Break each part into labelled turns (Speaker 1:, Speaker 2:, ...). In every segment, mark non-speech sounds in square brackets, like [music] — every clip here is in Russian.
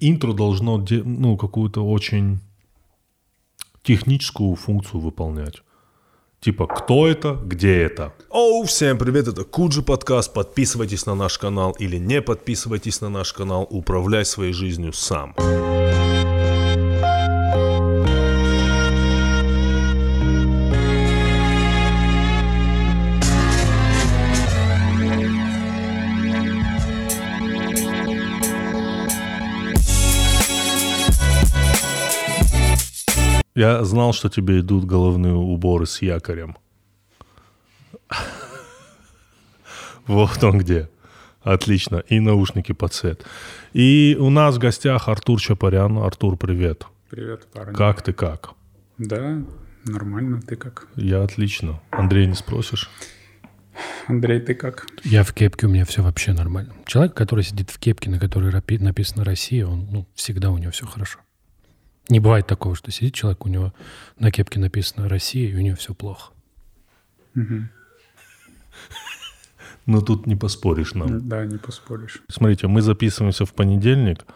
Speaker 1: интро должно ну, какую-то очень техническую функцию выполнять. Типа, кто это, где это? Оу, всем привет, это Куджи подкаст. Подписывайтесь на наш канал или не подписывайтесь на наш канал. Управляй своей жизнью сам. Я знал, что тебе идут головные уборы с якорем. [laughs] Вот он где. Отлично. И наушники под цвет. И у нас в гостях Артур Чапарян. Артур, привет.
Speaker 2: Привет, парни.
Speaker 1: Как ты как?
Speaker 2: Да, нормально. Ты как?
Speaker 1: Я отлично. Андрей, не спросишь?
Speaker 2: Андрей, ты как?
Speaker 3: Я в кепке, у меня все вообще нормально. Человек, который сидит в кепке, на которой написано «Россия», он, ну, всегда у него все хорошо. Не бывает такого, что сидит человек, у него на кепке написано «Россия», и у него все плохо. [laughs]
Speaker 1: Ну, тут не поспоришь нам.
Speaker 2: Да, не поспоришь.
Speaker 1: Смотрите, мы записываемся в понедельник.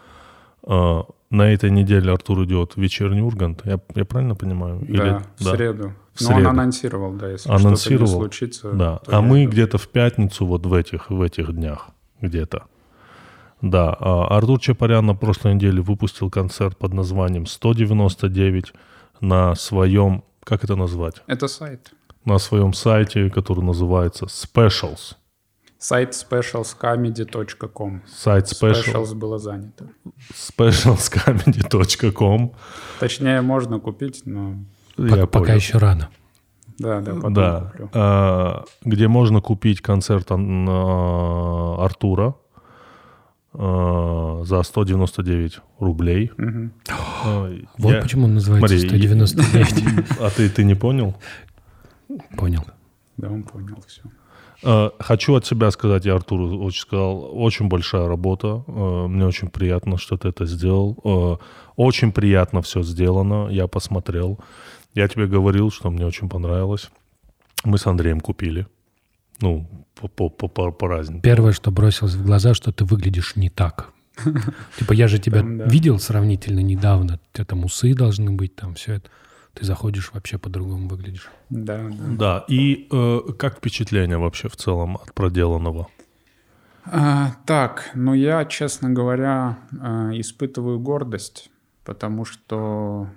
Speaker 1: А, На этой неделе Артур идет в вечерний Ургант. Я, я правильно понимаю?
Speaker 2: да, в среду.
Speaker 1: В
Speaker 2: Но он
Speaker 1: среду.
Speaker 2: анонсировал, да, если
Speaker 1: Анонсировал.
Speaker 2: что-то не случится.
Speaker 1: Да, а мы где-то в пятницу, вот в этих, в этих днях где-то. Да, а Артур Чапарян на прошлой неделе выпустил концерт под названием «199» на своем, как это назвать?
Speaker 2: Это сайт.
Speaker 1: На своем сайте, который называется Specials.
Speaker 2: Сайт specialscomedy.com.
Speaker 1: Сайт Special,
Speaker 2: Specials было занято.
Speaker 1: specialscomedy.com.
Speaker 2: Точнее, можно купить, но...
Speaker 1: Я
Speaker 3: Пока
Speaker 1: понял.
Speaker 3: еще рано.
Speaker 2: Да, да, потом
Speaker 1: Да,
Speaker 2: куплю.
Speaker 1: а, где можно купить концерт а, Артура за 199 рублей. А,
Speaker 3: Вот
Speaker 1: я-
Speaker 3: почему он называется
Speaker 1: Смотри,
Speaker 3: 199.
Speaker 1: А ты, ты не понял?
Speaker 3: Понял.
Speaker 2: Да, он понял все.
Speaker 1: А, Хочу от себя сказать, я Артуру очень сказал, очень большая работа. А, Мне очень приятно, что ты это сделал. Очень приятно все сделано. Я посмотрел. Я тебе говорил, что мне очень понравилось. Мы с Андреем купили. Ну, по, по, по, по, по разнице.
Speaker 3: Первое, что бросилось в глаза, что ты выглядишь не так. [laughs] Типа я же тебя видел сравнительно недавно. У тебя там усы должны быть, там все это. Ты заходишь, вообще по-другому выглядишь.
Speaker 2: Да, да.
Speaker 1: Да, и э, как впечатление вообще в целом от проделанного?
Speaker 2: А, так, ну я, честно говоря, а, испытываю гордость, потому что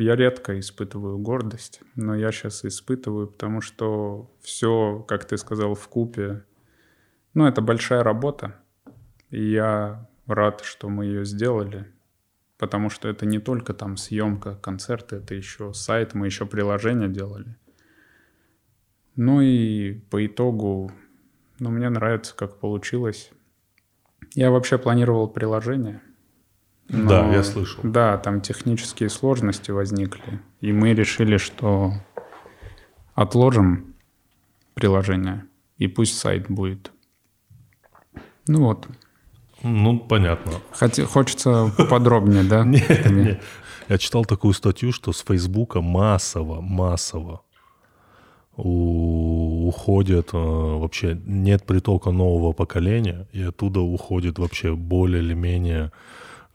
Speaker 2: я редко испытываю гордость, но я сейчас испытываю, потому что все, как ты сказал, в купе, ну это большая работа, и я рад, что мы ее сделали, потому что это не только там съемка, концерты, это еще сайт, мы еще приложение делали. Ну и по итогу но мне нравится, как получилось. Я вообще планировал приложение. Но-
Speaker 1: Да, я слышал.
Speaker 2: Да, там технические сложности возникли. И мы решили, что отложим приложение, и пусть сайт будет. Ну вот.
Speaker 1: Ну, понятно.
Speaker 2: Хотя, хочется поподробнее, да? [laughs]
Speaker 1: Не,
Speaker 2: Тебе?
Speaker 1: не. Я читал такую статью, что с Фейсбука массово, массово уходит э, вообще нет притока нового поколения, и оттуда уходит вообще более или менее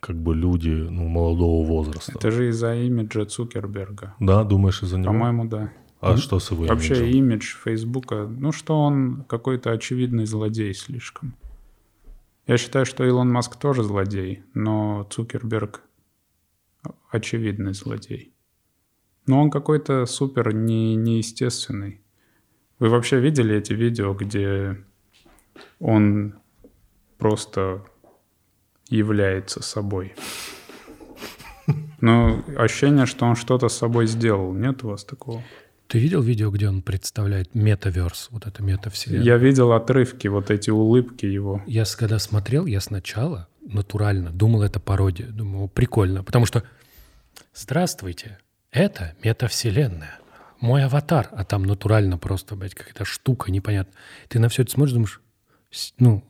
Speaker 1: как бы люди ну, молодого возраста.
Speaker 2: Это же из-за имиджа Цукерберга.
Speaker 1: Да, думаешь из-за него?
Speaker 2: По-моему, да.
Speaker 1: А что с его
Speaker 2: Вообще
Speaker 1: имиджем?
Speaker 2: имидж Фейсбука, ну что он какой-то очевидный злодей слишком. Я считаю, что Илон Маск тоже злодей, но Цукерберг очевидный злодей. Но он какой-то супер не, неестественный. Вы вообще видели эти видео, где он просто является собой? Ну, ощущение, что он что-то с собой сделал. Нет у вас такого?
Speaker 3: Ты видел видео, где он представляет метаверс, вот это метавселенная?
Speaker 2: Я видел отрывки, вот эти улыбки его.
Speaker 3: Я когда смотрел, я сначала натурально думал, это пародия. Думал, прикольно. Потому что, здравствуйте, это метавселенная. Мой аватар. А там натурально просто, блядь, какая-то штука непонятная. Ты на все это смотришь, думаешь, ну,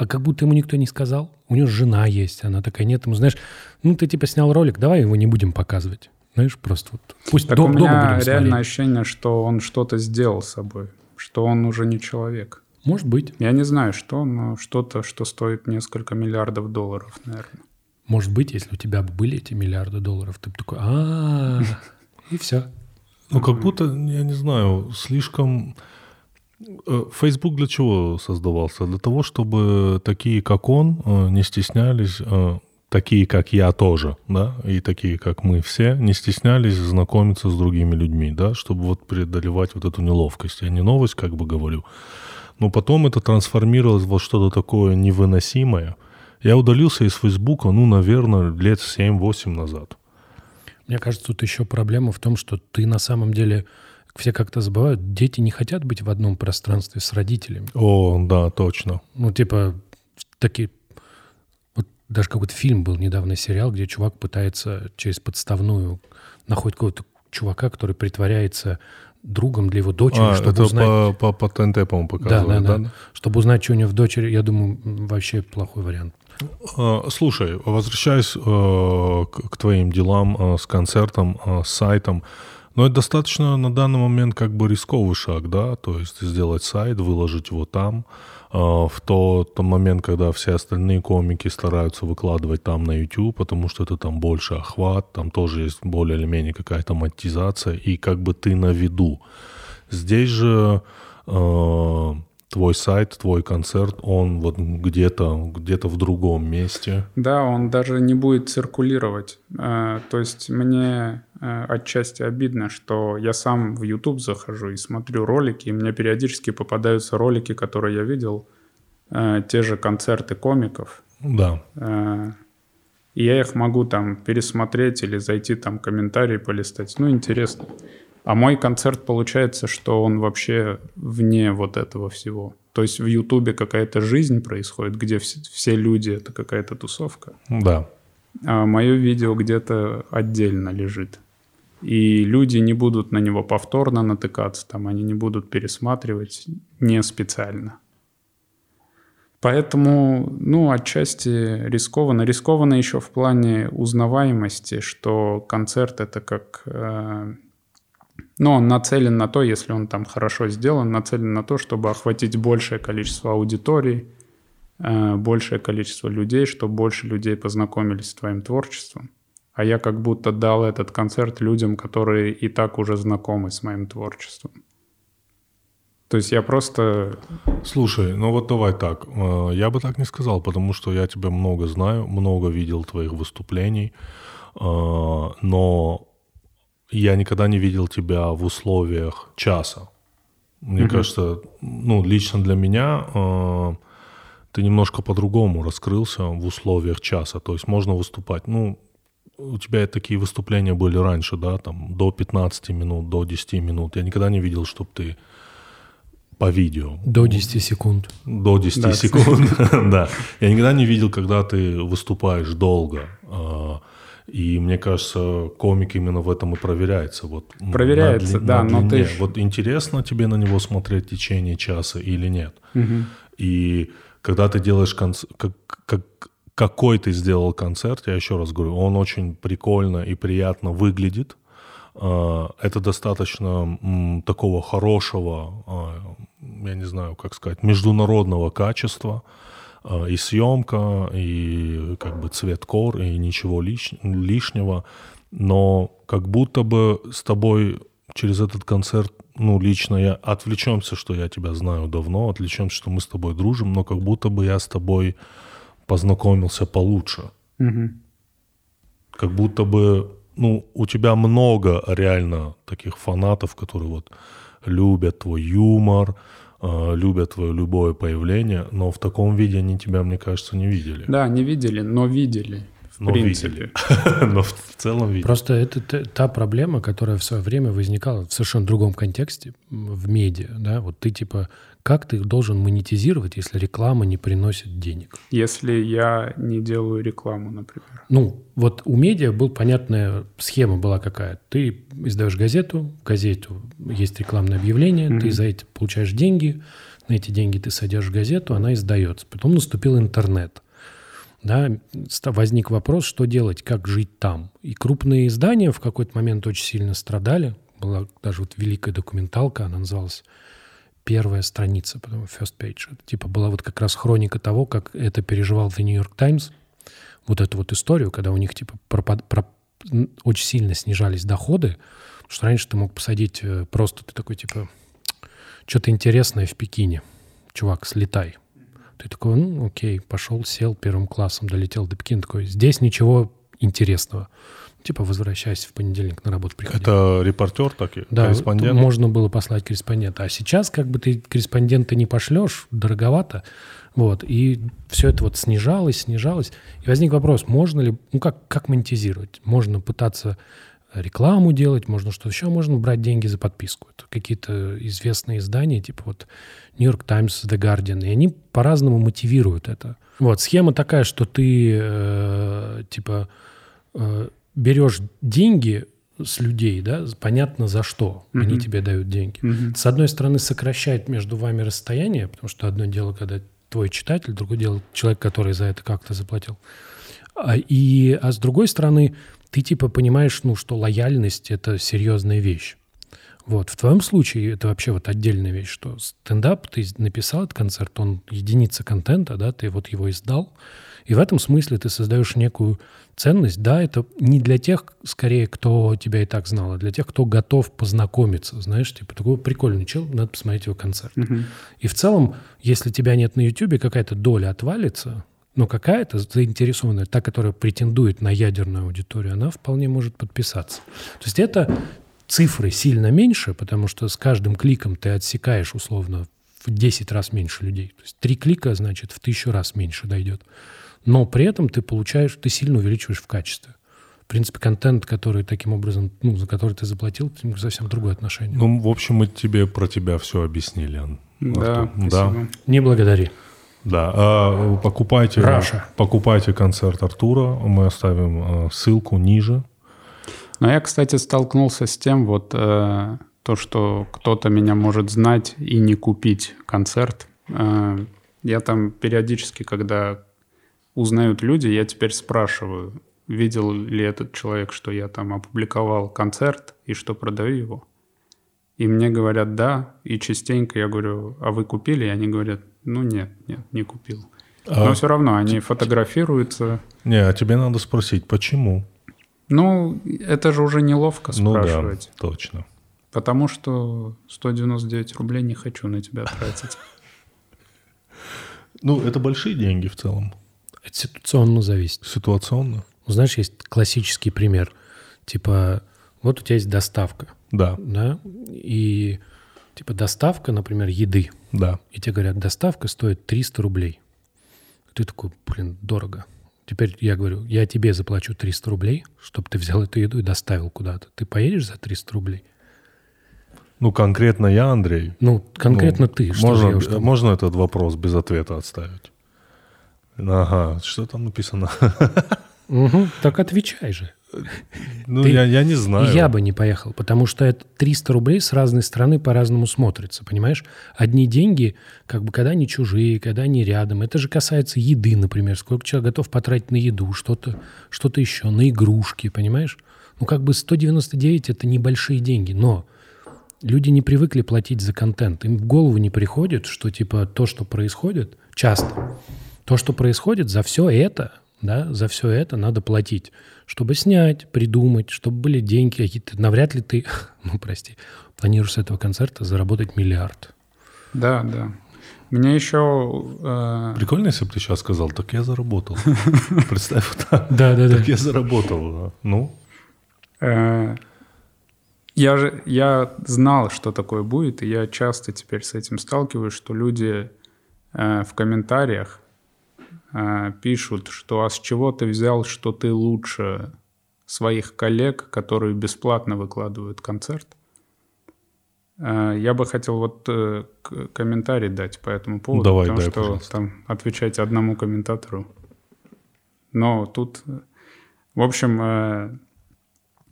Speaker 3: а как будто ему никто не сказал. У него жена есть, она такая, нет, ему, знаешь, ну, ты типа снял ролик, давай его не будем показывать. Знаешь, просто вот, пусть
Speaker 2: Так
Speaker 3: до-
Speaker 2: у
Speaker 3: дома
Speaker 2: меня
Speaker 3: будем
Speaker 2: реально
Speaker 3: смотреть.
Speaker 2: ощущение, что он что-то сделал с собой, что он уже не человек.
Speaker 3: Может быть.
Speaker 2: Я не знаю, что, но что-то, что стоит несколько миллиардов долларов, наверное.
Speaker 3: Может быть, если у тебя бы были эти миллиарды долларов, ты бы такой, а и все.
Speaker 1: Ну, как будто, я не знаю, слишком... Э, Facebook для чего создавался? Для того, чтобы такие, как он, э, не стеснялись, э, такие, как я тоже, да, и такие, как мы все, не стеснялись знакомиться с другими людьми, да, чтобы вот преодолевать вот эту неловкость. Я не новость, как бы говорю. Но потом это трансформировалось во что-то такое невыносимое. Я удалился из Фейсбука, ну, наверное, лет 7-8 назад.
Speaker 3: Мне кажется, тут еще проблема в том, что ты на самом деле все как-то забывают, дети не хотят быть в одном пространстве с родителями.
Speaker 1: О, да, точно.
Speaker 3: Ну, типа, такие... Вот даже какой-то фильм был недавно, сериал, где чувак пытается через подставную находить какого-то чувака, который притворяется другом для его дочери,
Speaker 1: а,
Speaker 3: чтобы
Speaker 1: это
Speaker 3: узнать...
Speaker 1: по, по, по ТНТ, по-моему, показывали,
Speaker 3: да, да,
Speaker 1: да?
Speaker 3: да. Чтобы узнать, что у него в дочери, я думаю, вообще плохой вариант.
Speaker 1: А, слушай, возвращаясь э, к твоим делам э, с концертом, э, с сайтом, но это достаточно на данный момент как бы рисковый шаг, да, то есть сделать сайт, выложить его там, в тот, момент, когда все остальные комики стараются выкладывать там на YouTube, потому что это там больше охват, там тоже есть более или менее какая-то монетизация, и как бы ты на виду. Здесь же твой сайт, твой концерт, он вот где-то где в другом месте.
Speaker 2: Да, он даже не будет циркулировать. Э, то есть мне э, отчасти обидно, что я сам в YouTube захожу и смотрю ролики, и мне периодически попадаются ролики, которые я видел, э, те же концерты комиков.
Speaker 1: Да.
Speaker 2: И я их могу там пересмотреть или зайти там комментарии полистать. Ну, интересно. А мой концерт получается, что он вообще вне вот этого всего. То есть в Ютубе какая-то жизнь происходит, где все, все люди это какая-то тусовка.
Speaker 1: Да.
Speaker 2: А мое видео где-то отдельно лежит. И люди не будут на него повторно натыкаться, там они не будут пересматривать не специально. Поэтому, ну, отчасти рискованно. Рискованно еще в плане узнаваемости, что концерт это как э, но он нацелен на то, если он там хорошо сделан, нацелен на то, чтобы охватить большее количество аудиторий, э, большее количество людей, чтобы больше людей познакомились с твоим творчеством. А я как будто дал этот концерт людям, которые и так уже знакомы с моим творчеством. То есть я просто...
Speaker 1: Слушай, ну вот давай так. Э, я бы так не сказал, потому что я тебя много знаю, много видел твоих выступлений, э, но я никогда не видел тебя в условиях часа. Мне mm-hmm. кажется, ну, лично для меня э, ты немножко по-другому раскрылся в условиях часа. То есть можно выступать, ну, у тебя такие выступления были раньше, да, там, до 15 минут, до 10 минут. Я никогда не видел, чтобы ты по видео.
Speaker 3: До 10 секунд.
Speaker 1: До 10 да, секунд, [laughs] да. Я никогда не видел, когда ты выступаешь долго. А, и мне кажется, комик именно в этом и проверяется. Вот
Speaker 2: проверяется, на, да, на но ты...
Speaker 1: Вот интересно тебе на него смотреть в течение часа или нет.
Speaker 2: Угу.
Speaker 1: И когда ты делаешь концерт, как, как, какой ты сделал концерт, я еще раз говорю, он очень прикольно и приятно выглядит. А, это достаточно такого хорошего, а, я не знаю, как сказать, международного качества. А, и съемка, и как бы цвет кор, и ничего лиш, лишнего. Но как будто бы с тобой через этот концерт, ну, лично я отвлечемся, что я тебя знаю давно, отвлечемся, что мы с тобой дружим, но как будто бы я с тобой познакомился получше.
Speaker 2: Угу.
Speaker 1: Как будто бы, ну, у тебя много реально таких фанатов, которые вот любят твой юмор, Э, любят твое любое появление, но в таком виде они тебя, мне кажется, не видели.
Speaker 2: Да, не видели, но видели. В но принципе. видели. [laughs]
Speaker 1: но в целом видели.
Speaker 3: Просто это та проблема, которая в свое время возникала в совершенно другом контексте, в медиа. Да? Вот ты типа как ты должен монетизировать, если реклама не приносит денег?
Speaker 2: Если я не делаю рекламу, например.
Speaker 3: Ну, вот у медиа был понятная схема была какая. Ты издаешь газету, в газету есть рекламное объявление, mm-hmm. ты за это получаешь деньги, на эти деньги ты садишь газету, она издается. Потом наступил интернет. Да, возник вопрос, что делать, как жить там. И крупные издания в какой-то момент очень сильно страдали. Была даже вот великая документалка, она называлась первая страница, потом first page. Это, типа была вот как раз хроника того, как это переживал The New York Times. вот эту вот историю, когда у них типа пропад, про, очень сильно снижались доходы, что раньше ты мог посадить э, просто, ты такой типа, что-то интересное в Пекине, чувак, слетай. Ты такой, ну окей, пошел, сел первым классом, долетел до Пекина, такой, здесь ничего интересного. Типа, возвращайся в понедельник на работу приходи.
Speaker 1: Это репортер так и
Speaker 3: Да,
Speaker 1: корреспондент?
Speaker 3: можно было послать корреспондента. А сейчас как бы ты корреспондента не пошлешь, дороговато. Вот, и все это вот снижалось, снижалось. И возник вопрос, можно ли, ну как, как монетизировать? Можно пытаться рекламу делать, можно что-то еще, можно брать деньги за подписку. Это какие-то известные издания, типа вот New York Times, The Guardian, и они по-разному мотивируют это. Вот, схема такая, что ты, э, типа, э, берешь деньги с людей, да, понятно за что
Speaker 2: Мгм.
Speaker 3: они тебе дают деньги.
Speaker 2: Мгм.
Speaker 3: С одной стороны, сокращает между вами расстояние, потому что одно дело, когда твой читатель, другое дело человек, который за это как-то заплатил. А, и, а с другой стороны, ты типа понимаешь, ну, что лояльность – это серьезная вещь. Вот. В твоем случае это вообще вот отдельная вещь, что стендап, ты написал этот концерт, он единица контента, да, ты вот его издал, и в этом смысле ты создаешь некую ценность. Да, это не для тех, скорее, кто тебя и так знал, а для тех, кто готов познакомиться. Знаешь, типа, такой прикольный чел, надо посмотреть его концерт.
Speaker 2: Мгм.
Speaker 3: И в целом, если тебя нет на Ютубе, какая-то доля отвалится, но какая-то заинтересованная, та, которая претендует на ядерную аудиторию, она вполне может подписаться. То есть это цифры сильно меньше, потому что с каждым кликом ты отсекаешь условно в 10 раз меньше людей. То есть три клика, значит, в тысячу раз меньше дойдет. Но при этом ты получаешь, ты сильно увеличиваешь в качестве. В принципе, контент, который таким образом, ну, за который ты заплатил, это совсем другое отношение.
Speaker 1: Ну, в общем, мы тебе про тебя все объяснили, Ан-
Speaker 2: Да,
Speaker 1: Артур.
Speaker 2: спасибо.
Speaker 3: Не благодари.
Speaker 1: Да, а, покупайте,
Speaker 3: Раша.
Speaker 1: покупайте концерт Артура, мы оставим э, ссылку ниже.
Speaker 2: Но я, кстати, столкнулся с тем, вот э, то, что кто-то меня может знать и не купить концерт. Э, я там периодически, когда узнают люди, я теперь спрашиваю, видел ли этот человек, что я там опубликовал концерт и что продаю его. И мне говорят «да», и частенько я говорю «а вы купили?» И они говорят «ну нет, нет, не купил».
Speaker 1: А-
Speaker 2: Но все равно они фотографируются.
Speaker 1: Не, а тебе надо спросить, почему?
Speaker 2: Ну, это же уже неловко
Speaker 1: Ну да,
Speaker 2: спрашивать.
Speaker 1: точно.
Speaker 2: Потому что 199 рублей не хочу на тебя тратить.
Speaker 1: Ну, это большие деньги в целом,
Speaker 3: Это ситуационно зависит.
Speaker 1: ситуационно.
Speaker 3: Ну, Знаешь, есть классический пример. Типа, вот у тебя есть доставка,
Speaker 1: Да,
Speaker 3: да, и типа доставка, например, еды.
Speaker 1: да.
Speaker 3: И тебе говорят, доставка стоит 300 рублей. Ты такой, блин, дорого. Теперь я говорю, я тебе заплачу 300 рублей, чтобы ты взял эту еду и доставил куда-то. Ты поедешь за 300 рублей?
Speaker 1: Ну, конкретно я, Андрей.
Speaker 3: Ну, конкретно
Speaker 1: Ну,
Speaker 3: ты. Что
Speaker 1: можно,
Speaker 3: я там-
Speaker 1: можно этот вопрос без ответа отставить? Ага, что там написано?
Speaker 3: Мгм, так отвечай же.
Speaker 1: Ну,
Speaker 3: Ты-
Speaker 1: я, я не знаю.
Speaker 3: Я бы не поехал, потому что это 300 рублей с разной стороны по-разному смотрится, понимаешь? Одни деньги, как бы когда они чужие, когда они рядом. Это же касается еды, например. Сколько человек готов потратить на еду, что-то что еще, на игрушки, понимаешь? Ну, как бы 199 – это небольшие деньги, но люди не привыкли платить за контент. Им в голову не приходит, что типа то, что происходит, часто, то, что происходит, за все это, да, за все это надо платить, чтобы снять, придумать, чтобы были деньги какие-то. Навряд ли ты, [laughs] ну прости, планируешь с этого концерта заработать миллиард.
Speaker 2: Да, да. Мне еще... э,
Speaker 1: Прикольно, если бы ты сейчас сказал, так я заработал. [laughs] Представь, вот так.
Speaker 3: Да, да,
Speaker 1: Так я заработал. Ну,
Speaker 2: э, я же я знал, что такое будет, и я часто теперь с этим сталкиваюсь, что люди э, в комментариях пишут, что а с чего ты взял, что ты лучше своих коллег, которые бесплатно выкладывают концерт. Э, Я бы хотел вот э, комментарий дать по этому поводу,
Speaker 1: Давай,
Speaker 2: потому
Speaker 1: дай,
Speaker 2: что
Speaker 1: пожалуйста.
Speaker 2: там отвечать одному комментатору. Но тут, э, в общем, э,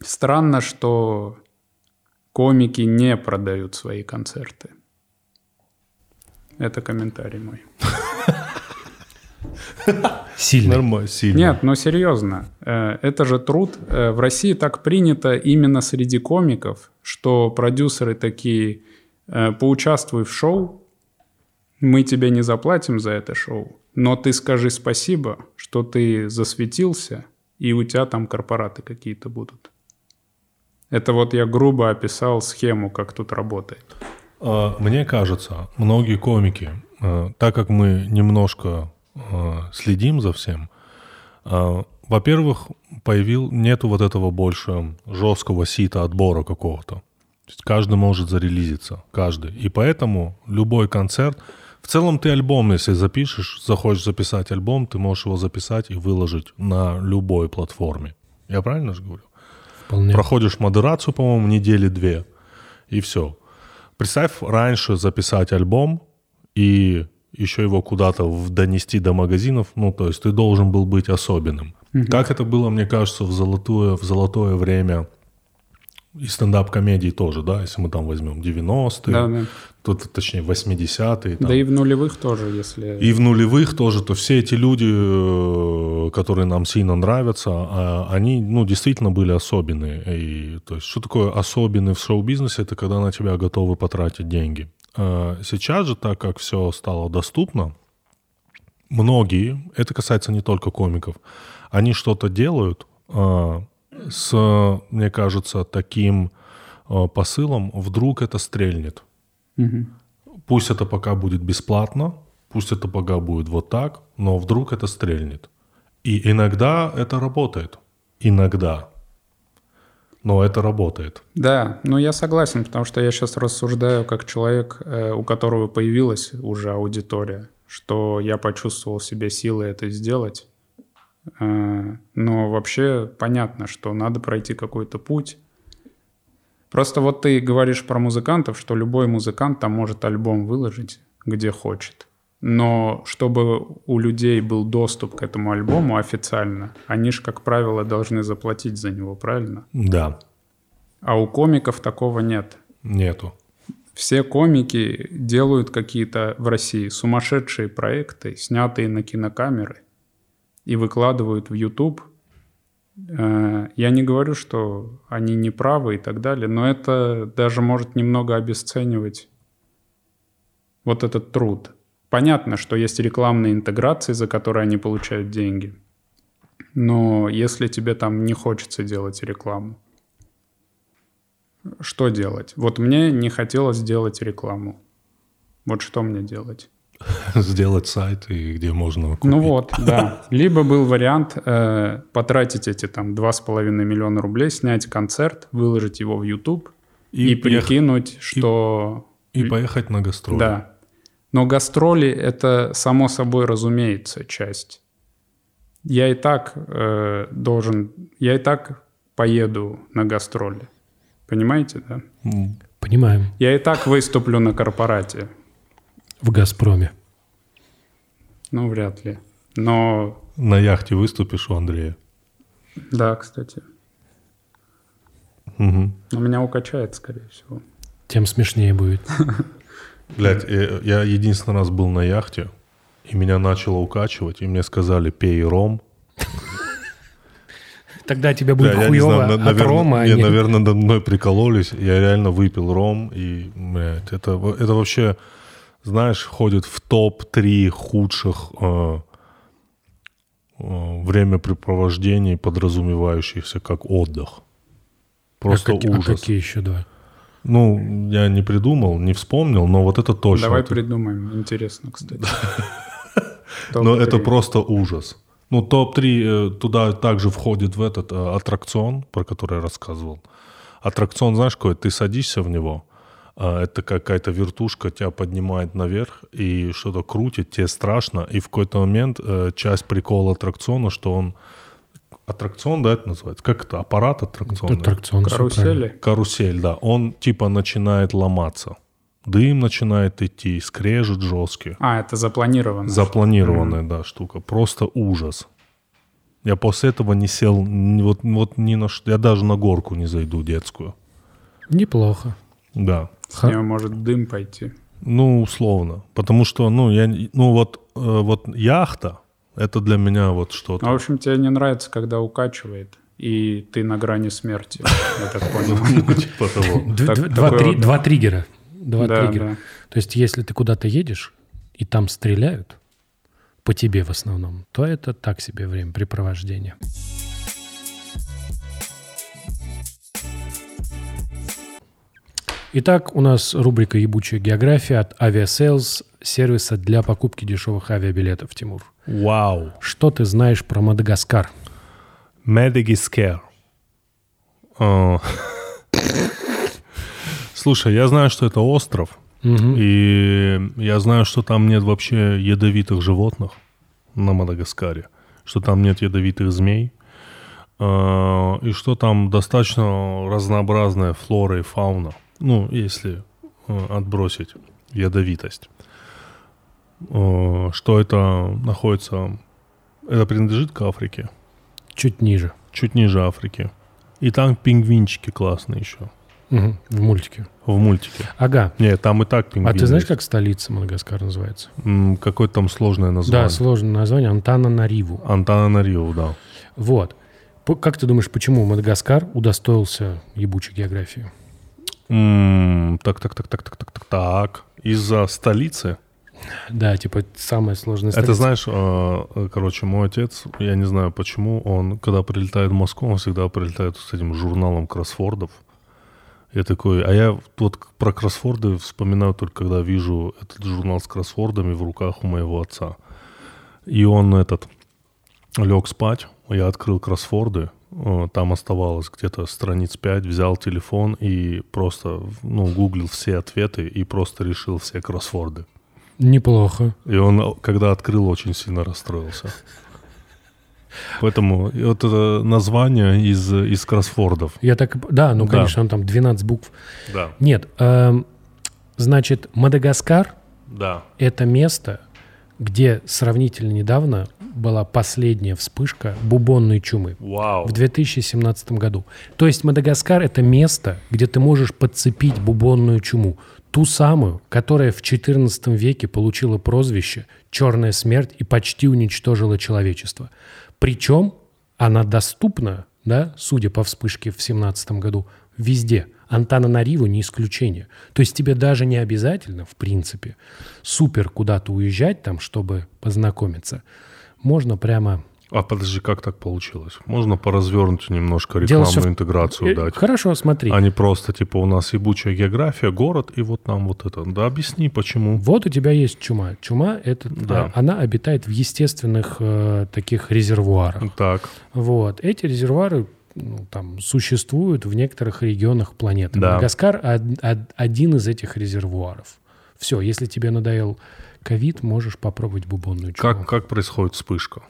Speaker 2: странно, что комики не продают свои концерты. Это комментарий мой. [laughs] [laughs]
Speaker 3: Сильно.
Speaker 1: нормально, сильно.
Speaker 2: Нет, ну серьезно, э, это же труд. Э, В России так принято именно среди комиков, что продюсеры такие, э, поучаствуй в шоу, мы тебе не заплатим за это шоу, но ты скажи спасибо, что ты засветился, и у тебя там корпораты какие-то будут. Это вот я грубо описал схему, как тут работает.
Speaker 1: А, мне кажется, многие комики, так как мы немножко следим за всем, во-первых, появил, нету вот этого больше жесткого сита отбора какого-то. То есть каждый может зарелизиться, каждый. И поэтому любой концерт, в целом ты альбом, если запишешь, захочешь записать альбом, ты можешь его записать и выложить на любой платформе. Я правильно же говорю?
Speaker 3: Вполне.
Speaker 1: Проходишь модерацию, по-моему, недели две, и все. Представь, раньше записать альбом и еще его куда-то донести до магазинов, ну, то есть ты должен был быть особенным. Угу. Как это было, мне кажется, в золотое, в золотое время и стендап-комедии тоже, да, если мы там возьмем 90-е, да, да. Тут, точнее, 80-е.
Speaker 2: Да и в нулевых тоже, если...
Speaker 1: И в нулевых тоже, то все эти люди, э, которые нам сильно нравятся, а, они, ну, действительно были особенные. И, то есть, что такое особенный в шоу-бизнесе? Это когда на тебя готовы потратить деньги. А сейчас же, так как все стало доступно, многие, это касается не только комиков, они что-то делают а, с, мне кажется, таким а, посылом, вдруг это стрельнет. Угу. Пусть это пока будет бесплатно, пусть это пока будет вот так, но вдруг это стрельнет. И иногда это работает. Иногда. Но это работает.
Speaker 2: Да, ну я согласен, потому что я сейчас рассуждаю как человек, э, у которого появилась уже аудитория, что я почувствовал в себе силы это сделать. Э, но вообще понятно, что надо пройти какой-то путь, Просто вот ты говоришь про музыкантов, что любой музыкант там может альбом выложить, где хочет. Но чтобы у людей был доступ к этому альбому официально, они же, как правило, должны заплатить за него, правильно?
Speaker 1: Да.
Speaker 2: А у комиков такого нет.
Speaker 1: Нету.
Speaker 2: Все комики делают какие-то в России сумасшедшие проекты, снятые на кинокамеры, и выкладывают в YouTube Э, я не говорю, что они не правы и так далее, но это даже может немного обесценивать вот этот труд. Понятно, что есть рекламные интеграции, за которые они получают деньги. Но если тебе там не хочется делать рекламу, что делать? Вот мне не хотелось делать рекламу. Вот что мне делать? [laughs]
Speaker 1: сделать сайт, и где можно купить.
Speaker 2: Ну вот, [laughs] да. Либо был вариант э, потратить эти там 2,5 миллиона рублей, снять концерт, выложить его в YouTube и, и прикинуть, что...
Speaker 1: И, и поехать на гастроли.
Speaker 2: Да. Но гастроли — это само собой разумеется часть. Я и так э, должен... Я и так поеду на гастроли. Понимаете, да?
Speaker 3: Понимаем.
Speaker 2: Я и так выступлю на корпорате
Speaker 3: в «Газпроме».
Speaker 2: Ну, вряд ли. Но...
Speaker 1: На яхте выступишь у Андрея?
Speaker 2: Да, кстати.
Speaker 1: Угу.
Speaker 2: Но меня укачает, скорее всего.
Speaker 3: Тем смешнее будет. [laughs]
Speaker 1: Блять, э, я единственный раз был на яхте, и меня начало укачивать, и мне сказали, пей ром.
Speaker 3: Тогда тебе будет да, хуево знаю, от
Speaker 1: наверное,
Speaker 3: рома.
Speaker 1: Не, а не... наверное, над мной прикололись. Я реально выпил ром, и, блядь, это, это вообще знаешь, входит в топ-3 худших э, э, времяпрепровождений, подразумевающихся как отдых. Просто а как, ужас. А
Speaker 3: какие еще два?
Speaker 1: Ну, я не придумал, не вспомнил, но вот это точно.
Speaker 2: Давай придумаем. Интересно, кстати. [laughs]
Speaker 1: Но это просто ужас. Ну, топ-3 э, туда также входит в этот э, аттракцион, про который я рассказывал. Аттракцион, знаешь, какой? Ты садишься в него, а, это какая-то вертушка тебя поднимает наверх и что-то крутит, тебе страшно, и в какой-то момент э, часть прикола аттракциона, что он аттракцион, да, это называется? Как это? Аппарат аттракцион?
Speaker 3: Аттракцион.
Speaker 2: Карусели?
Speaker 1: Карусель, да. Он типа начинает ломаться. Дым начинает идти, скрежет жесткий.
Speaker 2: А, это запланированная.
Speaker 1: Запланированная, mm-hmm. да, штука. Просто ужас. Я после этого не сел, вот, вот ни на что. Я даже на горку не зайду детскую.
Speaker 3: Неплохо.
Speaker 1: Да.
Speaker 2: С него может дым пойти.
Speaker 1: Ну, условно. Потому что, ну, я, ну вот, э, вот яхта, это для меня вот что-то.
Speaker 2: Ну, в общем, тебе не нравится, когда укачивает, и ты на грани смерти, я так понял. [laughs]
Speaker 1: Ну, типа.
Speaker 3: Два триггера. Два триггера. То есть, если ты куда-то едешь, и там стреляют, по тебе в основном, то это так себе времяпрепровождение. Итак, у нас рубрика «Ебучая география» от Aviasales, сервиса для покупки дешевых авиабилетов, Тимур.
Speaker 1: Вау.
Speaker 3: Что ты знаешь про Мадагаскар?
Speaker 1: Мадагаскар. Слушай, я знаю, что это остров, и я знаю, что там нет вообще ядовитых животных на Мадагаскаре, что там нет ядовитых змей, а, и что там достаточно разнообразная флора и фауна. Ну, если э, отбросить ядовитость. Э, что это находится... Это принадлежит к Африке.
Speaker 3: Чуть ниже.
Speaker 1: Чуть ниже Африки. И там пингвинчики классные еще.
Speaker 3: Угу, в мультике.
Speaker 1: В мультике.
Speaker 3: Ага.
Speaker 1: Нет, там и так пингвины.
Speaker 3: А ты знаешь, как столица Мадагаскара называется?
Speaker 1: Какое-то там сложное название.
Speaker 3: Да, сложное название. Антана Нариву.
Speaker 1: Антана Нариву, да.
Speaker 3: Вот. Как ты думаешь, почему Мадагаскар удостоился ебучей географии?
Speaker 1: Так, так, так, так, так, так, так, так. Из-за столицы?
Speaker 3: Да, типа самая сложная столица.
Speaker 1: Это знаешь, а, короче, мой отец, я не знаю почему, он, когда прилетает в Москву, он всегда прилетает с этим журналом кроссфордов. Я такой, а я вот про кроссфорды вспоминаю только, когда вижу этот журнал с кроссфордами в руках у моего отца. И он этот лег спать, я открыл кроссфорды, там оставалось где-то страниц 5, взял телефон и просто, ну, гуглил все ответы и просто решил все кроссворды.
Speaker 3: Неплохо.
Speaker 1: И он, когда открыл, очень сильно расстроился. Поэтому вот это название из, из кроссфордов.
Speaker 3: Я так... Да, ну, конечно, да. он там 12 букв.
Speaker 1: Да.
Speaker 3: Нет, э, значит, Мадагаскар
Speaker 1: да.
Speaker 3: — это место, где сравнительно недавно была последняя вспышка бубонной чумы.
Speaker 1: Вау.
Speaker 3: В 2017 году. То есть Мадагаскар — это место, где ты можешь подцепить бубонную чуму. Ту самую, которая в XIV веке получила прозвище «Черная смерть» и почти уничтожила человечество. Причем она доступна, да, судя по вспышке в 17 году, везде. Антана Нариву не исключение. То есть тебе даже не обязательно, в принципе, супер куда-то уезжать там, чтобы познакомиться можно прямо...
Speaker 1: А подожди, как так получилось? Можно по развернутию немножко рекламную Дело, интеграцию
Speaker 3: что...
Speaker 1: дать?
Speaker 3: Хорошо, смотри.
Speaker 1: А не просто, типа, у нас ебучая география, город, и вот нам вот это. Да объясни, почему.
Speaker 3: Вот у тебя есть чума. Чума, это, да. она обитает в естественных э, таких резервуарах.
Speaker 1: Так.
Speaker 3: Вот. Эти резервуары ну, там, существуют в некоторых регионах планеты.
Speaker 1: Да.
Speaker 3: Мадагаскар од, один из этих резервуаров. Все, если тебе надоел ковид, можешь попробовать бубонную чуму.
Speaker 1: Как, как происходит вспышка?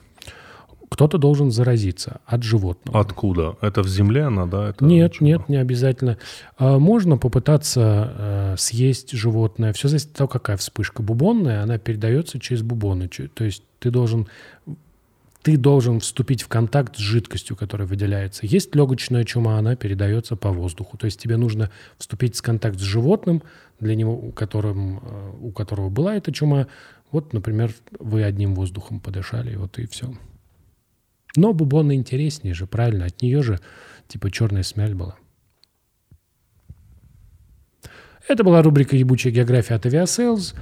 Speaker 3: Кто-то должен заразиться от животного.
Speaker 1: Откуда? Это в земле она, да? Это
Speaker 3: нет, ничего? нет, не обязательно. А, можно попытаться э, съесть животное. Все зависит от того, какая вспышка. Бубонная, она передается через бубоны. То есть ты должен ты должен вступить в контакт с жидкостью, которая выделяется. Есть легочная чума, она передается по воздуху. То есть тебе нужно вступить в контакт с животным, для него, у, которым, э, у которого была эта чума. Вот, например, вы одним воздухом подышали, вот и все. Но бубона интереснее же, правильно? От нее же типа черная смерть была. Это была рубрика «Ебучая география» от Aviasales.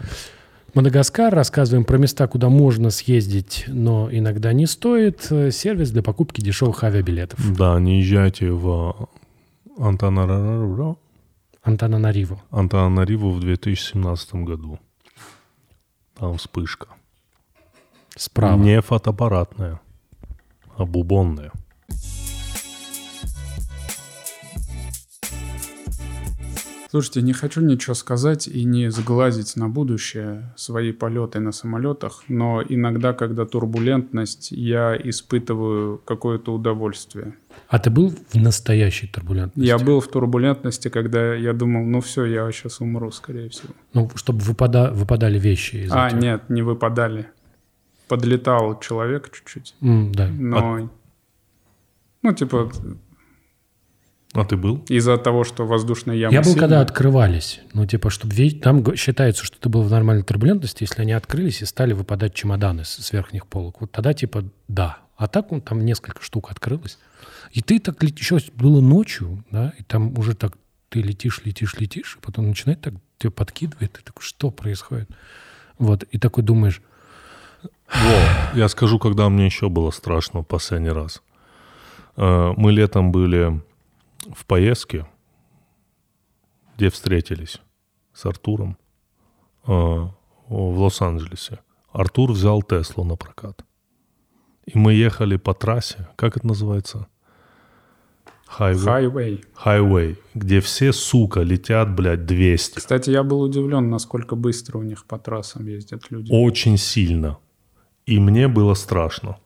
Speaker 3: Мадагаскар. Рассказываем про места, куда можно съездить, но иногда не стоит. Сервис для покупки дешевых авиабилетов.
Speaker 1: Да, не езжайте в Антанараро.
Speaker 3: Антананариву.
Speaker 1: Антананариву в 2017 году. Там вспышка.
Speaker 3: Справа.
Speaker 1: Не фотоаппаратная, бубонная.
Speaker 2: Слушайте, не хочу ничего сказать и не сглазить на будущее свои полеты на самолетах, но иногда, когда турбулентность, я испытываю какое-то удовольствие.
Speaker 3: А ты был в настоящей турбулентности?
Speaker 2: Я был в турбулентности, когда я думал, ну все, я сейчас умру, скорее всего.
Speaker 3: Ну, чтобы выпада... выпадали вещи из
Speaker 2: А, этого. нет, не выпадали. Подлетал человек чуть-чуть.
Speaker 3: Mm, да.
Speaker 2: Но... А... Ну, типа,
Speaker 1: а ты был?
Speaker 2: Из-за того, что воздушная яма
Speaker 3: Я был,
Speaker 2: сильная?
Speaker 3: когда открывались. Ну, типа, чтобы видеть... Там считается, что ты был в нормальной турбулентности, если они открылись и стали выпадать чемоданы с, с верхних полок. Вот тогда, типа, да. А так ну, там несколько штук открылось. И ты так еще было ночью, да, и там уже так ты летишь, летишь, летишь, и потом начинает так тебя подкидывает, ты такой, что происходит? Вот, и такой думаешь,
Speaker 1: Во, я скажу, когда мне еще было страшно в последний раз. Э, Мы летом были в поездке, где встретились с Артуром э, в Лос-Анджелесе. Артур взял Теслу на прокат. И мы ехали по трассе, как это называется? Хайвей.
Speaker 2: Хайвей,
Speaker 1: где все, сука, летят, блядь, 200.
Speaker 2: Кстати, я был удивлен, насколько быстро у них по трассам ездят люди.
Speaker 1: Очень сильно. И мне было страшно.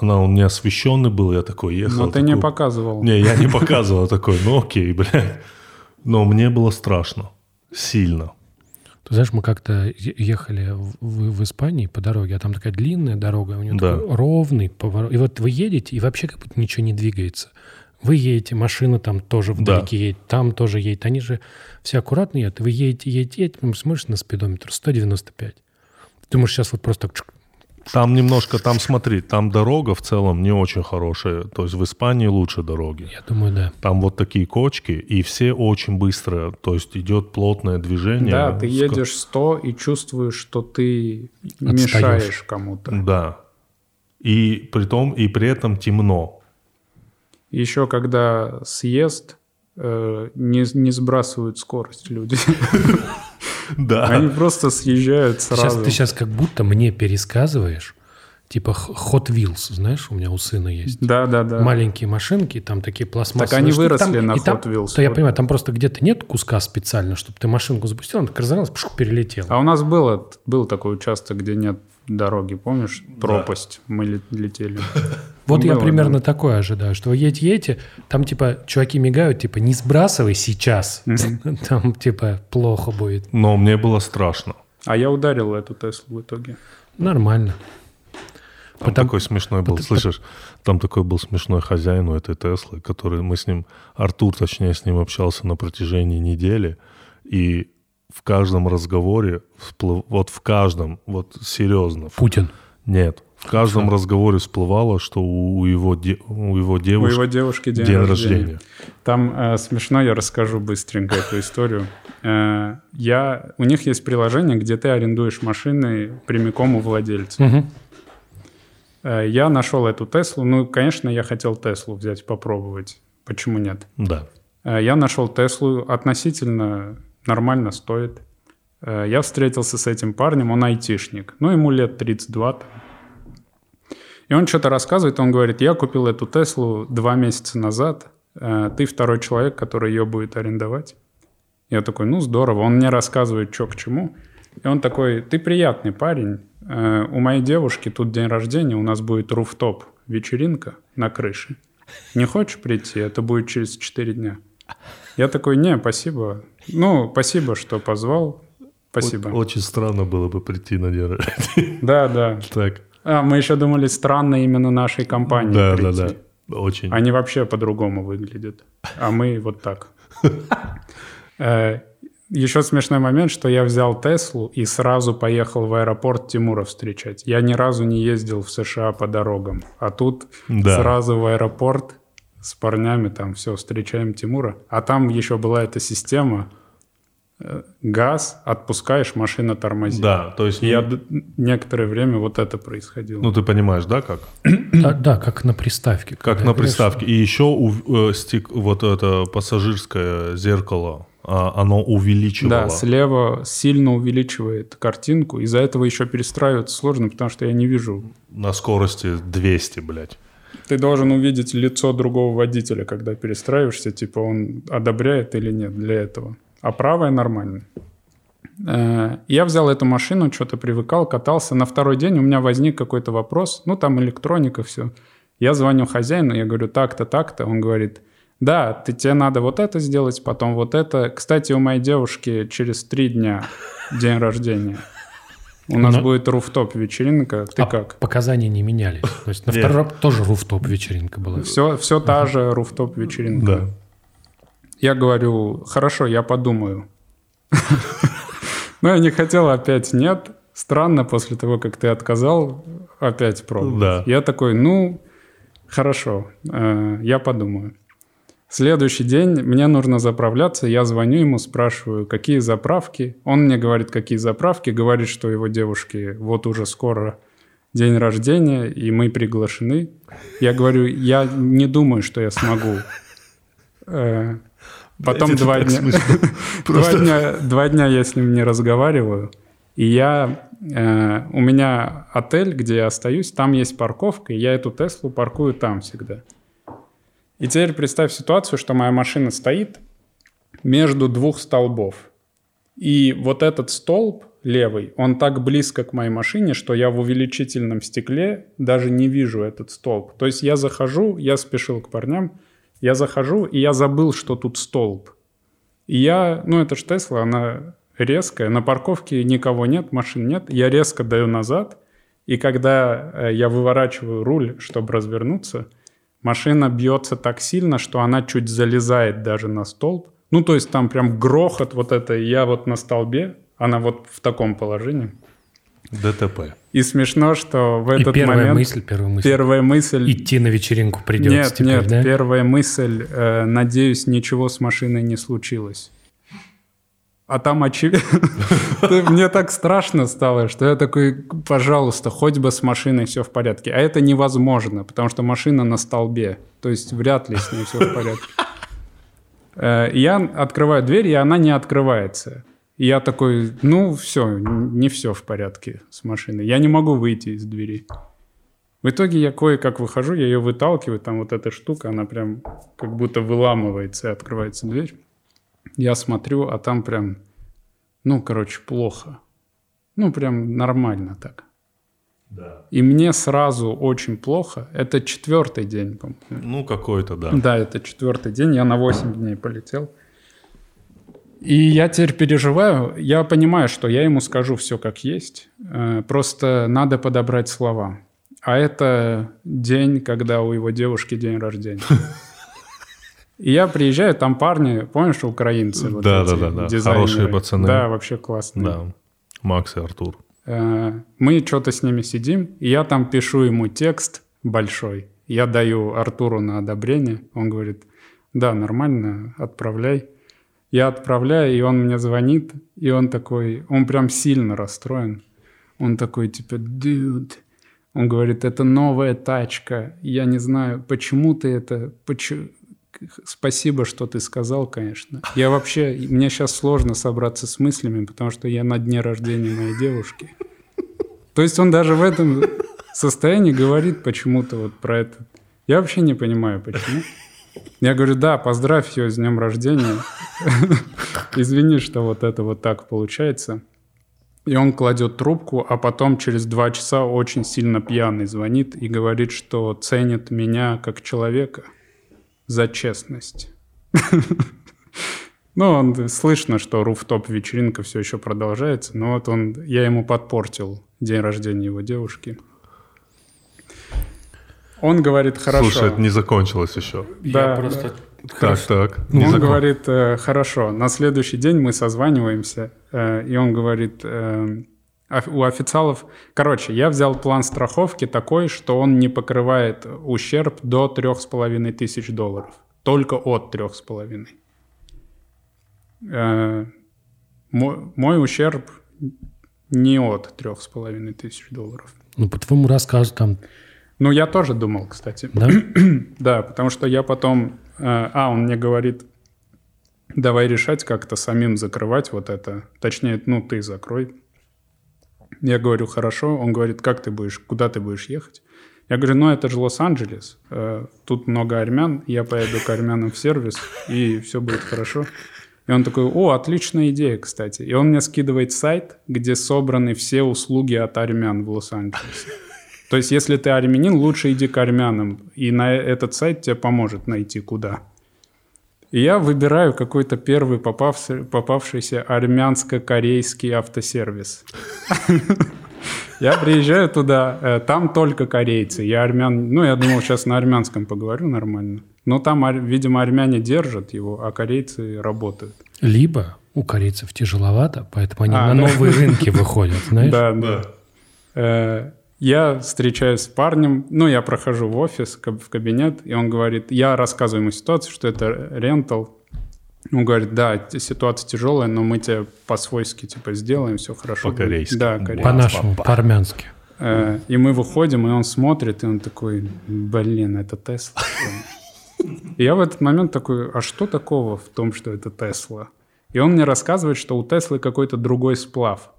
Speaker 1: Она, он не освещенный был, я такой ехал.
Speaker 2: Но ты не
Speaker 1: такой,
Speaker 2: показывал.
Speaker 1: Не, я не показывал такой, ну окей, блядь. Но мне было страшно. Сильно.
Speaker 3: Ты знаешь, мы как-то ехали в, в- Испании по дороге, а там такая длинная дорога, у нее
Speaker 1: Да.
Speaker 3: такой ровный поворот. И вот вы едете, и вообще как будто ничего не двигается. Вы едете, машина там тоже вдалеке едет, там тоже едет. Они же все аккуратно едут. Вы едете, едете, едете, смотришь на спидометр 195. Ты думаешь, сейчас вот просто так
Speaker 1: Там немножко, там смотри, там дорога в целом не очень хорошая. То есть в Испании лучше дороги.
Speaker 3: я думаю, да.
Speaker 1: Там вот такие кочки, и все очень быстро. То есть идет плотное движение.
Speaker 2: Да, ты едешь 100 и чувствуешь, что ты
Speaker 3: Отстаешь.
Speaker 2: мешаешь кому-то.
Speaker 1: Да. И при том, и при этом темно.
Speaker 2: Еще когда съезд, э, не, не сбрасывают скорость люди. [laughs]
Speaker 1: Да.
Speaker 2: Они просто съезжают
Speaker 3: Сейчас,
Speaker 2: сразу.
Speaker 3: ты сейчас как будто мне пересказываешь, типа Hot Wheels, знаешь, у меня у сына есть.
Speaker 2: Да, да, да.
Speaker 3: Маленькие машинки, там такие пластмассовые
Speaker 2: Так они
Speaker 3: штуки.
Speaker 2: выросли
Speaker 3: Там-
Speaker 2: на
Speaker 3: и там-
Speaker 2: Hot Wheels.
Speaker 3: Я
Speaker 2: Вот.
Speaker 3: понимаю, там просто где-то нет куска специально, чтобы ты машинку запустил, она так разорвалась, пшух, перелетела.
Speaker 2: А у нас было, был такой участок, где нет дороги, помнишь? Пропасть. Мы ле- летели. [laughs]
Speaker 3: вот я примерно
Speaker 2: да.
Speaker 3: такое ожидаю, что вы едете, едете, там типа чуваки мигают, типа не сбрасывай сейчас, [laughs] там типа плохо будет.
Speaker 1: Но мне было страшно.
Speaker 2: А я ударил эту Теслу в итоге.
Speaker 3: Нормально.
Speaker 1: Там
Speaker 3: Потому-
Speaker 1: такой смешной был, слышишь? Там такой был смешной хозяин у этой Теслы, который мы с ним, Артур, точнее, с ним общался на протяжении недели, и в каждом разговоре, всплыв- вот в каждом, вот серьезно,
Speaker 3: Путин.
Speaker 1: нет, в каждом разговоре всплывало, что у его, де- у его
Speaker 2: У
Speaker 1: девушки
Speaker 2: его девушки день,
Speaker 1: день
Speaker 2: рождения.
Speaker 1: рождения.
Speaker 2: Там э, смешно, я расскажу быстренько эту историю. Э, я, у них есть приложение, где ты арендуешь машины прямиком у владельца.
Speaker 3: Мгм.
Speaker 2: Э, я нашел эту Теслу. Ну, конечно, я хотел Теслу взять, попробовать. Почему нет?
Speaker 1: Да.
Speaker 2: Э, Я нашел Теслу, относительно нормально стоит. Э, Я встретился с этим парнем, он айтишник. Ну, ему лет 32 там. И он что-то рассказывает, он говорит, я купил эту Теслу два месяца назад, э, ты второй человек, который ее будет арендовать. Я такой, ну, здорово. Он мне рассказывает, что к чему. И он такой, ты приятный парень. Э, У моей девушки тут день рождения, у нас будет руфтоп, вечеринка на крыше. Не хочешь прийти? Это будет через 4 дня. Я такой, не, спасибо. Ну, спасибо, что позвал. Спасибо.
Speaker 1: Очень странно было бы прийти на день рождения.
Speaker 2: Да, да.
Speaker 1: Так.
Speaker 2: А, мы еще думали, странно именно нашей компании
Speaker 1: Да, да,
Speaker 2: прийти.
Speaker 1: да. Очень.
Speaker 2: Они вообще по-другому выглядят. А мы вот так. Э, Еще смешной момент, что я взял Теслу и сразу поехал в аэропорт Тимура встречать. Я ни разу не ездил в США по дорогам. А тут
Speaker 1: Да.
Speaker 2: сразу в аэропорт с парнями там все, встречаем Тимура. А там еще была эта система э, газ, отпускаешь, машина тормозит.
Speaker 1: Да, то есть...
Speaker 2: Я некоторое время вот это происходило.
Speaker 1: Ну, ты понимаешь, да, как?
Speaker 3: Да, да, как на приставке.
Speaker 1: Как на приставке. И еще у- э, стик, вот это пассажирское зеркало, а, оно увеличивало.
Speaker 2: Да, слева сильно увеличивает картинку. Из-за этого еще перестраиваться сложно, потому что я не вижу.
Speaker 1: На скорости 200, блядь.
Speaker 2: Ты должен увидеть лицо другого водителя, когда перестраиваешься, типа он одобряет или нет для этого. А правая нормально. Э, Я взял эту машину, что-то привыкал, катался. На второй день у меня возник какой-то вопрос. Ну, там электроника, все. Я звоню хозяину, я говорю, так-то, так-то. Он говорит, да, ты, тебе надо вот это сделать, потом вот это. Кстати, у моей девушки через три дня день рождения. У нас
Speaker 3: Ну-
Speaker 2: будет руфтоп вечеринка. Ты
Speaker 3: А
Speaker 2: как?
Speaker 3: Показания не менялись. То есть на второй раз тоже руфтоп вечеринка была.
Speaker 2: Все, все та же руфтоп вечеринка.
Speaker 1: Да.
Speaker 2: Я говорю, хорошо, я подумаю. Но я не хотел опять нет. Странно после того, как ты отказал, опять пробовать.
Speaker 1: Да.
Speaker 2: Я такой, ну, хорошо, э, я подумаю. Следующий день мне нужно заправляться, я звоню ему, спрашиваю, какие заправки. Он мне говорит, какие заправки, говорит, что его девушке вот уже скоро день рождения, и мы приглашены. Я говорю, я не думаю, что я смогу. Э, потом два дня, [laughs] два, дня, два дня я с ним не разговариваю. И я, э, у меня отель, где я остаюсь, там есть парковка, и я эту Теслу паркую там всегда. И теперь представь ситуацию, что моя машина стоит между двух столбов. И вот этот столб левый, он так близко к моей машине, что я в увеличительном стекле даже не вижу этот столб. То есть я захожу, я спешил к парням, я захожу, и я забыл, что тут столб. И я, ну это же Тесла, она резкая, на парковке никого нет, машин нет, я резко даю назад, и когда э, я выворачиваю руль, чтобы развернуться, машина бьется так сильно, что она чуть залезает даже на столб. Ну, то есть там прям грохот вот это, я вот на столбе, она вот в таком положении.
Speaker 1: ДТП.
Speaker 2: И смешно, что в этот
Speaker 3: и первая
Speaker 2: момент...
Speaker 3: мысль, первая мысль.
Speaker 2: Первая мысль...
Speaker 3: Идти на вечеринку придется
Speaker 2: Нет,
Speaker 3: теперь,
Speaker 2: нет,
Speaker 3: да?
Speaker 2: первая мысль, э, надеюсь, ничего с машиной не случилось. А там очевидно... [laughs] Мне так страшно стало, что я такой, пожалуйста, хоть бы с машиной все в порядке. А это невозможно, потому что машина на столбе. То есть вряд ли с ней все в порядке. Э, Я открываю дверь, и она не открывается. И я такой, ну все, не все в порядке с машиной. Я не могу выйти из двери. В итоге я кое-как выхожу, я ее выталкиваю, там вот эта штука, она прям как будто выламывается и открывается дверь. Я смотрю, а там прям, ну, короче, плохо. Ну, прям нормально так.
Speaker 1: Да.
Speaker 2: И мне сразу очень плохо. Это четвертый день, по-моему.
Speaker 1: Ну, какой-то, да.
Speaker 2: Да, это четвертый день, я на 8 дней полетел. И я теперь переживаю, я понимаю, что я ему скажу все как есть, э, просто надо подобрать слова. А это день, когда у его девушки день рождения. [laughs] И я приезжаю, там парни, помнишь, украинцы? вот
Speaker 1: Да,
Speaker 2: эти
Speaker 1: да, да, да. Хорошие пацаны.
Speaker 2: Да, вообще классные.
Speaker 1: Да. Макс и Артур.
Speaker 2: Э, Мы что-то с ними сидим, и я там пишу ему текст большой. Я даю Артуру на одобрение. Он говорит, да, нормально, отправляй. Я отправляю, и он мне звонит, и он такой, он прям сильно расстроен. Он такой, типа, dude. Он говорит, это новая тачка. Я не знаю, почему ты это... почему Спасибо, что ты сказал, конечно. Я вообще... Мне сейчас сложно собраться с мыслями, потому что я на дне рождения моей девушки. То есть он даже в этом состоянии говорит почему-то вот про это. Я вообще не понимаю, почему. Я говорю, да, поздравь ее с днем рождения. Извини, что вот это вот так получается. И он кладет трубку, а потом через два часа очень сильно пьяный звонит и говорит, что ценит меня как человека за честность. [laughs] Ну, он слышно, что руфтоп вечеринка все еще продолжается, но вот он, я ему подпортил день рождения его девушки. Он говорит, хорошо.
Speaker 1: Слушай, это не закончилось еще.
Speaker 2: Да,
Speaker 3: Я просто...
Speaker 1: Так, так.
Speaker 2: Ну,
Speaker 1: не
Speaker 2: он
Speaker 1: закон-
Speaker 2: говорит, э, хорошо, на следующий день мы созваниваемся, э, и он говорит, э, оф- у официалов... Короче, я взял план страховки такой, что он не покрывает ущерб до трех с половиной тысяч долларов. Только от трех с половиной. Э, Мой, ущерб не от трех с половиной тысяч долларов.
Speaker 3: Ну, по твоему рассказу там,
Speaker 2: Ну, я тоже думал, кстати.
Speaker 3: да? [clears throat]
Speaker 2: Да, потому что я потом... э, а, он мне говорит, давай решать как-то самим закрывать вот это. Точнее, ну, ты закрой. Я говорю, хорошо. Он говорит, как ты будешь, куда ты будешь ехать? Я говорю, ну, это же Лос-Анджелес. э, Тут много армян. Я поеду к армянам в сервис, и все будет хорошо. И он такой, о, отличная идея, кстати. И он мне скидывает сайт, где собраны все услуги от армян в Лос-Анджелесе. То есть, если ты армянин, лучше иди к армянам, и на этот сайт тебе поможет найти куда. И я выбираю какой-то первый попавший, попавшийся армянско-корейский автосервис. Я приезжаю туда, э, там только корейцы. Я армян, ну я думал, сейчас на армянском поговорю нормально. Но там, видимо, армяне держат его, а корейцы работают.
Speaker 3: Либо у корейцев тяжеловато, поэтому они
Speaker 2: А,
Speaker 3: на
Speaker 2: да.
Speaker 3: новые рынки выходят, знаешь?
Speaker 2: Да, да. Я встречаюсь с парнем, ну, я прохожу в офис, в кабинет, и он говорит, я рассказываю ему ситуацию, что это рентал. Он говорит, да, ситуация тяжелая, но мы тебе по-свойски, типа, сделаем, все хорошо.
Speaker 1: По-корейски.
Speaker 2: Да, корейски.
Speaker 3: По-нашему, по-армянски.
Speaker 2: Э, и мы выходим, и он смотрит, и он такой, блин, это Тесла. И я в этот момент такой, а что такого в том, что это Тесла? И он мне рассказывает, что у Теслы какой-то другой сплав.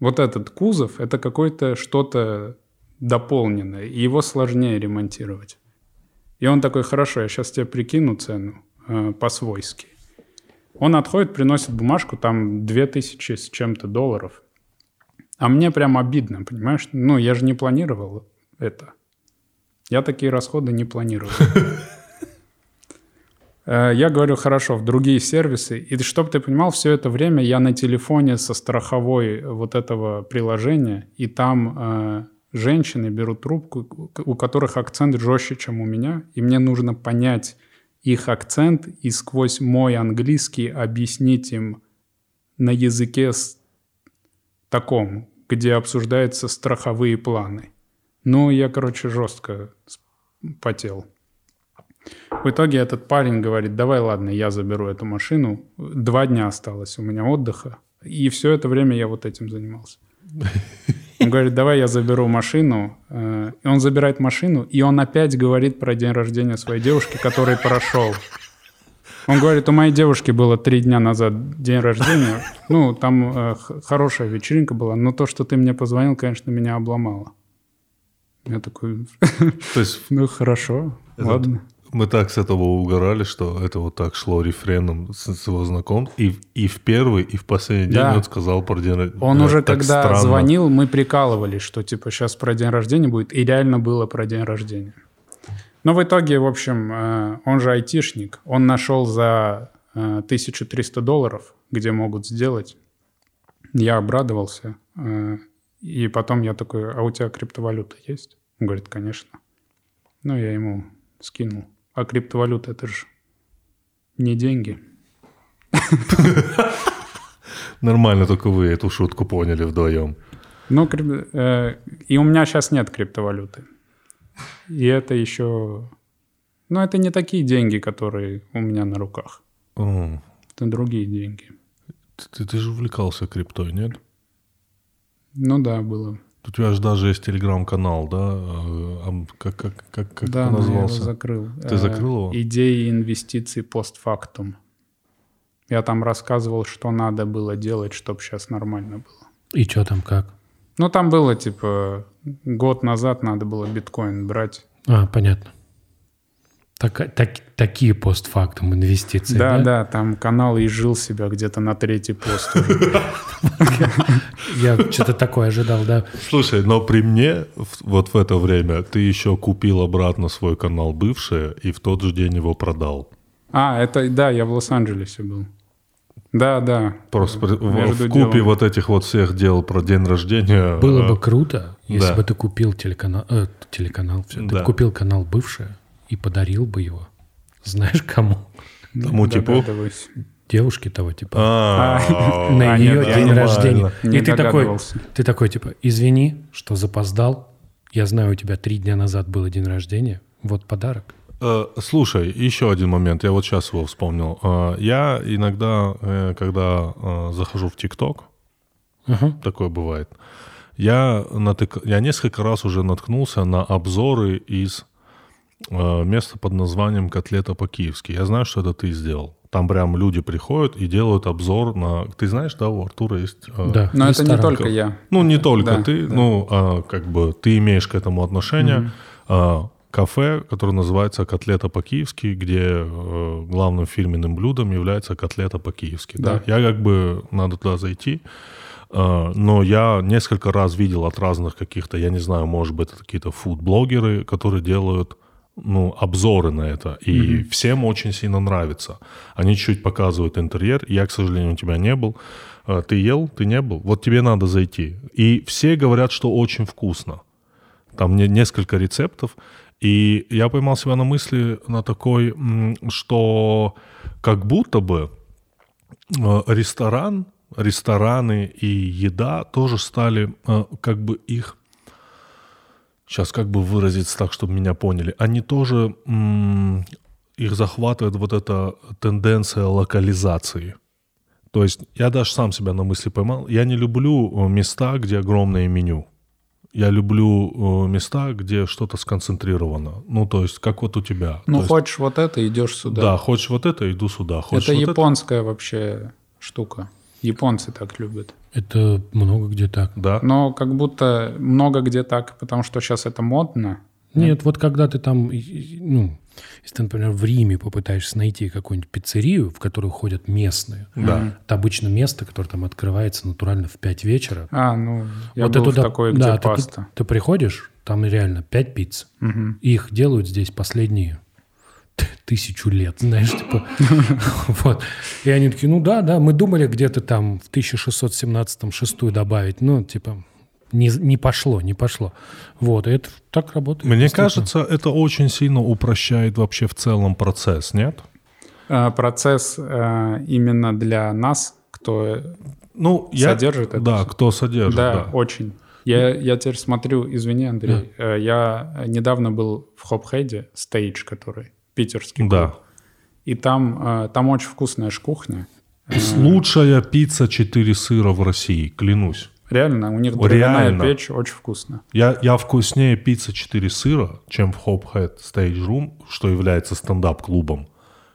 Speaker 2: Вот этот кузов — это какое-то что-то дополненное, и его сложнее ремонтировать. И он такой, хорошо, я сейчас тебе прикину цену э, по-свойски. Он отходит, приносит бумажку, там 2000 с чем-то долларов. А мне прям обидно, понимаешь? Ну, я же не планировал это. Я такие расходы не планировал. [laughs] Э, я говорю, хорошо, в другие сервисы. И чтобы ты понимал, все это время я на телефоне со страховой вот этого приложения, и там э, женщины берут трубку, у которых акцент жестче, чем у меня, и мне нужно понять их акцент и сквозь мой английский объяснить им на языке таком, где обсуждаются страховые планы. Ну, я, короче, жестко потел. В итоге этот парень говорит, давай, ладно, я заберу эту машину. Два дня осталось у меня отдыха. И все это время я вот этим занимался. [laughs] Он говорит, давай я заберу машину. Э, и он забирает машину, и он опять говорит про день рождения своей девушки, который прошел. Он говорит, у моей девушки было три дня назад день рождения. Ну, там э, хорошая вечеринка была, но то, что ты мне позвонил, конечно, меня обломало. Я такой, то есть, [laughs] ну хорошо, ладно.
Speaker 1: Мы так с этого угорали, что это вот так шло рефреном с, с его знаком. И, и в первый, и в последний да. день он сказал про день рождения.
Speaker 2: Он уже когда странно. звонил, мы прикалывались, что типа сейчас про день рождения будет. И реально было про день рождения. Но в итоге, в общем, э, он же айтишник. Он нашел за 1300 э, долларов, где могут сделать. Я обрадовался. Э, и потом я такой, а у тебя криптовалюта есть? Он говорит, конечно. Ну, я ему скинул. А криптовалюта это же не деньги.
Speaker 1: Нормально, только вы эту шутку поняли вдвоем.
Speaker 2: Ну, и у меня сейчас нет криптовалюты. И это еще... Ну, это не такие деньги, которые у меня на руках. О. Это другие деньги.
Speaker 1: Ты, ты же увлекался криптой, нет?
Speaker 2: Ну да, было.
Speaker 1: У тебя же даже есть телеграм-канал, да? А, как, как, как, как
Speaker 2: да, назывался? Да, я его закрыл.
Speaker 1: Ты э, закрыл его?
Speaker 2: Идеи инвестиций постфактум. Я там рассказывал, что надо было делать, чтобы сейчас нормально было.
Speaker 3: И что там как?
Speaker 2: Ну, там было, типа, год назад надо было биткоин брать.
Speaker 3: А, понятно. Так, так, такие постфактум инвестиции,
Speaker 2: да? Да, да, там канал и жил себя где-то на третий пост [laughs]
Speaker 3: Я что-то такое ожидал, да.
Speaker 1: Слушай, но при мне вот в это время ты еще купил обратно свой канал бывший и в тот же день его продал.
Speaker 2: А, это, да, я в Лос-Анджелесе был. Да, да.
Speaker 1: Просто в, купе вот этих вот всех дел про день рождения.
Speaker 3: Было бы круто, если бы ты купил телеканал, э, телеканал, да. ты купил канал бывший и подарил бы его. Знаешь кому?
Speaker 1: Тому типу?
Speaker 3: Девушке того типа. А. На ее день рождения. И ты такой, ты такой типа, извини, что запоздал. Я знаю, у тебя три дня назад было день рождения. Вот подарок.
Speaker 1: Э, слушай, еще один момент, я вот сейчас его вспомнил. Э, я иногда, э, когда захожу в ТикТок, такое бывает, я, натык... я несколько раз уже наткнулся на обзоры из места под названием «Котлета по-киевски». Я знаю, что это ты сделал. Там прям люди приходят и делают обзор на... Ты знаешь, да, у Артура есть...
Speaker 2: Да, но это не только я.
Speaker 1: Ну, не только да, ты, да. ну, а, как бы ты имеешь к этому отношение. Mm-hmm кафе, которое называется «Котлета по-киевски», где э, главным фирменным блюдом является котлета по-киевски. Да. Да? Я как бы, надо туда зайти, э, но я несколько раз видел от разных каких-то, я не знаю, может быть, это какие-то фуд-блогеры, которые делают ну, обзоры на это, и mm-hmm. всем очень сильно нравится. Они чуть показывают интерьер, я, к сожалению, у тебя не был. Э, ты ел, ты не был, вот тебе надо зайти. И все говорят, что очень вкусно. Там несколько рецептов, и я поймал себя на мысли на такой, что как будто бы э, ресторан, рестораны и еда тоже стали э, как бы их сейчас как бы выразиться так, чтобы меня поняли, они тоже, их захватывает вот эта тенденция локализации. То есть я даже сам себя на мысли поймал, я не люблю э, места, где огромное меню. Я люблю э, места, где что-то сконцентрировано. Ну, то есть, как вот у тебя.
Speaker 2: Ну,
Speaker 1: То есть,
Speaker 2: хочешь вот это, идешь сюда.
Speaker 1: да, хочешь вот это, иду сюда. Хочешь
Speaker 2: это
Speaker 1: вот
Speaker 2: японская вообще штука. Японцы так любят.
Speaker 3: Это много где так.
Speaker 1: Да.
Speaker 2: Но как будто много где так, потому что сейчас это модно.
Speaker 3: Нет, вот когда ты там, ну, если ты, например, в Риме попытаешься найти какую-нибудь пиццерию, в которую ходят местные,
Speaker 1: Да.
Speaker 3: это обычно место, которое там открывается натурально в 5 вечера.
Speaker 2: А, ну, я
Speaker 3: вот
Speaker 2: был
Speaker 3: это
Speaker 2: в такой, где
Speaker 3: да, ты-
Speaker 2: паста.
Speaker 3: Ты, приходишь, там реально 5 пиц.
Speaker 2: Мгм.
Speaker 3: И их делают здесь последние тысячу лет, знаешь, [laughs] типа. Вот. И они такие, ну да, да, мы думали где-то там в 1617-м шестую добавить, ну, типа, не, не пошло, не пошло. Вот, и это так работает.
Speaker 1: Мне кажется, это очень сильно упрощает вообще в целом процесс, нет?
Speaker 2: А, Процесс а, именно для нас, кто...
Speaker 1: Ну, я...
Speaker 2: Содержит это
Speaker 1: Да,
Speaker 2: всё?
Speaker 1: кто содержит,
Speaker 2: Да,
Speaker 1: да.
Speaker 2: очень. Я, я теперь смотрю, извини, Андрей, э, я недавно был в Hop Head Stage, который питерский
Speaker 1: Да.
Speaker 2: клуб. И там, э, там очень вкусная кухня.
Speaker 1: Лучшая пицца 4 сыра в России, клянусь.
Speaker 2: Реально, у них дровяная
Speaker 1: Реально.
Speaker 2: печь очень вкусно.
Speaker 1: Я, я вкуснее пицца 4 сыра, чем в Hop Head Stage Room, что является стендап-клубом.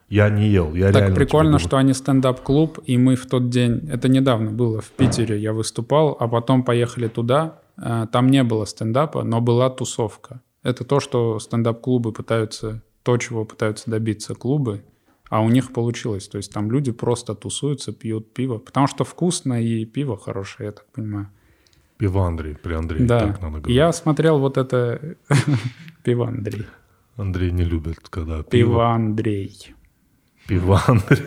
Speaker 1: Я не ел, я
Speaker 2: Так
Speaker 1: реально
Speaker 2: прикольно, что они стендап-клуб, и мы в тот день, это недавно было в Питере, я выступал, а потом поехали туда, э, там не было стендапа, но была тусовка. Это то, что стендап-клубы пытаются, то, чего пытаются добиться клубы, а у них получилось. То есть там люди просто тусуются, пьют пиво, потому что вкусно и пиво хорошее, я так понимаю.
Speaker 1: Пиво Андрей, при Андрее
Speaker 2: Да,
Speaker 1: так надо говорить.
Speaker 2: я смотрел вот это [laughs] пиво Андрей.
Speaker 1: Андрей не любит, когда
Speaker 2: Пиво
Speaker 1: пиво.
Speaker 2: Андрей.
Speaker 1: Пиво Андрей.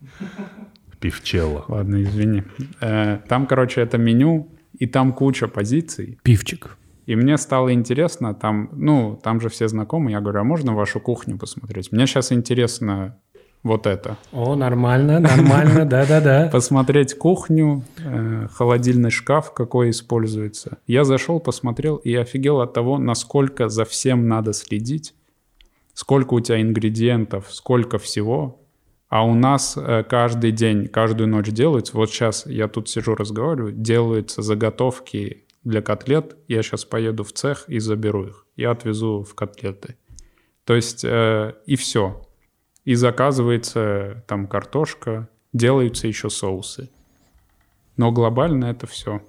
Speaker 1: [laughs] Пивчело.
Speaker 2: Ладно, извини. Э, Там, короче, это меню, и там куча позиций.
Speaker 3: Пивчик.
Speaker 2: И мне стало интересно, там, ну, там же все знакомы, я говорю, а можно вашу кухню посмотреть? Мне сейчас интересно вот это.
Speaker 3: О, нормально, нормально, [laughs] да-да-да.
Speaker 2: Посмотреть кухню, э, холодильный шкаф, какой используется. Я зашел, посмотрел и офигел от того, насколько за всем надо следить, сколько у тебя ингредиентов, сколько всего. А у нас э, каждый день, каждую ночь делается. Вот сейчас я тут сижу, разговариваю, делаются заготовки для котлет. Я сейчас поеду в цех и заберу их. Я отвезу в котлеты. То есть э, и все. И заказывается там картошка, делаются еще соусы. Но глобально это все.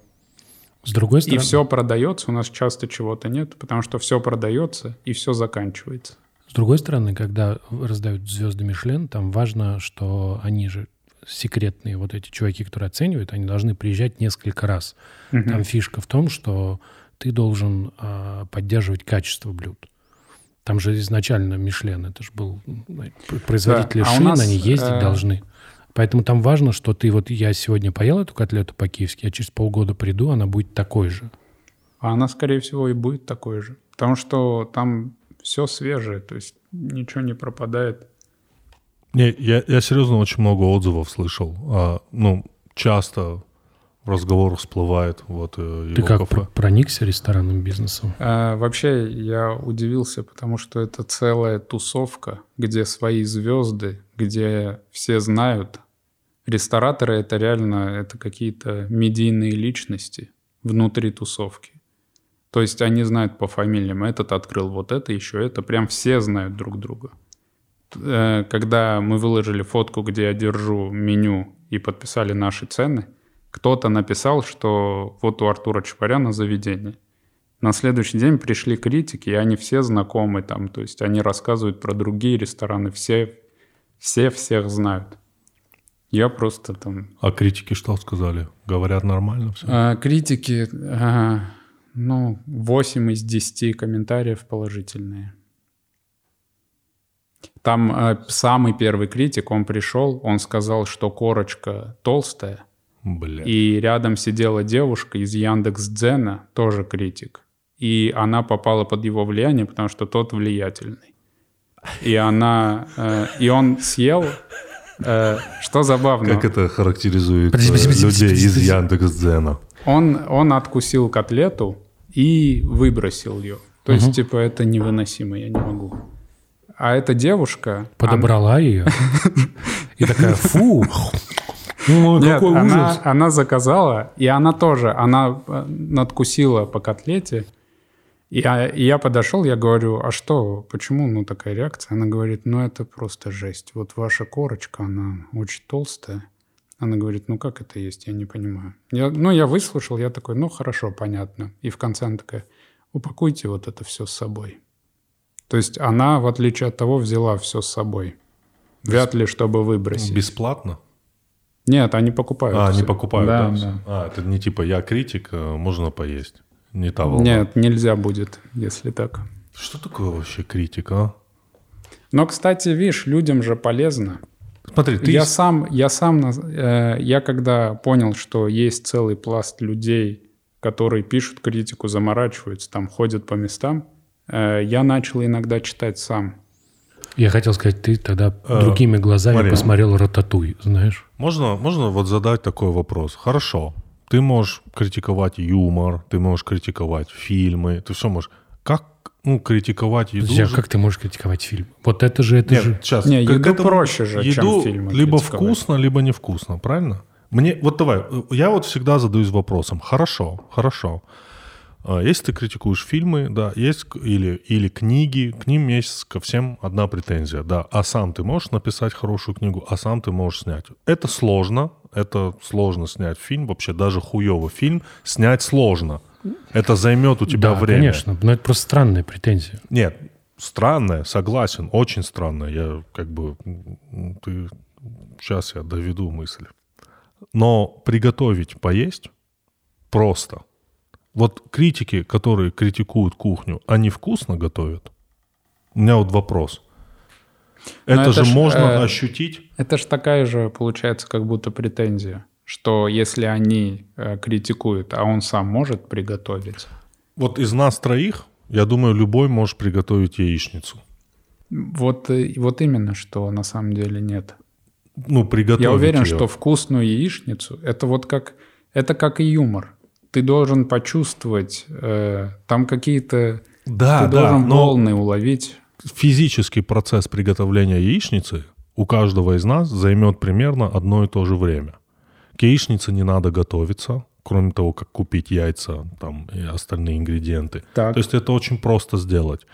Speaker 3: С другой
Speaker 2: И
Speaker 3: стороны,
Speaker 2: все продается. У нас часто чего-то нет, потому что все продается и все заканчивается.
Speaker 3: С другой стороны, когда раздают звезды Мишлен, там важно, что они же секретные вот эти чуваки, которые оценивают, они должны приезжать несколько раз. Там фишка в том, что ты должен а, поддерживать качество блюд. Там же изначально Мишлен, это же был м, производители
Speaker 2: Да, а у
Speaker 3: шин,
Speaker 2: нас,
Speaker 3: они ездить
Speaker 2: э,
Speaker 3: должны. Поэтому там важно, что ты вот я сегодня поел эту котлету по-киевски, я через полгода приду, она будет такой же.
Speaker 2: А она, скорее всего, и будет такой же. Потому что там все свежее, то есть ничего не пропадает.
Speaker 1: Не, я, я серьезно очень много отзывов слышал. А, ну, часто в разговорах всплывает вот э,
Speaker 3: Ты
Speaker 1: его
Speaker 3: как
Speaker 1: кафе.
Speaker 3: про- проникся ресторанным бизнесом?
Speaker 2: А, вообще, я удивился, потому что это целая тусовка, где свои звезды, где все знают. Рестораторы — это реально это какие-то медийные личности внутри тусовки. То есть они знают по фамилиям. Этот открыл вот это, еще это. Прям все знают друг друга. Э, Когда мы выложили фотку, где я держу меню и подписали наши цены, кто-то написал, что вот у Артура Чапаряна заведение. На следующий день пришли критики, и они все знакомы там, то есть они рассказывают про другие рестораны, все, все всех знают. Я просто там...
Speaker 1: А критики что сказали? Говорят нормально все?
Speaker 2: А, критики, а, ну, 8 из 10 комментариев положительные. Там а, самый первый критик, он пришел, он сказал, что корочка толстая,
Speaker 1: Бля.
Speaker 2: и рядом сидела девушка из Яндекс.Дзена, тоже критик. И она попала под его влияние, потому что тот влиятельный. И она... э, и он съел... э, что забавно.
Speaker 1: Как это характеризует
Speaker 3: Подожди,
Speaker 1: э,
Speaker 3: подожди, подожди,
Speaker 1: людей
Speaker 3: подожди,
Speaker 1: из
Speaker 3: подожди.
Speaker 1: Яндекс.Дзена?
Speaker 2: Он, он откусил котлету, и выбросил ее. То есть, типа, это невыносимо, я не могу. А эта девушка...
Speaker 3: Подобрала ее [laughs] и такая, фу, ну,
Speaker 2: Нет,
Speaker 3: какой
Speaker 2: она,
Speaker 3: ужас.
Speaker 2: она заказала, и она тоже, она э, надкусила по котлете. И я, и я подошел, я говорю, а что, почему ну, такая реакция? Она говорит, ну это просто жесть. Вот ваша корочка, она очень толстая. Она говорит, ну как это есть, я не понимаю. Я, ну я выслушал, я такой, ну хорошо, понятно. И в конце она такая, упакуйте вот это все с собой. То есть она, в отличие от того, взяла все с собой. Вряд ли, чтобы выбросить.
Speaker 1: Бесплатно?
Speaker 2: Нет, они покупают.
Speaker 1: А, они покупают,
Speaker 2: да,
Speaker 1: да?
Speaker 2: да.
Speaker 1: А, это не типа я критик, а можно поесть. Не та волна.
Speaker 2: Нет, нельзя будет, если так.
Speaker 1: Что такое вообще критик, а?
Speaker 2: Но, кстати, видишь, людям же полезно.
Speaker 1: Смотри, ты...
Speaker 2: я сам, я сам, э, я когда понял, что есть целый пласт людей, которые пишут критику, заморачиваются, там ходят по местам, э, я начал иногда читать сам.
Speaker 3: Я хотел сказать, ты тогда
Speaker 1: Э,
Speaker 3: другими глазами
Speaker 1: смотри.
Speaker 3: посмотрел «Рататуй», знаешь?
Speaker 1: Можно, можно вот задать такой вопрос. Хорошо, ты можешь критиковать юмор, ты можешь критиковать фильмы, ты все можешь. Как ну, критиковать еду?
Speaker 3: Друзья,
Speaker 1: же-
Speaker 3: как ты можешь критиковать фильм? Вот это же, это
Speaker 1: Нет,
Speaker 3: же...
Speaker 1: сейчас.
Speaker 2: Не, еду
Speaker 1: этому-
Speaker 2: проще же, чем
Speaker 1: еду
Speaker 2: фильмы
Speaker 1: либо
Speaker 2: критиковать.
Speaker 1: вкусно, либо невкусно, правильно? Мне, вот давай, э, я вот всегда задаюсь вопросом. Хорошо, хорошо. А, Если ты критикуешь фильмы, да, есть или, или книги, к ним есть ко всем одна претензия, да. А сам ты можешь написать хорошую книгу, а сам ты можешь снять. Это сложно, это сложно снять фильм, вообще даже хуёвый фильм снять сложно. Это займет у тебя
Speaker 3: да,
Speaker 1: время.
Speaker 3: конечно, но это просто странная претензия.
Speaker 1: Нет, странное, согласен, очень странное. Я как бы... Ты... Сейчас я доведу мысль. Но приготовить поесть просто. Вот критики, которые критикуют кухню, они вкусно готовят? У меня вот вопрос. Это,
Speaker 2: это
Speaker 1: же
Speaker 2: ж,
Speaker 1: можно
Speaker 2: э,
Speaker 1: ощутить?
Speaker 2: Это же такая же, получается, как будто претензия, что если они э, критикуют, а он сам может приготовить,
Speaker 1: Вот из нас троих, я думаю, любой может приготовить яичницу.
Speaker 2: вот, э, вот именно, что на самом деле нет.
Speaker 1: Ну, приготовить
Speaker 2: Я уверен,
Speaker 1: её.
Speaker 2: что вкусную яичницу это вот как это как и юмор. Ты должен почувствовать э, там какие-то
Speaker 1: Да,
Speaker 2: ты
Speaker 1: да,
Speaker 2: должен
Speaker 1: но-
Speaker 2: волны уловить.
Speaker 1: физический процесс приготовления яичницы у каждого из нас займет примерно одно и то же время. К яичнице не надо готовиться, кроме того, как купить яйца там, и остальные ингредиенты.
Speaker 2: Так.
Speaker 1: То есть это очень просто сделать.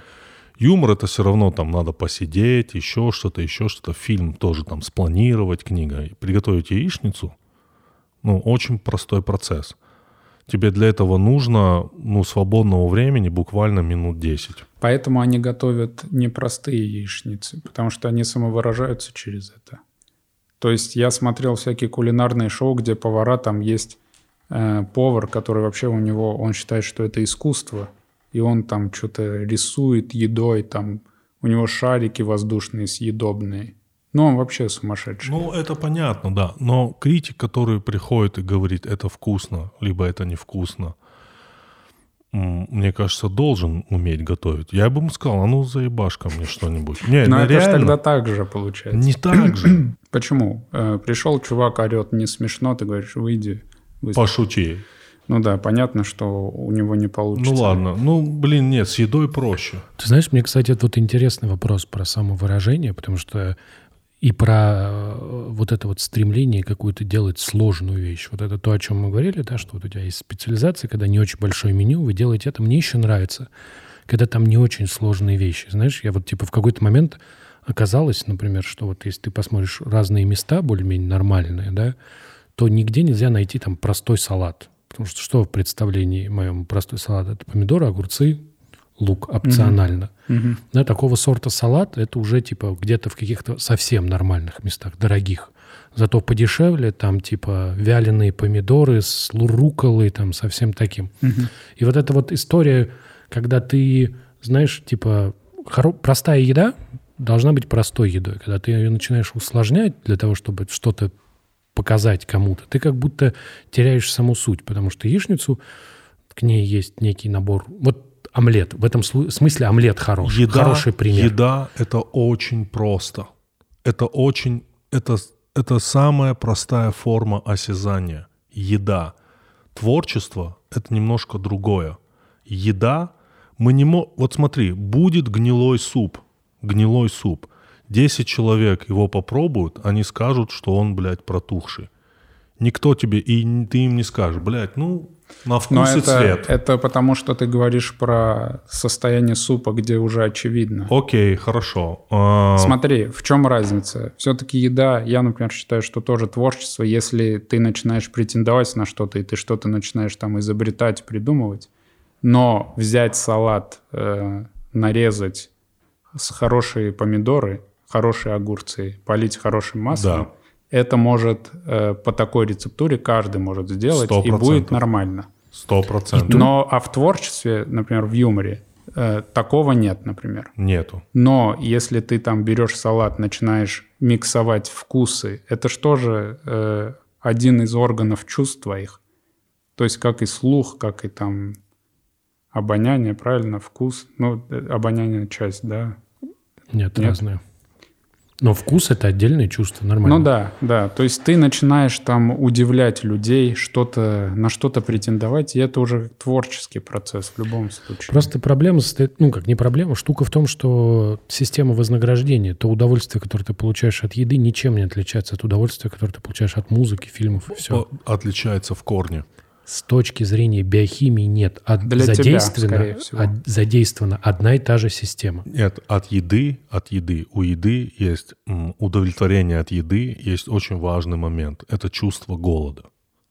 Speaker 1: Юмор это все равно там надо посидеть, еще что-то, еще что-то. Фильм тоже там спланировать, книга. И Приготовить яичницу, ну, очень простой процесс. Тебе для этого нужно, ну, свободного времени буквально минут 10.
Speaker 2: Поэтому они готовят непростые яичницы, потому что они самовыражаются через это. То есть я смотрел всякие кулинарные шоу, где повара там есть э, повар, который вообще у него, он считает, что это искусство, и он там что-то рисует едой, там у него шарики воздушные съедобные. Ну, он вообще сумасшедший.
Speaker 1: Ну, это понятно, да. Но критик, который приходит и говорит, это вкусно, либо это невкусно, мне кажется, должен уметь готовить. Я бы ему сказал, а ну заебашь ко мне что-нибудь. Не,
Speaker 2: Но
Speaker 1: ну,
Speaker 2: это же
Speaker 1: реально,
Speaker 2: тогда так же получается.
Speaker 1: не так же. [clears throat]
Speaker 2: Почему? Э, пришел чувак, орет, не смешно, ты говоришь, выйди. выступи».
Speaker 1: Пошути.
Speaker 2: Ну да, понятно, что у него не получится.
Speaker 1: Ну ладно. Ну, блин, нет, с едой проще.
Speaker 3: Ты знаешь, мне, кстати, вот интересный вопрос про самовыражение, потому что и про э, вот это вот стремление какую-то делать сложную вещь. Вот это то, о чем мы говорили, да, что вот у тебя есть специализация, когда не очень большое меню, вы делаете это. Мне еще нравится, когда там не очень сложные вещи. Знаешь, я вот типа в какой-то момент оказалось, например, что вот если ты посмотришь разные места более-менее нормальные, да, то нигде нельзя найти там простой салат. Потому что что в представлении моем простой салат? Это помидоры, огурцы, лук опционально.
Speaker 2: Мгм.
Speaker 3: Да, такого сорта салат это уже типа где-то в каких-то совсем нормальных местах, дорогих. Зато подешевле там типа вяленые помидоры с руколой, там совсем таким. И вот эта вот история, когда ты, знаешь, типа хоро- простая еда должна быть простой едой. Когда ты ее начинаешь усложнять для того, чтобы что-то показать кому-то, ты как будто теряешь саму суть, потому что яичницу, к ней есть некий набор. Вот омлет. В этом смысле омлет хороший.
Speaker 1: Еда,
Speaker 3: хороший пример.
Speaker 1: еда – это очень просто. Это очень, это, это самая простая форма осязания. Еда. Творчество – это немножко другое. еда, мы не можем... Вот смотри, будет гнилой суп, гнилой суп. 10 человек его попробуют, они скажут, что он, блядь, протухший. Никто тебе, и ты им не скажешь, блядь, ну, на вкус
Speaker 2: Но
Speaker 1: и
Speaker 2: это,
Speaker 1: цвет.
Speaker 2: это потому, что ты говоришь про состояние супа, где уже очевидно.
Speaker 1: Окей, хорошо. А,
Speaker 2: Смотри, в чем разница? Все-таки еда, я, например, считаю, что тоже творчество, если ты начинаешь претендовать на что-то, и ты что-то начинаешь там изобретать, придумывать, но взять салат, э, нарезать с хорошие помидоры, хорошие огурцы, полить хорошим маслом,
Speaker 1: Да.
Speaker 2: Это может э, по такой рецептуре каждый может сделать,
Speaker 1: Сто
Speaker 2: и будет нормально.
Speaker 1: Сто процентов.
Speaker 2: Но а в творчестве, например, в юморе, э, такого нет, например.
Speaker 1: Нету.
Speaker 2: Но если ты там берешь салат, начинаешь миксовать вкусы, это что же э, один из органов чувств твоих? То есть как и слух, как и там обоняние, правильно, вкус. Ну, э, обоняние часть, да.
Speaker 3: Нет,
Speaker 2: Нет?
Speaker 3: разные. Но вкус — это отдельное чувство, нормально.
Speaker 2: Ну да, да. То есть ты начинаешь там удивлять людей, что-то на что-то претендовать, и это уже творческий процесс в любом случае.
Speaker 3: Просто проблема состоит, ну как не проблема, штука в том, что система вознаграждения, то удовольствие, которое ты получаешь от еды, ничем не отличается от удовольствия, которое ты получаешь от музыки, фильмов и все.
Speaker 1: Отличается в корне.
Speaker 3: С точки зрения биохимии нет. От-
Speaker 2: Для тебя,
Speaker 3: задействована,
Speaker 2: всего.
Speaker 3: от- задействована одна и та же система.
Speaker 1: Нет, от еды, от еды. У еды есть удовлетворение от еды, есть очень важный момент. Это чувство голода.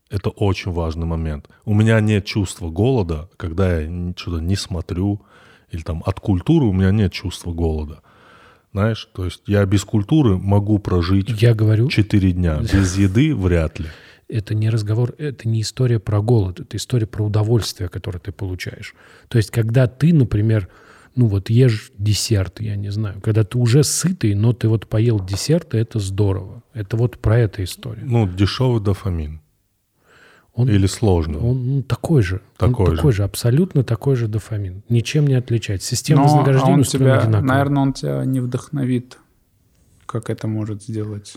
Speaker 1: Это очень важный момент. У меня нет чувства голода, когда я что-то не смотрю, или там от культуры у меня нет чувства голода. Знаешь, то есть я без культуры могу прожить
Speaker 3: Я говорю,
Speaker 1: 4 дня. Без еды вряд ли.
Speaker 3: Это не разговор, это не история про голод, это история про удовольствие, которое ты получаешь. То есть, когда ты, например, ну вот ешь десерт, я не знаю, когда ты уже сытый, но ты вот поел десерт, и это здорово. Это вот про эту историю.
Speaker 1: Ну, дешевый дофамин.
Speaker 3: Он,
Speaker 1: Или сложный.
Speaker 3: он ну, такой же. Он
Speaker 1: Такой же.
Speaker 3: такой же, абсолютно такой же дофамин. Ничем не отличается. Система
Speaker 2: Но,
Speaker 3: вознаграждения
Speaker 2: он
Speaker 3: устроена
Speaker 2: тебя,
Speaker 3: одинаково.
Speaker 2: наверное, он тебя не вдохновит, как это может сделать.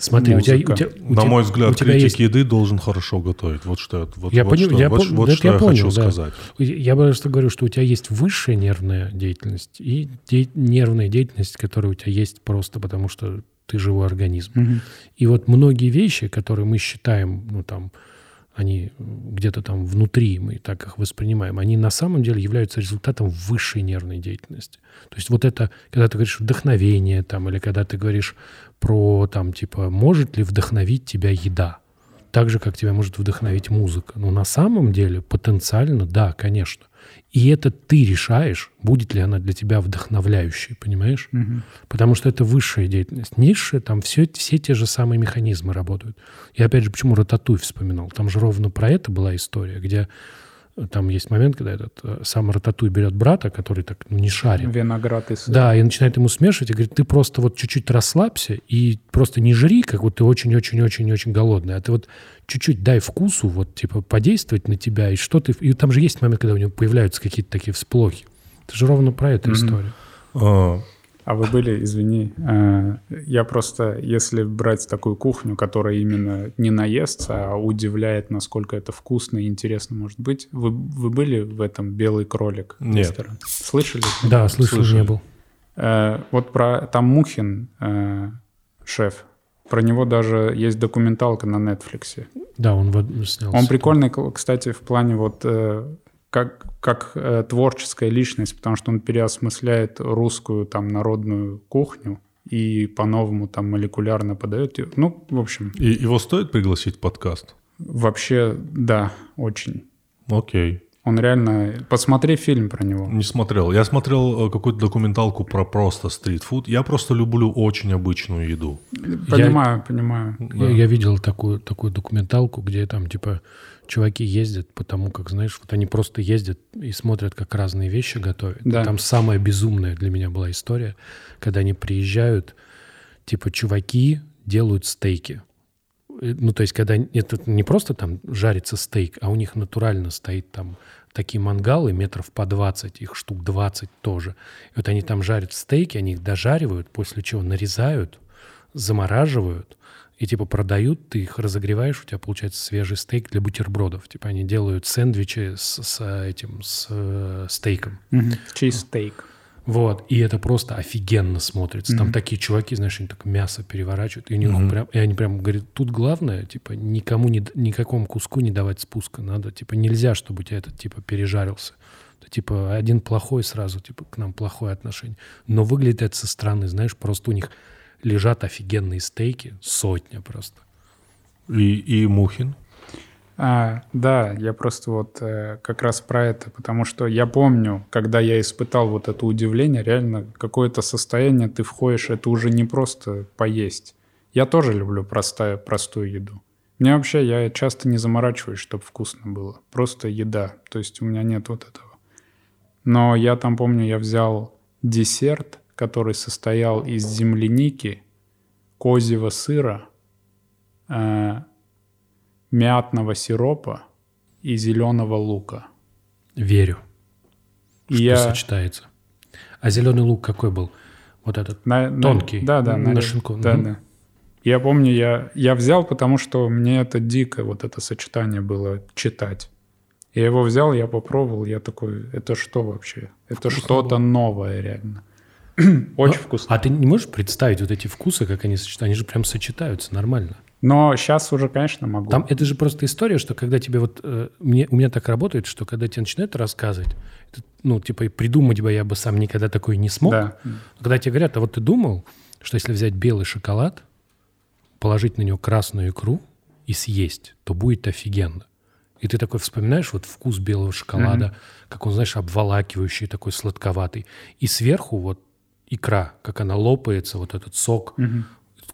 Speaker 3: Смотри, у тебя, у тебя-
Speaker 1: На мой взгляд,
Speaker 3: у тебя
Speaker 1: критик
Speaker 3: есть
Speaker 1: еды должен хорошо готовить. Вот что, я- вот,
Speaker 3: Я
Speaker 1: вот что,
Speaker 3: я
Speaker 1: вот,
Speaker 3: пон-
Speaker 1: вот
Speaker 3: да,
Speaker 1: что
Speaker 3: я
Speaker 1: я,
Speaker 3: понял,
Speaker 1: хочу
Speaker 3: да.
Speaker 1: сказать.
Speaker 3: Я просто говорю, что у тебя есть высшая нервная деятельность и де- нервная деятельность, которая у тебя есть просто потому, что ты живой организм. И вот многие вещи, которые мы считаем, ну там, они где-то там внутри, мы так их воспринимаем, они на самом деле являются результатом высшей нервной деятельности. То есть вот это, когда ты говоришь вдохновение, там, или когда ты говоришь про, там, типа, может ли вдохновить тебя еда, так же, как тебя может вдохновить музыка. Но на самом деле потенциально, да, конечно. И это ты решаешь, будет ли она для тебя вдохновляющей, понимаешь? Потому что это высшая деятельность. Низшая, там все, все те же самые механизмы работают. И опять же, почему Рататуй вспоминал? Там же ровно про это была история, где там есть момент, когда этот э, сам Рататуй берет брата, который так ну, не шарит.
Speaker 2: Виноград и сыр.
Speaker 3: Да, и начинает ему смешивать и говорит, ты просто вот чуть-чуть расслабься и просто не жри, как вот ты очень-очень-очень-очень голодный, а ты вот чуть-чуть дай вкусу, вот типа подействовать на тебя, и что ты... И там же есть момент, когда у него появляются какие-то такие всплохи. Это же ровно про эту историю.
Speaker 1: А,
Speaker 2: вы были, извини, э, я просто, если брать такую кухню, которая именно не наестся, а удивляет, насколько это вкусно и интересно может быть, вы, вы были в этом «Белый кролик»
Speaker 1: Нет.
Speaker 2: ресторан? Слышали?
Speaker 3: Да, слышал,
Speaker 1: Слышали.
Speaker 3: не был.
Speaker 2: Э, вот про там Мухин, э, шеф, про него даже есть документалка на Netflix.
Speaker 3: Да, он снялся.
Speaker 2: Он прикольный, кстати, в плане вот как, как э, творческая личность, потому что он переосмысляет русскую там народную кухню и по-новому там молекулярно подает. её. Ну, в общем,
Speaker 1: и его стоит пригласить в подкаст?
Speaker 2: вообще, да, очень.
Speaker 1: Окей.
Speaker 2: Он реально... Посмотри фильм про него.
Speaker 1: Не смотрел. Я смотрел э, какую-то документалку про просто стритфуд. Я просто люблю очень обычную еду.
Speaker 2: Понимаю, понимаю.
Speaker 3: Я, я видел такую, такую документалку, где там, типа, чуваки ездят потому, как, знаешь, вот они просто ездят и смотрят, как разные вещи готовят.
Speaker 2: Да.
Speaker 3: Там самая безумная для меня была история, когда они приезжают, типа, чуваки делают стейки. Э, Ну, то есть, когда это не просто там жарится стейк, а у них натурально стоит там такие мангалы метров по 20, их штук 20 тоже. И вот они там жарят стейки, они их дожаривают, после чего нарезают, замораживают, и типа продают, ты их разогреваешь, у тебя получается свежий стейк для бутербродов. Типа они делают сэндвичи с, с этим, с э, стейком.
Speaker 2: Чизстейк.
Speaker 3: Вот, и это просто офигенно смотрится. Там
Speaker 2: Мгм.
Speaker 3: такие чуваки, знаешь, они так мясо переворачивают, и, они его прям, и они прям говорят, тут главное, типа, никому, не, никакому куску не давать спуска. Надо, типа, нельзя, чтобы у тебя этот, типа, пережарился. Это, типа, один плохой сразу, типа, к нам плохое отношение. Но выглядит это со стороны, знаешь, просто у них лежат офигенные стейки, сотня просто.
Speaker 1: И, и Мухин.
Speaker 2: А, да, я просто вот э, как раз про это, потому что я помню, когда я испытал вот это удивление, реально какое-то состояние ты входишь, это уже не просто поесть. Я тоже люблю простая, простую еду. Мне вообще, я часто не заморачиваюсь, чтобы вкусно было. Просто еда. То есть у меня нет вот этого. Но я там помню, я взял десерт, который состоял из земляники, козьего сыра, э, мятного сиропа и зеленого лука.
Speaker 3: Верю,
Speaker 2: И
Speaker 3: что
Speaker 2: я
Speaker 3: сочетается. А зеленый лук какой был? Вот этот
Speaker 2: на- на-
Speaker 3: тонкий,
Speaker 2: да, да,
Speaker 3: на
Speaker 2: на-
Speaker 3: шинку.
Speaker 2: Да,
Speaker 3: Мгм.
Speaker 2: да. Я помню, я, я взял, потому что мне это дико, вот это сочетание было читать. Я его взял, я попробовал, я такой, это что вообще? Это что-то новое реально. [clears throat] Очень
Speaker 3: Ну,
Speaker 2: вкусно.
Speaker 3: А ты не можешь представить вот эти вкусы, как они сочетаются? Они же прям сочетаются нормально.
Speaker 2: Но сейчас уже, конечно, могу.
Speaker 3: Там это же просто история, что когда тебе вот... э, мне, у меня так работает, что когда тебе начинают рассказывать, ну, типа, и придумать бы я бы сам никогда такое не смог.
Speaker 2: Да.
Speaker 3: Когда тебе говорят, а вот ты думал, что если взять белый шоколад, положить на него красную икру и съесть, то будет офигенно. И ты такой вспоминаешь вот вкус белого шоколада, как он, знаешь, обволакивающий, такой сладковатый. И сверху вот икра, как она лопается, вот этот сок.
Speaker 2: Мгм.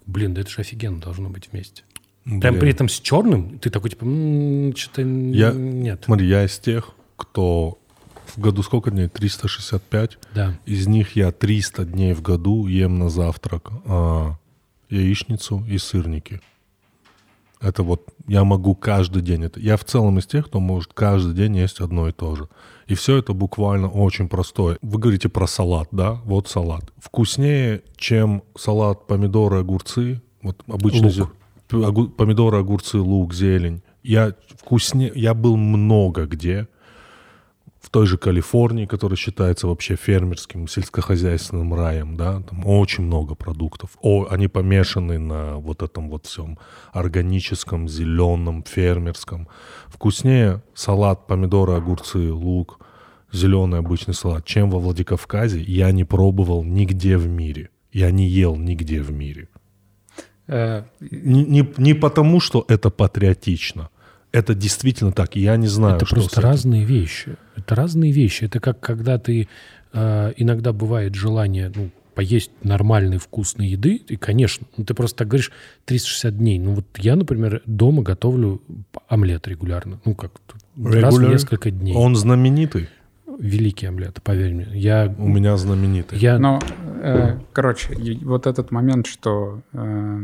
Speaker 3: Блин, да это же офигенно должно быть вместе.
Speaker 1: Блин.
Speaker 3: Прям при этом с черным ты такой, типа, что-то
Speaker 1: Я-
Speaker 3: нет.
Speaker 1: Смотри, я из тех, кто в году сколько дней? 365.
Speaker 3: Да.
Speaker 1: Из них я 300 дней в году ем на завтрак а, яичницу и сырники. Это вот я могу каждый день. Это, я в целом из тех, кто может каждый день есть одно и то же. И все это буквально очень простое. Вы говорите про салат, да? Вот салат. Вкуснее, чем салат помидоры, огурцы. Вот обычно
Speaker 3: Лук.
Speaker 1: помидоры, огурцы, лук, зелень. Я вкуснее. Я был много где в той же Калифорнии, которая считается вообще фермерским, сельскохозяйственным раем, да, там очень много продуктов. О, они помешаны на вот этом вот всем органическом, зеленом, фермерском. Вкуснее салат, помидоры, огурцы, лук, зеленый обычный салат, чем во Владикавказе, я не пробовал нигде в мире. Я не ел нигде в мире. Не, не, не потому, что это патриотично. Это действительно так. Я не знаю,
Speaker 3: Это
Speaker 1: что
Speaker 3: просто
Speaker 1: с этим.
Speaker 3: разные вещи. Это разные вещи. Это как когда ты э, иногда бывает желание ну, поесть нормальной вкусной еды. И, конечно, ну, ты просто так говоришь 360 дней. Ну вот я, например, дома готовлю омлет регулярно. Ну как раз в
Speaker 1: Regular?
Speaker 3: несколько дней.
Speaker 1: Он знаменитый.
Speaker 3: Великий омлет, поверь мне. Я,
Speaker 1: У меня знаменитый.
Speaker 3: я
Speaker 2: Но, э, короче, вот этот момент, что э,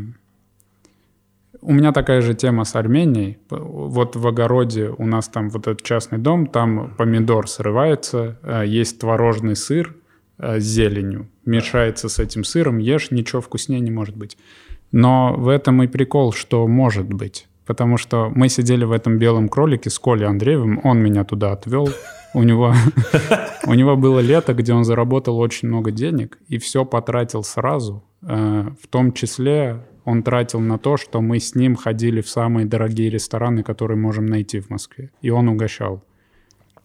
Speaker 2: у меня такая же тема с Арменией. Вот в огороде у нас там вот этот частный дом, там помидор срывается, э, есть творожный сыр э, с зеленью, мешается с этим сыром, ешь, ничего вкуснее не может быть. Но в этом и прикол, что может быть. Потому что мы сидели в этом белом кролике с Колей Андреевым, он меня туда отвел. У него, [laughs] у него было лето, где он заработал очень много денег и все потратил сразу. Э, В том числе он тратил на то, что мы с ним ходили в самые дорогие рестораны, которые можем найти в Москве. И он угощал.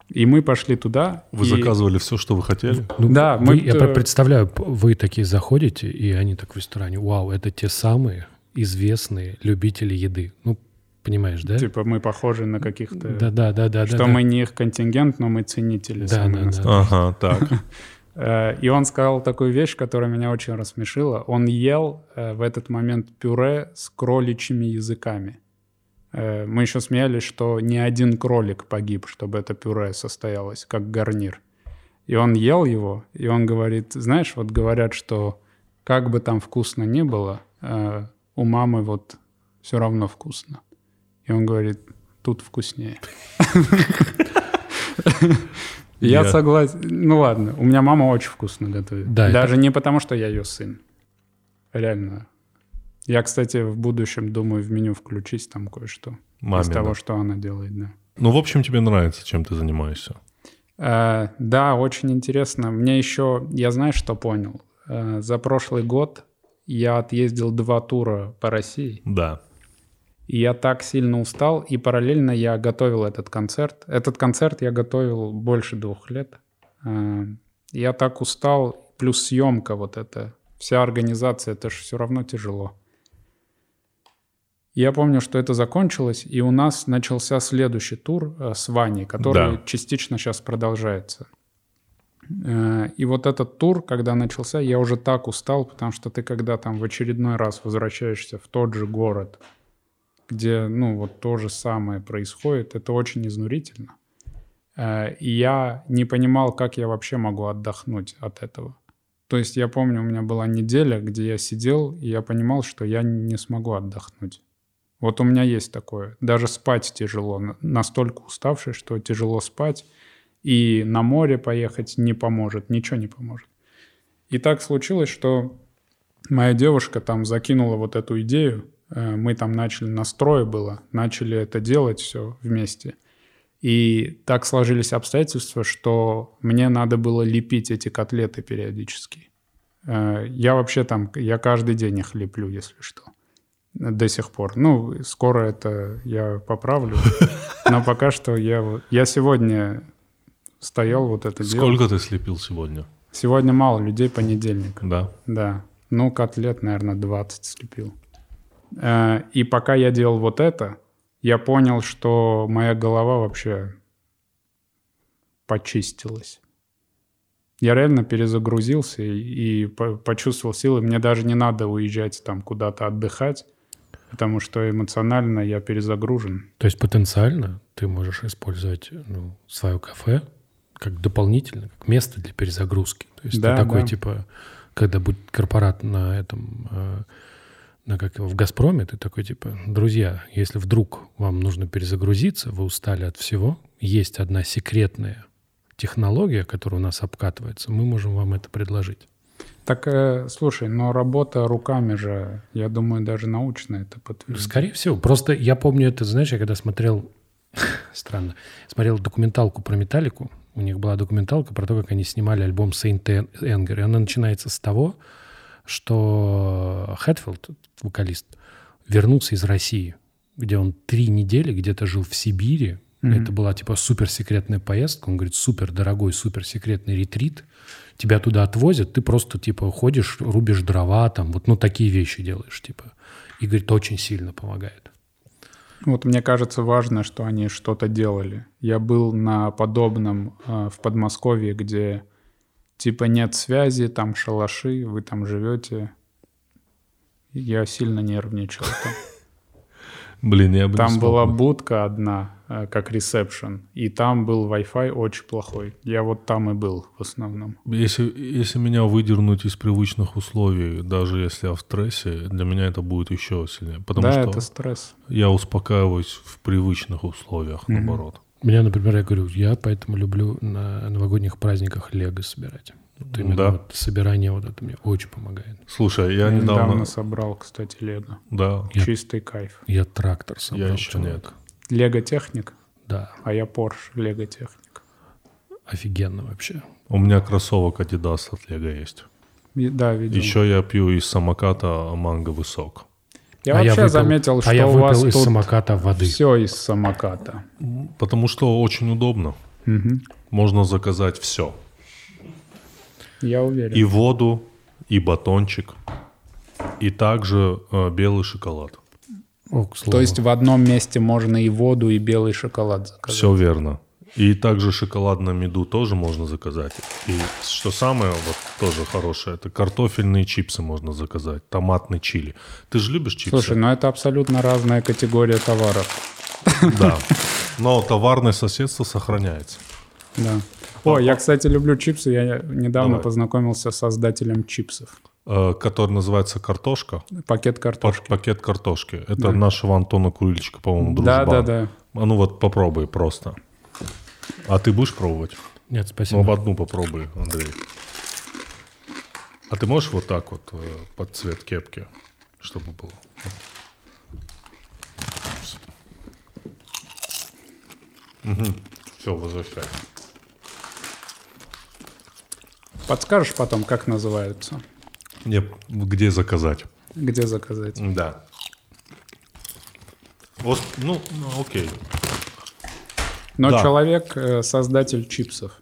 Speaker 2: И мы пошли туда.
Speaker 1: Вы
Speaker 2: и-
Speaker 1: заказывали все, что вы хотели?
Speaker 3: Ну,
Speaker 2: Да,
Speaker 3: вы-
Speaker 2: мы,
Speaker 3: я
Speaker 2: э,
Speaker 3: представляю, вы такие заходите, и они так в ресторане. Вау, это те самые известные любители еды. Ну, понимаешь, да?
Speaker 2: Типа мы похожи на каких-то...
Speaker 3: Да, да, да, да.
Speaker 2: что
Speaker 3: да,
Speaker 2: мы не их контингент, но мы ценители.
Speaker 3: Да, да, да.
Speaker 2: настоящие.
Speaker 1: Ага, так. [laughs]
Speaker 2: Э, И он сказал такую вещь, которая меня очень рассмешила. Он ел э, в этот момент пюре с кроличьими языками. Э, Мы еще смеялись, что ни один кролик погиб, чтобы это пюре состоялось, как гарнир. И он ел его, и он говорит, знаешь, вот говорят, что как бы там вкусно ни было, у мамы вот все равно вкусно. И он говорит, тут вкуснее. [laughs] [laughs] Я
Speaker 1: Я-
Speaker 2: согласен. Ну ладно, у меня мама очень вкусно готовит.
Speaker 3: Да,
Speaker 2: Даже не потому, что я ее сын. Реально. Я, кстати, в будущем думаю в меню включить там кое-что.
Speaker 1: Маме,
Speaker 2: из того, что она делает, да.
Speaker 1: Ну, в общем, тебе нравится, чем ты занимаешься.
Speaker 2: Э, да, очень интересно. Мне еще, я знаешь, что понял? Э, за прошлый год я отъездил два тура по России.
Speaker 1: Да.
Speaker 2: И я так сильно устал, и параллельно я готовил этот концерт. Этот концерт я готовил больше двух лет. Э, Я так устал, плюс съемка вот эта, вся организация, это же все равно тяжело. Я помню, что это закончилось, и у нас начался следующий тур э, с Ваней, который
Speaker 1: Да.
Speaker 2: частично сейчас продолжается. Э, И вот этот тур, когда начался, я уже так устал, потому что ты когда там в очередной раз возвращаешься в тот же город, где, ну, вот то же самое происходит, это очень изнурительно. Э, И я не понимал, как я вообще могу отдохнуть от этого. То есть я помню, у меня была неделя, где я сидел, и я понимал, что я не смогу отдохнуть. Вот у меня есть такое. Даже спать тяжело. На- Настолько уставший, что тяжело спать. И на море поехать не поможет, ничего не поможет. И так случилось, что моя девушка там закинула вот эту идею. Э, Мы там начали, настрое было, начали это делать все вместе. И так сложились обстоятельства, что мне надо было лепить эти котлеты периодически. Э, Я вообще там, я каждый день их леплю, если что. До сих пор. Ну, скоро это я поправлю. [laughs] Но пока что я, я сегодня стоял вот это делал.
Speaker 1: Сколько ты слепил сегодня?
Speaker 2: Сегодня мало людей, понедельник.
Speaker 1: Да.
Speaker 2: Да. Ну, котлет, наверное, 20 слепил. Э, И пока я делал вот это, я понял, что моя голова вообще почистилась. Я реально перезагрузился и, и по- почувствовал силы. Мне даже не надо уезжать там куда-то отдыхать, потому что эмоционально я перезагружен.
Speaker 3: То есть потенциально ты можешь использовать ну, свое кафе как дополнительно, как место для перезагрузки. То есть
Speaker 2: Да,
Speaker 3: ты такой,
Speaker 2: да.
Speaker 3: типа, когда будет корпорат на этом, э, на как его, в «Газпроме», ты такой, типа, друзья, если вдруг вам нужно перезагрузиться, вы устали от всего, есть одна секретная технология, которая у нас обкатывается, мы можем вам это предложить.
Speaker 2: Так, э, слушай, но работа руками же, я думаю, даже научно это подтвердит.
Speaker 3: Скорее всего. Просто я помню это, знаешь, я когда смотрел, [laughs] странно, смотрел документалку про Металлику, у них была документалка про то, как они снимали альбом Saint Anger, и она начинается с того, что Хэтфилд, вокалист, вернулся из России, где он три недели где-то жил в Сибири.
Speaker 2: Мгм.
Speaker 3: Это была типа суперсекретная поездка. Он говорит, супер дорогой, суперсекретный ретрит. Тебя туда отвозят, ты просто типа ходишь, рубишь дрова, там вот, ну такие вещи делаешь, типа. И говорит, очень сильно помогает.
Speaker 2: Вот мне кажется важно, что они что-то делали. Я был на подобном э, в Подмосковье, где типа нет связи, там шалаши, вы там живете. Я сильно нервничал. Там, [laughs]
Speaker 1: Блин, я бы
Speaker 2: Там была
Speaker 1: бы.
Speaker 2: будка одна, э, как ресепшн, и там был Wi-Fi очень плохой. Я вот там и был в основном.
Speaker 1: Если, если меня выдернуть из привычных условий, даже если я в стрессе, для меня это будет еще сильнее. Потому
Speaker 2: да,
Speaker 1: что
Speaker 2: это стресс.
Speaker 1: я успокаиваюсь в привычных условиях,
Speaker 2: Мгм.
Speaker 1: наоборот.
Speaker 3: Меня, например, я говорю, я поэтому люблю на новогодних праздниках лего собирать. Вот именно
Speaker 1: Да.
Speaker 3: вот собирание вот это мне очень помогает.
Speaker 1: Слушай, я
Speaker 2: Я недавно
Speaker 1: недавно...
Speaker 2: собрал, кстати, Лего.
Speaker 1: Да,
Speaker 3: Я-
Speaker 2: Чистый кайф.
Speaker 3: Я трактор собрал.
Speaker 1: я еще
Speaker 3: чувак.
Speaker 1: нет.
Speaker 2: Лего техник,
Speaker 3: Да,
Speaker 2: а я Porsche Лего техник.
Speaker 3: офигенно вообще.
Speaker 1: У меня кроссовок Adidas от Лего есть.
Speaker 2: И- Да, видел.
Speaker 1: Еще я пью из самоката манговый сок.
Speaker 2: Я
Speaker 3: А
Speaker 2: вообще
Speaker 3: выпил-
Speaker 2: заметил, что
Speaker 3: а я
Speaker 2: у вас
Speaker 3: из
Speaker 2: тут
Speaker 3: самоката воды.
Speaker 2: все из самоката.
Speaker 1: Потому что очень удобно.
Speaker 2: Мгм.
Speaker 1: Можно заказать все.
Speaker 2: Я уверен.
Speaker 1: И воду, и батончик, и также э, белый шоколад.
Speaker 3: О.
Speaker 2: То есть в одном месте можно и воду, и белый шоколад заказать.
Speaker 1: Все верно. И также шоколадную меду тоже можно заказать. И что самое вот тоже хорошее, это картофельные чипсы можно заказать, томатный чили. Ты же любишь чипсы?
Speaker 2: Слушай, ну это абсолютно разная категория товаров.
Speaker 1: Да. [laughs] Но товарное соседство сохраняется.
Speaker 2: Да. О, я, кстати, люблю чипсы. Я недавно
Speaker 1: Давай.
Speaker 2: познакомился с создателем чипсов.
Speaker 1: Э, который называется картошка.
Speaker 2: Пакет
Speaker 1: Пак-
Speaker 2: картошки.
Speaker 1: пакет картошки. Это
Speaker 2: Да.
Speaker 1: нашего Антона Курильчика, по-моему, дружбан.
Speaker 2: Да, да, да.
Speaker 1: А ну вот попробуй просто. А ты будешь пробовать?
Speaker 3: Нет,
Speaker 1: Ну,
Speaker 3: спасибо.
Speaker 1: об одну попробуй, Андрей. А ты можешь вот так вот э, под цвет кепки? чтобы было. Все, возвращай.
Speaker 2: Подскажешь потом, как называются?
Speaker 1: Не, где заказать?
Speaker 2: Где заказать?
Speaker 1: Да. Вот, ну, ну, окей.
Speaker 2: Но
Speaker 1: Да.
Speaker 2: человек э, создатель чипсов.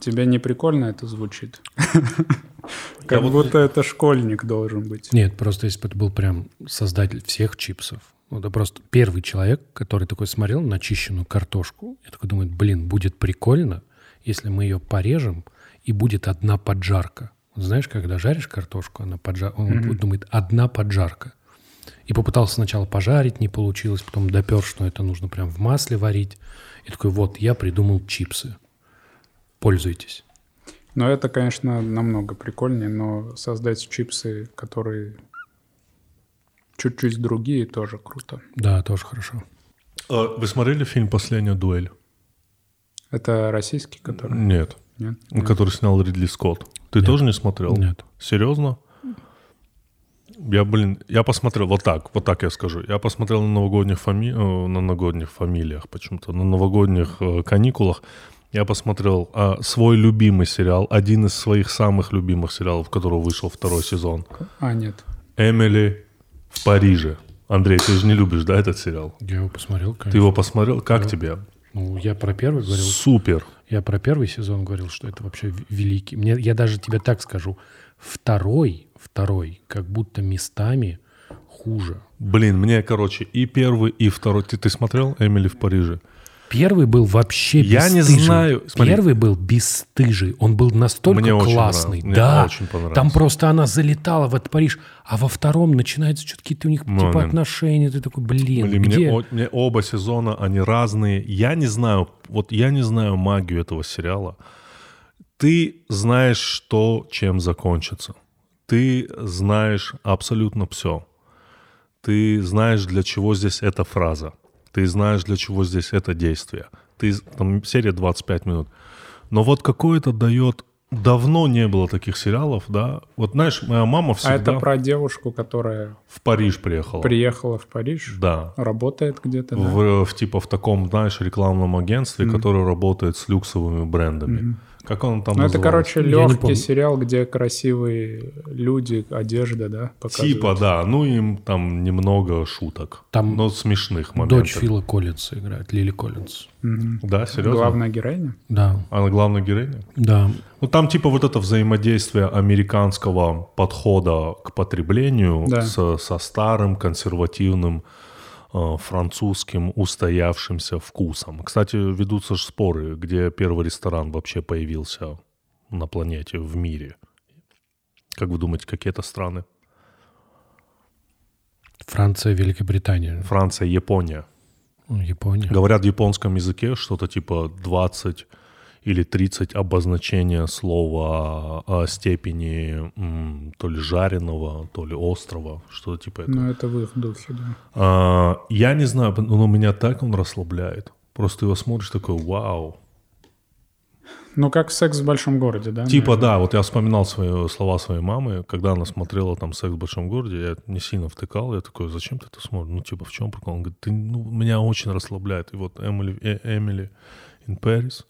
Speaker 2: Тебе не прикольно это звучит? [laughs] Как будто это школьник должен быть.
Speaker 3: Нет, просто если бы это был прям создатель всех чипсов. Это просто первый человек, который такой смотрел на начищенную картошку. Я такой думаю, блин, будет прикольно, если мы ее порежем, и будет одна поджарка. Знаешь, когда жаришь картошку, она поджа... он думает, одна поджарка. И попытался сначала пожарить, не получилось, потом допер, что это нужно прям в масле варить. И такой, вот, я придумал чипсы. Пользуйтесь.
Speaker 2: Но это, конечно, намного прикольнее, но создать чипсы, которые чуть-чуть другие, тоже круто.
Speaker 3: Да, тоже хорошо.
Speaker 1: А, Вы смотрели фильм «Последняя дуэль»?
Speaker 2: Это российский, который...
Speaker 1: Нет.
Speaker 2: Нет?
Speaker 1: Который снял Ридли Скотт. Ты тоже не смотрел?
Speaker 3: Нет.
Speaker 1: Серьезно? Я, блин, я посмотрел вот так, вот так я скажу. Я посмотрел на новогодних, фами... э, на новогодних фамилиях почему-то, на новогодних э, каникулах. Я посмотрел а, свой любимый сериал, один из своих самых любимых сериалов, которого вышел второй сезон.
Speaker 2: А, нет.
Speaker 1: «Эмили в Париже». Андрей, ты же не любишь, да, этот сериал?
Speaker 3: Я его посмотрел, конечно.
Speaker 1: Ты его посмотрел? Как тебе?
Speaker 3: Ну, я про первый говорил.
Speaker 1: Супер.
Speaker 3: Я про первый сезон говорил, что это вообще великий. Мне, я даже тебе так скажу. Второй, второй, как будто местами хуже.
Speaker 1: Блин, мне, короче, и первый, и второй. Ты, ты смотрел «Эмили в Париже»?
Speaker 3: Первый был вообще
Speaker 1: Я не знаю. Смотри.
Speaker 3: Первый был бесстыжий. Он был настолько
Speaker 1: Мне очень
Speaker 3: классный.
Speaker 1: Мне
Speaker 3: да.
Speaker 1: очень понравился.
Speaker 3: Там просто она залетала в этот Париж. А во втором начинаются что-то какие-то у них типа
Speaker 1: да.
Speaker 3: отношения. Ты такой, блин,
Speaker 1: Блин,
Speaker 3: где?
Speaker 1: мне, о- мне оба сезона, они разные. Я не знаю, вот я не знаю магию этого сериала. Ты знаешь, что чем закончится. Ты знаешь абсолютно все. Ты знаешь, для чего здесь эта фраза. Ты знаешь, для чего здесь это действие. Ты, там серия 25 минут. Но вот какое-то дает... Давно не было таких сериалов, да? Вот знаешь, моя мама
Speaker 2: А
Speaker 1: всегда
Speaker 2: это про девушку, которая
Speaker 1: в Париж приехала.
Speaker 2: приехала в Париж,
Speaker 1: Да.
Speaker 2: работает где-то, да?
Speaker 1: в, в типа в таком, знаешь, рекламном агентстве, которое работает с люксовыми брендами. Как он там
Speaker 2: Ну, это, короче, легкий сериал, где красивые люди, одежда, да, показывают.
Speaker 1: Типа, да, ну им там немного шуток.
Speaker 3: Там
Speaker 1: но смешных моментов.
Speaker 3: Дочь Фила Коллинса играет, Лили Коллинс.
Speaker 1: Да, серьезно?
Speaker 2: Главная героиня?
Speaker 3: Да,
Speaker 1: Она главная героиня?
Speaker 3: да.
Speaker 1: Ну там типа вот это взаимодействие американского подхода к потреблению
Speaker 2: Да.
Speaker 1: с- со старым консервативным французским устоявшимся вкусом. Кстати, ведутся же споры, где первый ресторан вообще появился на планете, в мире. Как вы думаете, какие это страны?
Speaker 3: Франция, Великобритания,
Speaker 1: Франция, Япония.
Speaker 3: Япония.
Speaker 1: Говорят в японском языке что-то типа 20 или 30 обозначения слова о степени м, то ли жареного, то ли острого, что-то типа этого.
Speaker 2: Ну, это в их духе, да.
Speaker 1: А, я не знаю, но меня так он расслабляет. Просто его смотришь такой, вау.
Speaker 2: Ну, как секс в большом городе, да?
Speaker 1: Типа, да, вот я вспоминал свои слова своей мамы, когда она смотрела там «Секс в большом городе», я не сильно втыкал, я такой, зачем ты это смотришь? Ну, типа, в чем прикол? Он говорит, ты, ну, меня очень расслабляет. И вот Эмили, э- Эмили in Paris.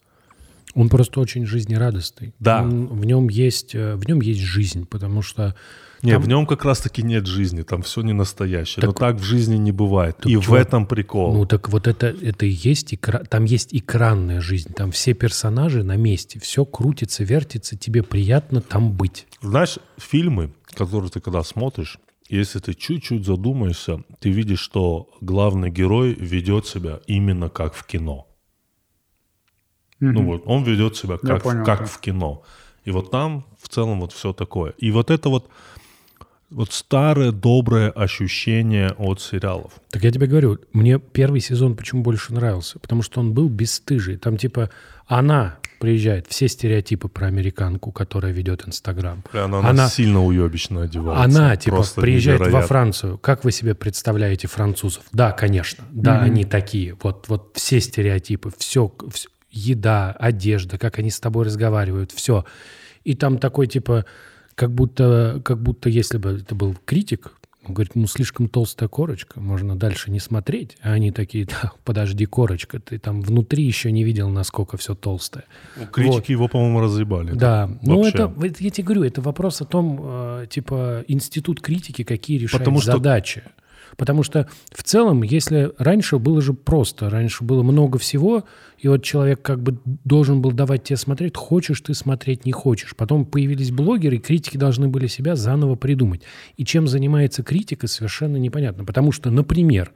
Speaker 3: Он просто очень жизнерадостный.
Speaker 1: Да.
Speaker 3: Он- в нем есть, э, в нем есть жизнь, потому что
Speaker 1: Не,
Speaker 3: Там-
Speaker 1: в нем как раз-таки нет жизни, там все не настоящее. Но
Speaker 3: Так-
Speaker 1: так в жизни не бывает. И в
Speaker 3: чувак,
Speaker 1: этом прикол.
Speaker 3: Ну так вот это, это и есть, экра- там есть экранная жизнь, там все персонажи на месте, все крутится, вертится, тебе приятно там быть.
Speaker 1: Знаешь, фильмы, которые ты когда смотришь, если ты чуть-чуть задумаешься, ты видишь, что главный герой ведет себя именно как в кино. Ну вот, он ведет себя как, в-
Speaker 2: понял,
Speaker 1: как
Speaker 2: да.
Speaker 1: в кино. И вот там в целом вот все такое. И вот это вот, вот старое доброе ощущение от сериалов.
Speaker 3: Так я тебе говорю, мне первый сезон почему больше нравился? Потому что он был бесстыжий. Там типа она приезжает, все стереотипы про американку, которая ведет Инстаграм.
Speaker 1: Она,
Speaker 3: Она-
Speaker 1: сильно уебищно одевается.
Speaker 3: Она, типа,
Speaker 1: Просто
Speaker 3: приезжает во
Speaker 1: невероятно.
Speaker 3: Францию. Как вы себе представляете французов? Да, конечно. Да, они такие. Вот, вот все стереотипы, все, еда, одежда, как они с тобой разговаривают, все. И там такой, типа, как будто, как будто если бы это был критик, он говорит, ну, слишком толстая корочка, можно дальше не смотреть. А они такие, да, подожди, корочка, ты там внутри еще не видел, насколько все толстое.
Speaker 1: Ну, критики
Speaker 3: Вот.
Speaker 1: его, по-моему, разъебали.
Speaker 3: Да, ну
Speaker 1: вообще.
Speaker 3: это, я тебе говорю, это вопрос о том, э, типа, институт критики, какие решает
Speaker 1: Потому что-
Speaker 3: задачи. Потому что в целом, если раньше было же просто, раньше было много всего, и вот человек как бы должен был давать тебе смотреть, хочешь ты смотреть, не хочешь. Потом появились блогеры, и критики должны были себя заново придумать. И чем занимается критика, совершенно непонятно. Потому что, например,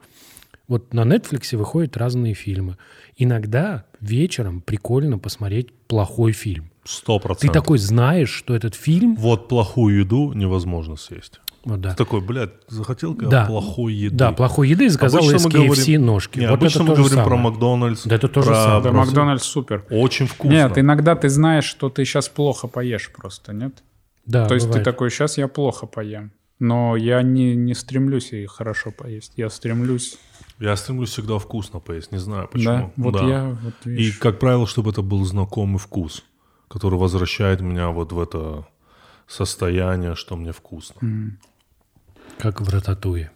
Speaker 3: вот на Netflix выходят разные фильмы. Иногда вечером прикольно посмотреть плохой фильм.
Speaker 1: Сто
Speaker 3: Ты
Speaker 1: процентов.
Speaker 3: такой знаешь, что этот фильм...
Speaker 1: Вот плохую еду невозможно съесть.
Speaker 3: Вот, да.
Speaker 1: Ты такой, блядь, захотел
Speaker 3: Да.
Speaker 1: плохой еды.
Speaker 3: Да, плохой еды заказал
Speaker 1: Обычно
Speaker 3: из
Speaker 1: мы
Speaker 3: KFC
Speaker 1: говорим-
Speaker 3: ножки.
Speaker 1: Не,
Speaker 3: вот
Speaker 1: обычно
Speaker 3: это
Speaker 1: мы говорим про
Speaker 3: самое.
Speaker 1: Макдональдс.
Speaker 3: Да это то же
Speaker 1: про-
Speaker 3: самое.
Speaker 2: Да,
Speaker 1: про-
Speaker 2: Макдональдс супер.
Speaker 1: Очень вкусно.
Speaker 2: Нет, иногда ты знаешь, что ты сейчас плохо поешь просто, нет?
Speaker 3: Да,
Speaker 2: То есть
Speaker 3: бывает.
Speaker 2: ты такой, сейчас я плохо поем. Но я не, не стремлюсь и хорошо поесть. Я стремлюсь...
Speaker 1: Я стремлюсь всегда вкусно поесть, не знаю почему.
Speaker 2: Да, вот
Speaker 1: Да.
Speaker 2: я... Вот,
Speaker 1: И,
Speaker 2: видишь,
Speaker 1: как правило, чтобы это был знакомый вкус, который возвращает меня вот в это состояние, что мне вкусно.
Speaker 3: Как в Рататуе.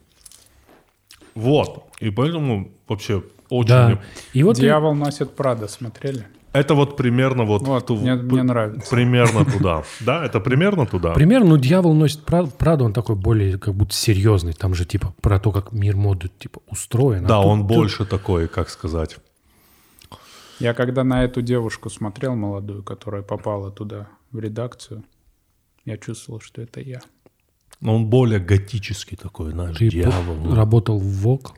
Speaker 1: Вот. И поэтому вообще очень...
Speaker 3: Да. И вот
Speaker 2: «Дьявол носит Прада» смотрели?
Speaker 1: Это вот примерно вот...
Speaker 2: Вот,
Speaker 1: ту-
Speaker 2: мне- мне нравится.
Speaker 1: Примерно [laughs] туда. Да, это примерно туда.
Speaker 3: примерно, ну, дьявол носит Пра- Праду, он такой более как будто серьезный. Там же типа про то, как мир моды типа устроен. А
Speaker 1: Да,
Speaker 3: тут-
Speaker 1: он
Speaker 3: тут-
Speaker 1: больше такой, как сказать.
Speaker 2: Я когда на эту девушку смотрел молодую, которая попала туда, в редакцию, я чувствовал, что это я.
Speaker 1: Но он более готический такой, знаешь,
Speaker 3: Ты
Speaker 1: дьявол.
Speaker 3: по- работал в ВОК.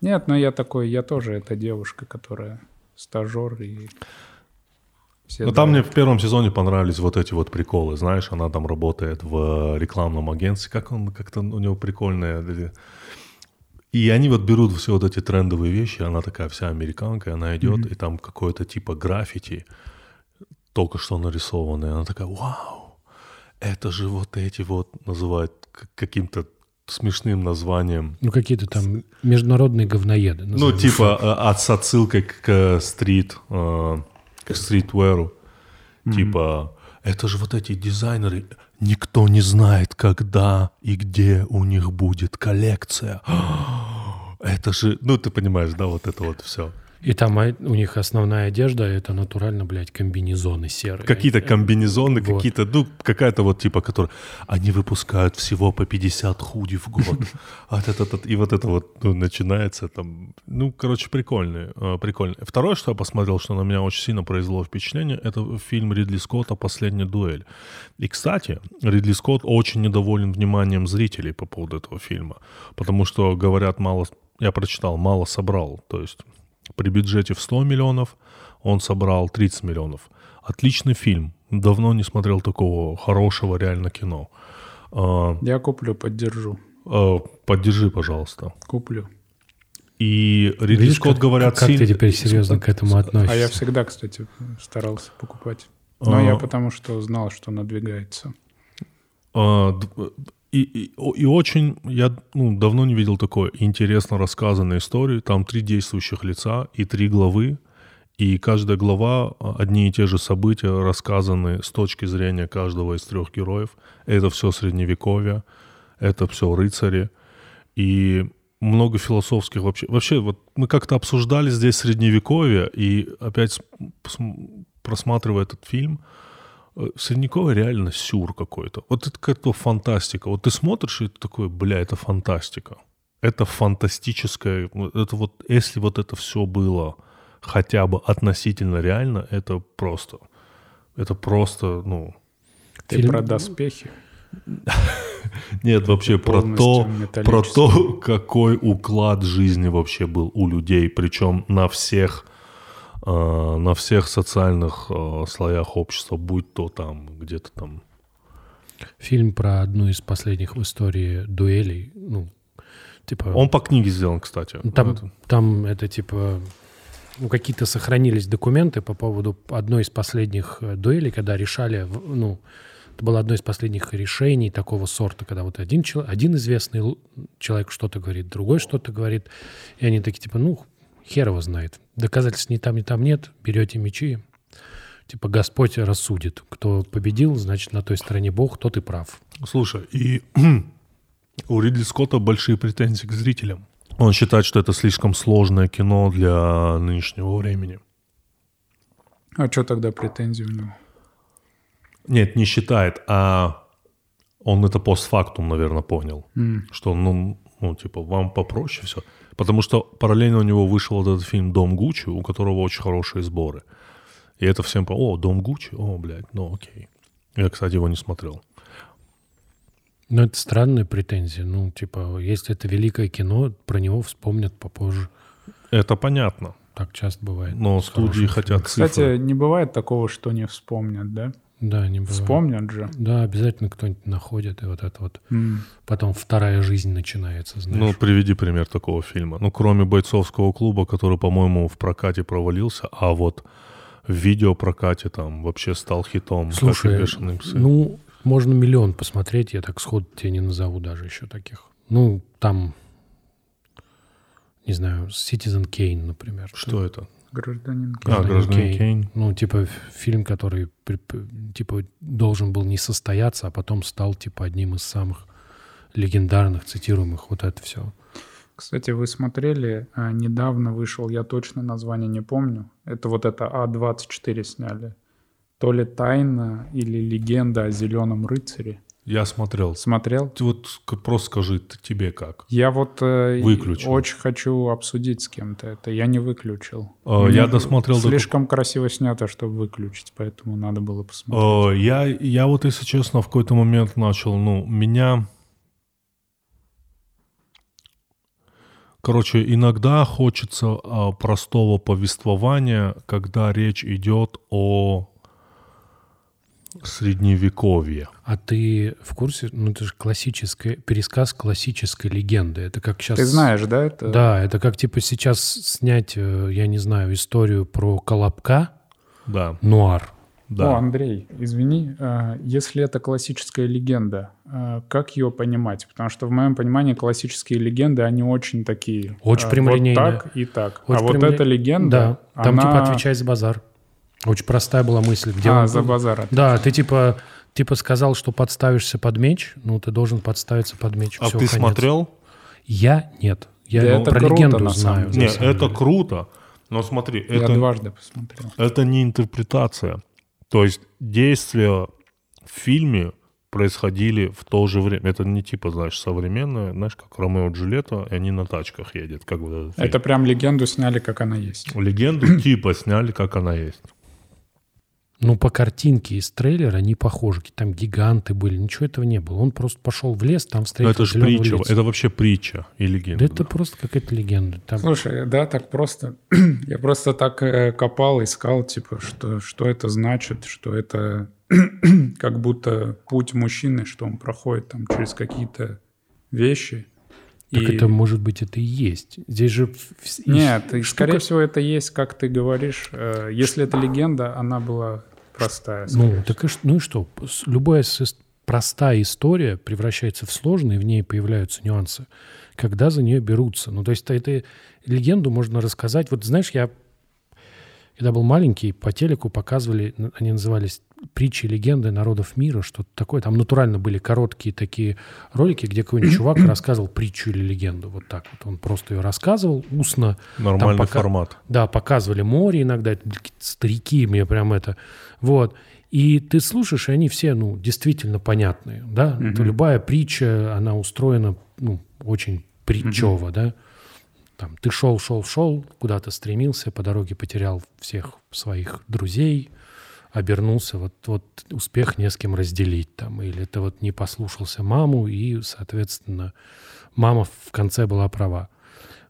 Speaker 2: Нет, но я такой, я тоже эта девушка, которая стажер и... Все
Speaker 1: Но там
Speaker 2: да.
Speaker 1: мне в первом сезоне понравились вот эти вот приколы, знаешь, она там работает в рекламном агентстве, как он, как-то у него прикольные. эти- И они вот берут все вот эти трендовые вещи, она такая вся американка, она идет, и там какое-то типа граффити, только что нарисованное, она такая, вау, это же вот эти вот, называют каким-то смешным названием.
Speaker 3: Ну, какие-то там международные говноеды.
Speaker 1: Ну,
Speaker 3: назовем.
Speaker 1: типа э, от с отсылкой к, стрит, э, к стритвэру. Типа, это же вот эти дизайнеры, никто не знает, когда и где у них будет коллекция. [gasps] Это же, ну ты понимаешь, да, вот это вот все.
Speaker 3: И там а, у них основная одежда, это натурально, блядь, комбинезоны серые.
Speaker 1: Какие-то комбинезоны,
Speaker 3: Вот.
Speaker 1: какие-то, ну, какая-то вот типа, которая... Они выпускают всего по 50 худи в год. [laughs] А И вот это вот ну, начинается там... Ну, короче, прикольный, э, прикольный. Второе, что я посмотрел, что на меня очень сильно произвело впечатление, это фильм Ридли Скотта «Последняя дуэль». И, кстати, Ридли Скотт очень недоволен вниманием зрителей по поводу этого фильма. Потому что, говорят, мало... Я прочитал, мало собрал. То есть при бюджете в 100 миллионов он собрал 30 миллионов. Отличный фильм. Давно не смотрел такого хорошего реально кино. А,
Speaker 2: Я куплю, поддержу.
Speaker 1: а, Поддержи, пожалуйста.
Speaker 2: Куплю.
Speaker 1: И Ридли
Speaker 3: Видишь,
Speaker 1: Скотт,
Speaker 3: как,
Speaker 1: говорят,
Speaker 3: как
Speaker 1: сильно-
Speaker 3: ты теперь серьезно к этому относишься?
Speaker 2: А я всегда, кстати, старался покупать. Но
Speaker 1: А.
Speaker 2: я потому что знал, что надвигается.
Speaker 1: А, И, и, очень, я ну, давно не видел такой интересно рассказанной истории. Там три действующих лица и три главы. И каждая глава, а, одни и те же события рассказаны с точки зрения каждого из трех героев. Это все средневековье, это все рыцари. И много философских вообще. Вообще, вот мы как-то обсуждали здесь средневековье, и опять просматривая этот фильм, э, средневековье реально сюр какой-то. Вот это как-то фантастика. Вот ты смотришь, и ты такой, бля, это фантастика. Это фантастическое. Это вот, если вот это все было хотя бы относительно реально, это просто, это просто, ну,
Speaker 2: Ты
Speaker 3: Фильм-
Speaker 2: про доспехи. [laughs]
Speaker 1: нет, вообще про то, про то, какой уклад жизни вообще был у людей, причем на всех, на всех социальных э, слоях общества, будь то там где-то там.
Speaker 3: Фильм про одну из последних в истории дуэлей. Ну, типа...
Speaker 1: Он по книге сделан, кстати.
Speaker 3: Ну, Там,
Speaker 1: Это-
Speaker 3: там это типа... Ну, какие-то сохранились документы по поводу одной из последних э, дуэлей, когда решали, ну, это было одно из последних решений такого сорта, когда вот один, один известный человек что-то говорит, другой что-то говорит, и они такие типа, ну, хер его знает. Доказательств ни там, ни там нет, берете мечи, Типа Господь рассудит. Кто победил, значит, на той стороне Бог, тот и прав.
Speaker 1: Слушай, и [clears throat] у Ридли Скотта большие претензии к зрителям. Он считает, что это слишком сложное кино для нынешнего времени.
Speaker 2: А что тогда претензии у него?
Speaker 1: Нет, не считает, а он это постфактум, наверное, понял. Что, ну, ну, типа, вам попроще все. Потому что параллельно у него вышел вот этот фильм «Дом Гуччи», у которого очень хорошие сборы. И это всем по... О, «Дом Гуччи»? О, блядь, ну окей. Я, кстати, его не смотрел.
Speaker 3: Ну, это странная претензия. Ну, типа, если это великое кино, про него вспомнят попозже.
Speaker 1: Это понятно.
Speaker 3: Так часто бывает.
Speaker 1: Но студии хотят
Speaker 2: Кстати,
Speaker 1: цифры.
Speaker 2: не бывает такого, что не вспомнят, да?
Speaker 3: Да, не бывает.
Speaker 2: Вспомнят же.
Speaker 3: Да, обязательно кто-нибудь находит, и вот это вот.
Speaker 2: М.
Speaker 3: Потом вторая жизнь начинается, знаешь.
Speaker 1: Ну, приведи пример такого фильма. Ну, кроме «Бойцовского клуба», который, по-моему, в прокате провалился, а вот в видеопрокате там вообще стал хитом.
Speaker 3: Слушай, ну, можно миллион посмотреть, я так сходу тебе не назову даже еще таких. Ну, там, не знаю, Citizen Kane, например.
Speaker 1: Что это?
Speaker 2: Гражданин.
Speaker 1: А, «Гражданин Кейн».
Speaker 3: Ну, типа фильм, который типа должен был не состояться, а потом стал типа одним из самых легендарных, цитируемых. Вот это все.
Speaker 2: Кстати, вы смотрели, а, недавно вышел, я точно название не помню. Это вот это А24 сняли. То ли тайна или легенда о зеленом рыцаре.
Speaker 1: Я смотрел.
Speaker 2: Смотрел?
Speaker 1: Вот просто скажи, тебе как?
Speaker 2: Я вот э,
Speaker 1: Выключил.
Speaker 2: очень хочу обсудить с кем-то это. Я не выключил.
Speaker 1: Э,
Speaker 2: Мне
Speaker 1: я досмотрел до-
Speaker 2: Слишком красиво снято, чтобы выключить, поэтому надо было посмотреть.
Speaker 1: Э, Я, я вот, если честно, в какой-то момент начал, ну, меня... Короче, иногда хочется а, простого повествования, когда речь идет о средневековье.
Speaker 3: А ты в курсе? Ну, это же классическая, пересказ классической легенды. Это как сейчас...
Speaker 2: Ты знаешь, да, это?
Speaker 3: Да, это как типа сейчас снять, э, я не знаю, историю про Колобка,
Speaker 1: Да,
Speaker 3: нуар.
Speaker 1: да.
Speaker 2: О, Андрей, извини, э, если это классическая легенда, э, как ее понимать? Потому что в моем понимании классические легенды, они очень такие.
Speaker 3: Очень прямолинейные.
Speaker 2: Вот так и так.
Speaker 3: Очень
Speaker 2: а вот
Speaker 3: прямоли-
Speaker 2: эта легенда,
Speaker 3: Да, там
Speaker 2: она...
Speaker 3: типа отвечай за базар. Очень простая была мысль. Где
Speaker 2: А,
Speaker 3: он-
Speaker 2: за базар.
Speaker 3: Да, ты типа, типа сказал, что подставишься под меч, ну ты должен подставиться под меч.
Speaker 1: А
Speaker 3: Всё,
Speaker 1: ты
Speaker 3: конец.
Speaker 1: смотрел?
Speaker 3: Я нет. Я
Speaker 2: Да
Speaker 3: ну,
Speaker 2: это
Speaker 3: про
Speaker 2: круто,
Speaker 3: легенду
Speaker 2: на самом
Speaker 3: знаю.
Speaker 2: деле.
Speaker 3: на
Speaker 1: это
Speaker 3: деле.
Speaker 1: круто. Но смотри,
Speaker 2: Я
Speaker 1: это,
Speaker 2: дважды посмотрел.
Speaker 1: это не интерпретация. То есть действия в фильме происходили в то же время. Это не типа, знаешь, современное, знаешь, как Ромео и Джульетта, и они на тачках едят. Как фильм.
Speaker 2: Это прям легенду сняли, как она есть.
Speaker 1: Легенду типа сняли, как она есть.
Speaker 3: Ну, по картинке из трейлера они похожи. Какие Там гиганты были, ничего этого не было. Он просто пошел в лес, там
Speaker 1: Но
Speaker 3: встретил
Speaker 1: это же притча,
Speaker 3: лиса.
Speaker 1: это вообще притча и
Speaker 3: Да
Speaker 1: легенда.
Speaker 3: это просто какая-то легенда. Там...
Speaker 2: Слушай, да, так просто. [clears throat] Я просто так э, копал, искал, типа, что, что это значит, что это [clears throat] как будто путь мужчины, что он проходит там через какие-то вещи.
Speaker 3: Так
Speaker 2: И-
Speaker 3: это, может быть, это и есть. Здесь же...
Speaker 2: Нет,
Speaker 3: штука-
Speaker 2: скорее всего, это есть, как ты говоришь. Э, Если это легенда, она была простая.
Speaker 3: Ну, так и ну и что? Любая простая история превращается в сложную, и в ней появляются нюансы. Когда за нее берутся? Ну, то есть это, легенду можно рассказать. Вот знаешь, я когда был маленький, по телеку показывали, они назывались притчи и легенды народов мира, что-то такое. Там натурально были короткие такие ролики, где какой-нибудь чувак [clears throat] рассказывал притчу или легенду. Вот так вот. Он просто ее рассказывал устно.
Speaker 1: Нормальный
Speaker 3: пока-
Speaker 1: формат.
Speaker 3: Да, показывали море иногда, старики мне прям это. Вот. И ты слушаешь, и они все, ну, действительно понятные, да? Это любая притча, она устроена, ну, очень притчево, да? Там, ты шел, шел, шел, куда-то стремился, по дороге потерял всех своих друзей, обернулся, вот, вот успех не с кем разделить там, или ты вот не послушался маму, и, соответственно, мама в конце была права.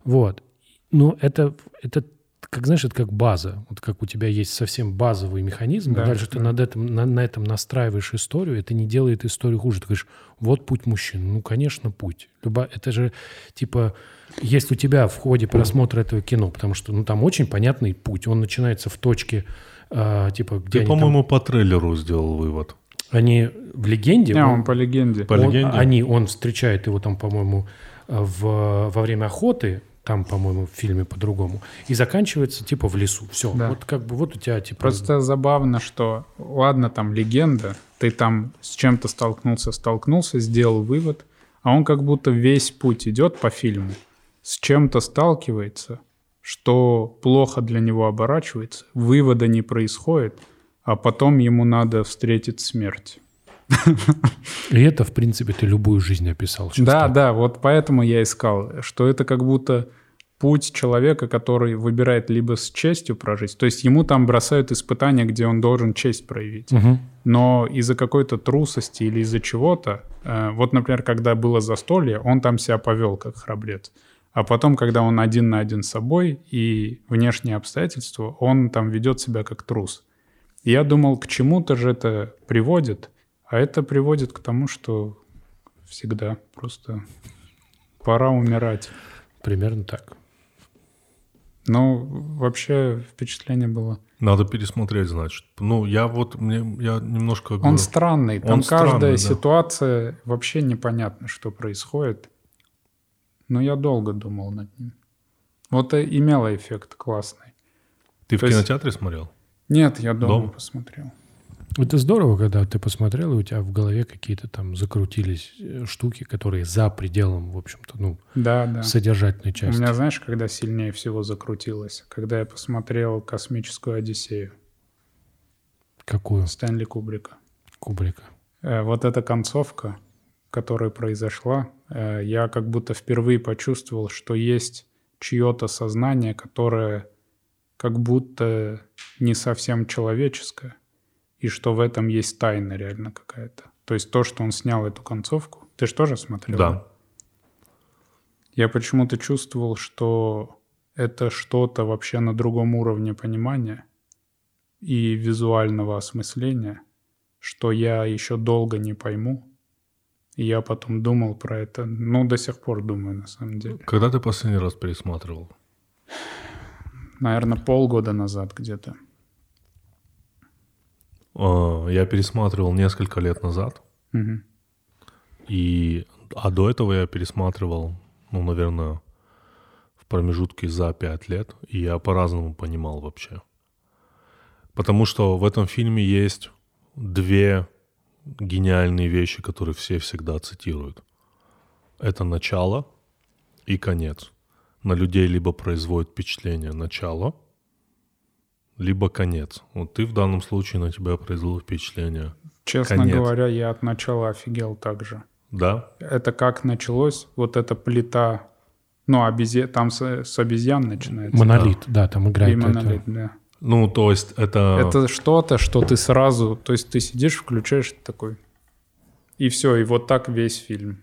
Speaker 3: Вот. Но это, это как, знаешь, это как база. Вот как у тебя есть совсем базовый механизм,
Speaker 2: Да,
Speaker 3: дальше ты
Speaker 2: да.
Speaker 3: над этим, на, на этом настраиваешь историю, это не делает историю хуже. Ты говоришь, вот путь мужчин. Ну, конечно, путь. Люба, это же, типа, есть у тебя в ходе просмотра этого кино, потому что, ну, там очень понятный путь. Он начинается в точке, а, типа, где
Speaker 1: Ты,
Speaker 3: они, там-
Speaker 1: по-моему, по трейлеру сделал вывод.
Speaker 3: они в легенде...
Speaker 2: Не,
Speaker 3: он-
Speaker 2: он по легенде.
Speaker 1: По
Speaker 3: он-
Speaker 1: легенде?
Speaker 3: Они, он встречает его там, по-моему, в, во время охоты, там, по-моему, в фильме по-другому. И заканчивается типа в лесу. Все.
Speaker 2: Да.
Speaker 3: Вот как бы вот у тебя типа...
Speaker 2: Просто забавно, что, ладно, там легенда, ты там с чем-то столкнулся, столкнулся, сделал вывод, а он как будто весь путь идет по фильму, с чем-то сталкивается, что плохо для него оборачивается, вывода не происходит, а потом ему надо встретить смерть.
Speaker 3: И это, в принципе, ты любую жизнь описал. сейчас
Speaker 2: Да,
Speaker 3: так.
Speaker 2: да, вот поэтому я искал, что это как будто путь человека, который выбирает либо с честью прожить, то есть ему там бросают испытания, где он должен честь проявить,
Speaker 3: Мгм.
Speaker 2: но из-за какой-то трусости или из-за чего-то, э, вот, например, когда было застолье, он там себя повел как храбрец, а потом, когда он один на один с собой и внешние обстоятельства, он там ведет себя как трус. И я думал, к чему-то же это приводит, а это приводит к тому, что всегда просто пора умирать.
Speaker 3: Примерно так.
Speaker 2: Но вообще впечатление было.
Speaker 1: Надо пересмотреть, значит. Ну, я вот, мне, я немножко...
Speaker 2: Он
Speaker 1: говорю,
Speaker 2: странный, там
Speaker 1: Он
Speaker 2: каждая
Speaker 1: странный, да.
Speaker 2: ситуация вообще непонятно, что происходит. Но я долго думал над ним. Вот и имело эффект классный.
Speaker 1: Ты в
Speaker 2: то есть-
Speaker 1: кинотеатре смотрел?
Speaker 2: Нет, я дома
Speaker 1: Дома?
Speaker 2: посмотрел.
Speaker 3: Это здорово, когда ты посмотрел, и у тебя в голове какие-то там закрутились э, штуки, которые за пределом, в общем-то, ну,
Speaker 2: Да, да.
Speaker 3: содержательной
Speaker 2: У
Speaker 3: части.
Speaker 2: меня, знаешь, когда сильнее всего закрутилось? Когда я посмотрел «Космическую Одиссею»
Speaker 3: Какую?
Speaker 2: Стэнли Кубрика.
Speaker 3: Кубрика.
Speaker 2: Э, Вот эта концовка, которая произошла, я как будто впервые почувствовал, что есть чье-то сознание, которое как будто не совсем человеческое, и что в этом есть тайна реально какая-то. То есть то, что он снял эту концовку, ты же тоже смотрел?
Speaker 1: Да.
Speaker 2: Я почему-то чувствовал, что это что-то вообще на другом уровне понимания и визуального осмысления, что я еще долго не пойму. И я потом думал про это, ну, до сих пор думаю, на самом деле.
Speaker 1: Когда ты последний раз пересматривал?
Speaker 2: Наверное, полгода назад где-то.
Speaker 1: А, Я пересматривал несколько лет назад.
Speaker 2: Мгм.
Speaker 1: И, а до этого я пересматривал, ну, наверное, в промежутке за пять лет, и я по-разному понимал вообще. Потому что в этом фильме есть две гениальные вещи, которые все всегда цитируют. Это начало и конец. На людей либо производит впечатление начало, либо конец. Вот ты в данном случае на тебя произвел впечатление.
Speaker 2: Честно
Speaker 1: Конец.
Speaker 2: говоря, я от начала офигел также.
Speaker 1: Да?
Speaker 2: Это как началось, вот эта плита, ну, обезья... там с, с обезьян начинается.
Speaker 3: Монолит, да, там
Speaker 2: И
Speaker 3: играет это.
Speaker 2: монолит, да.
Speaker 1: Ну, то есть это...
Speaker 2: Это что-то, что ты сразу, то есть ты сидишь, включаешь такой, и все, и вот так весь фильм.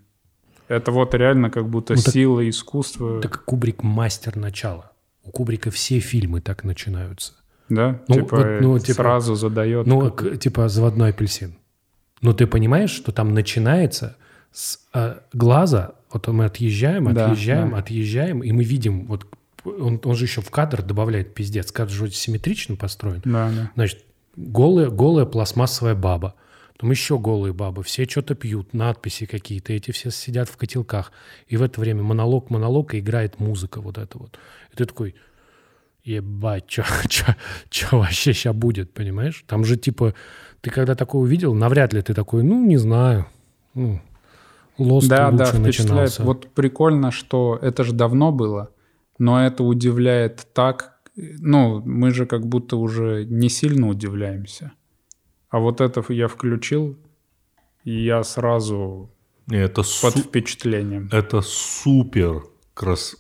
Speaker 2: Это вот реально как будто
Speaker 3: Ну, так-
Speaker 2: сила искусства,
Speaker 3: Так Кубрик мастер начала. У Кубрика все фильмы так начинаются.
Speaker 2: да?
Speaker 3: ну,
Speaker 2: типа,
Speaker 3: вот, ну, типа-
Speaker 2: сразу задает.
Speaker 3: Ну,
Speaker 2: какой-
Speaker 3: к- типа заводной апельсин. Но ты понимаешь, что там начинается с э, глаза, вот мы отъезжаем,
Speaker 2: Да,
Speaker 3: отъезжаем,
Speaker 2: да.
Speaker 3: отъезжаем, и мы видим, вот он, он же еще в кадр добавляет пиздец. Кадр же очень симметрично построен.
Speaker 2: Да, да.
Speaker 3: Значит, голая, голая пластмассовая баба. Потом еще голые бабы. Все что-то пьют, надписи какие-то. Эти все сидят в котелках. И в это время монолог, монолог, и играет музыка вот эта вот. И ты такой, ебать, что [laughs] вообще сейчас будет, понимаешь? Там же типа, ты когда такое увидел, навряд ли ты такой, ну, не знаю. Ну, Lost
Speaker 2: Да, да,
Speaker 3: лучше
Speaker 2: впечатляет.
Speaker 3: начинался.
Speaker 2: Вот прикольно, что это же давно было, но это удивляет так, ну, мы же как будто уже не сильно удивляемся. А вот это я включил, и я сразу
Speaker 1: это,
Speaker 2: под
Speaker 1: су-
Speaker 2: впечатлением.
Speaker 1: это супер крас...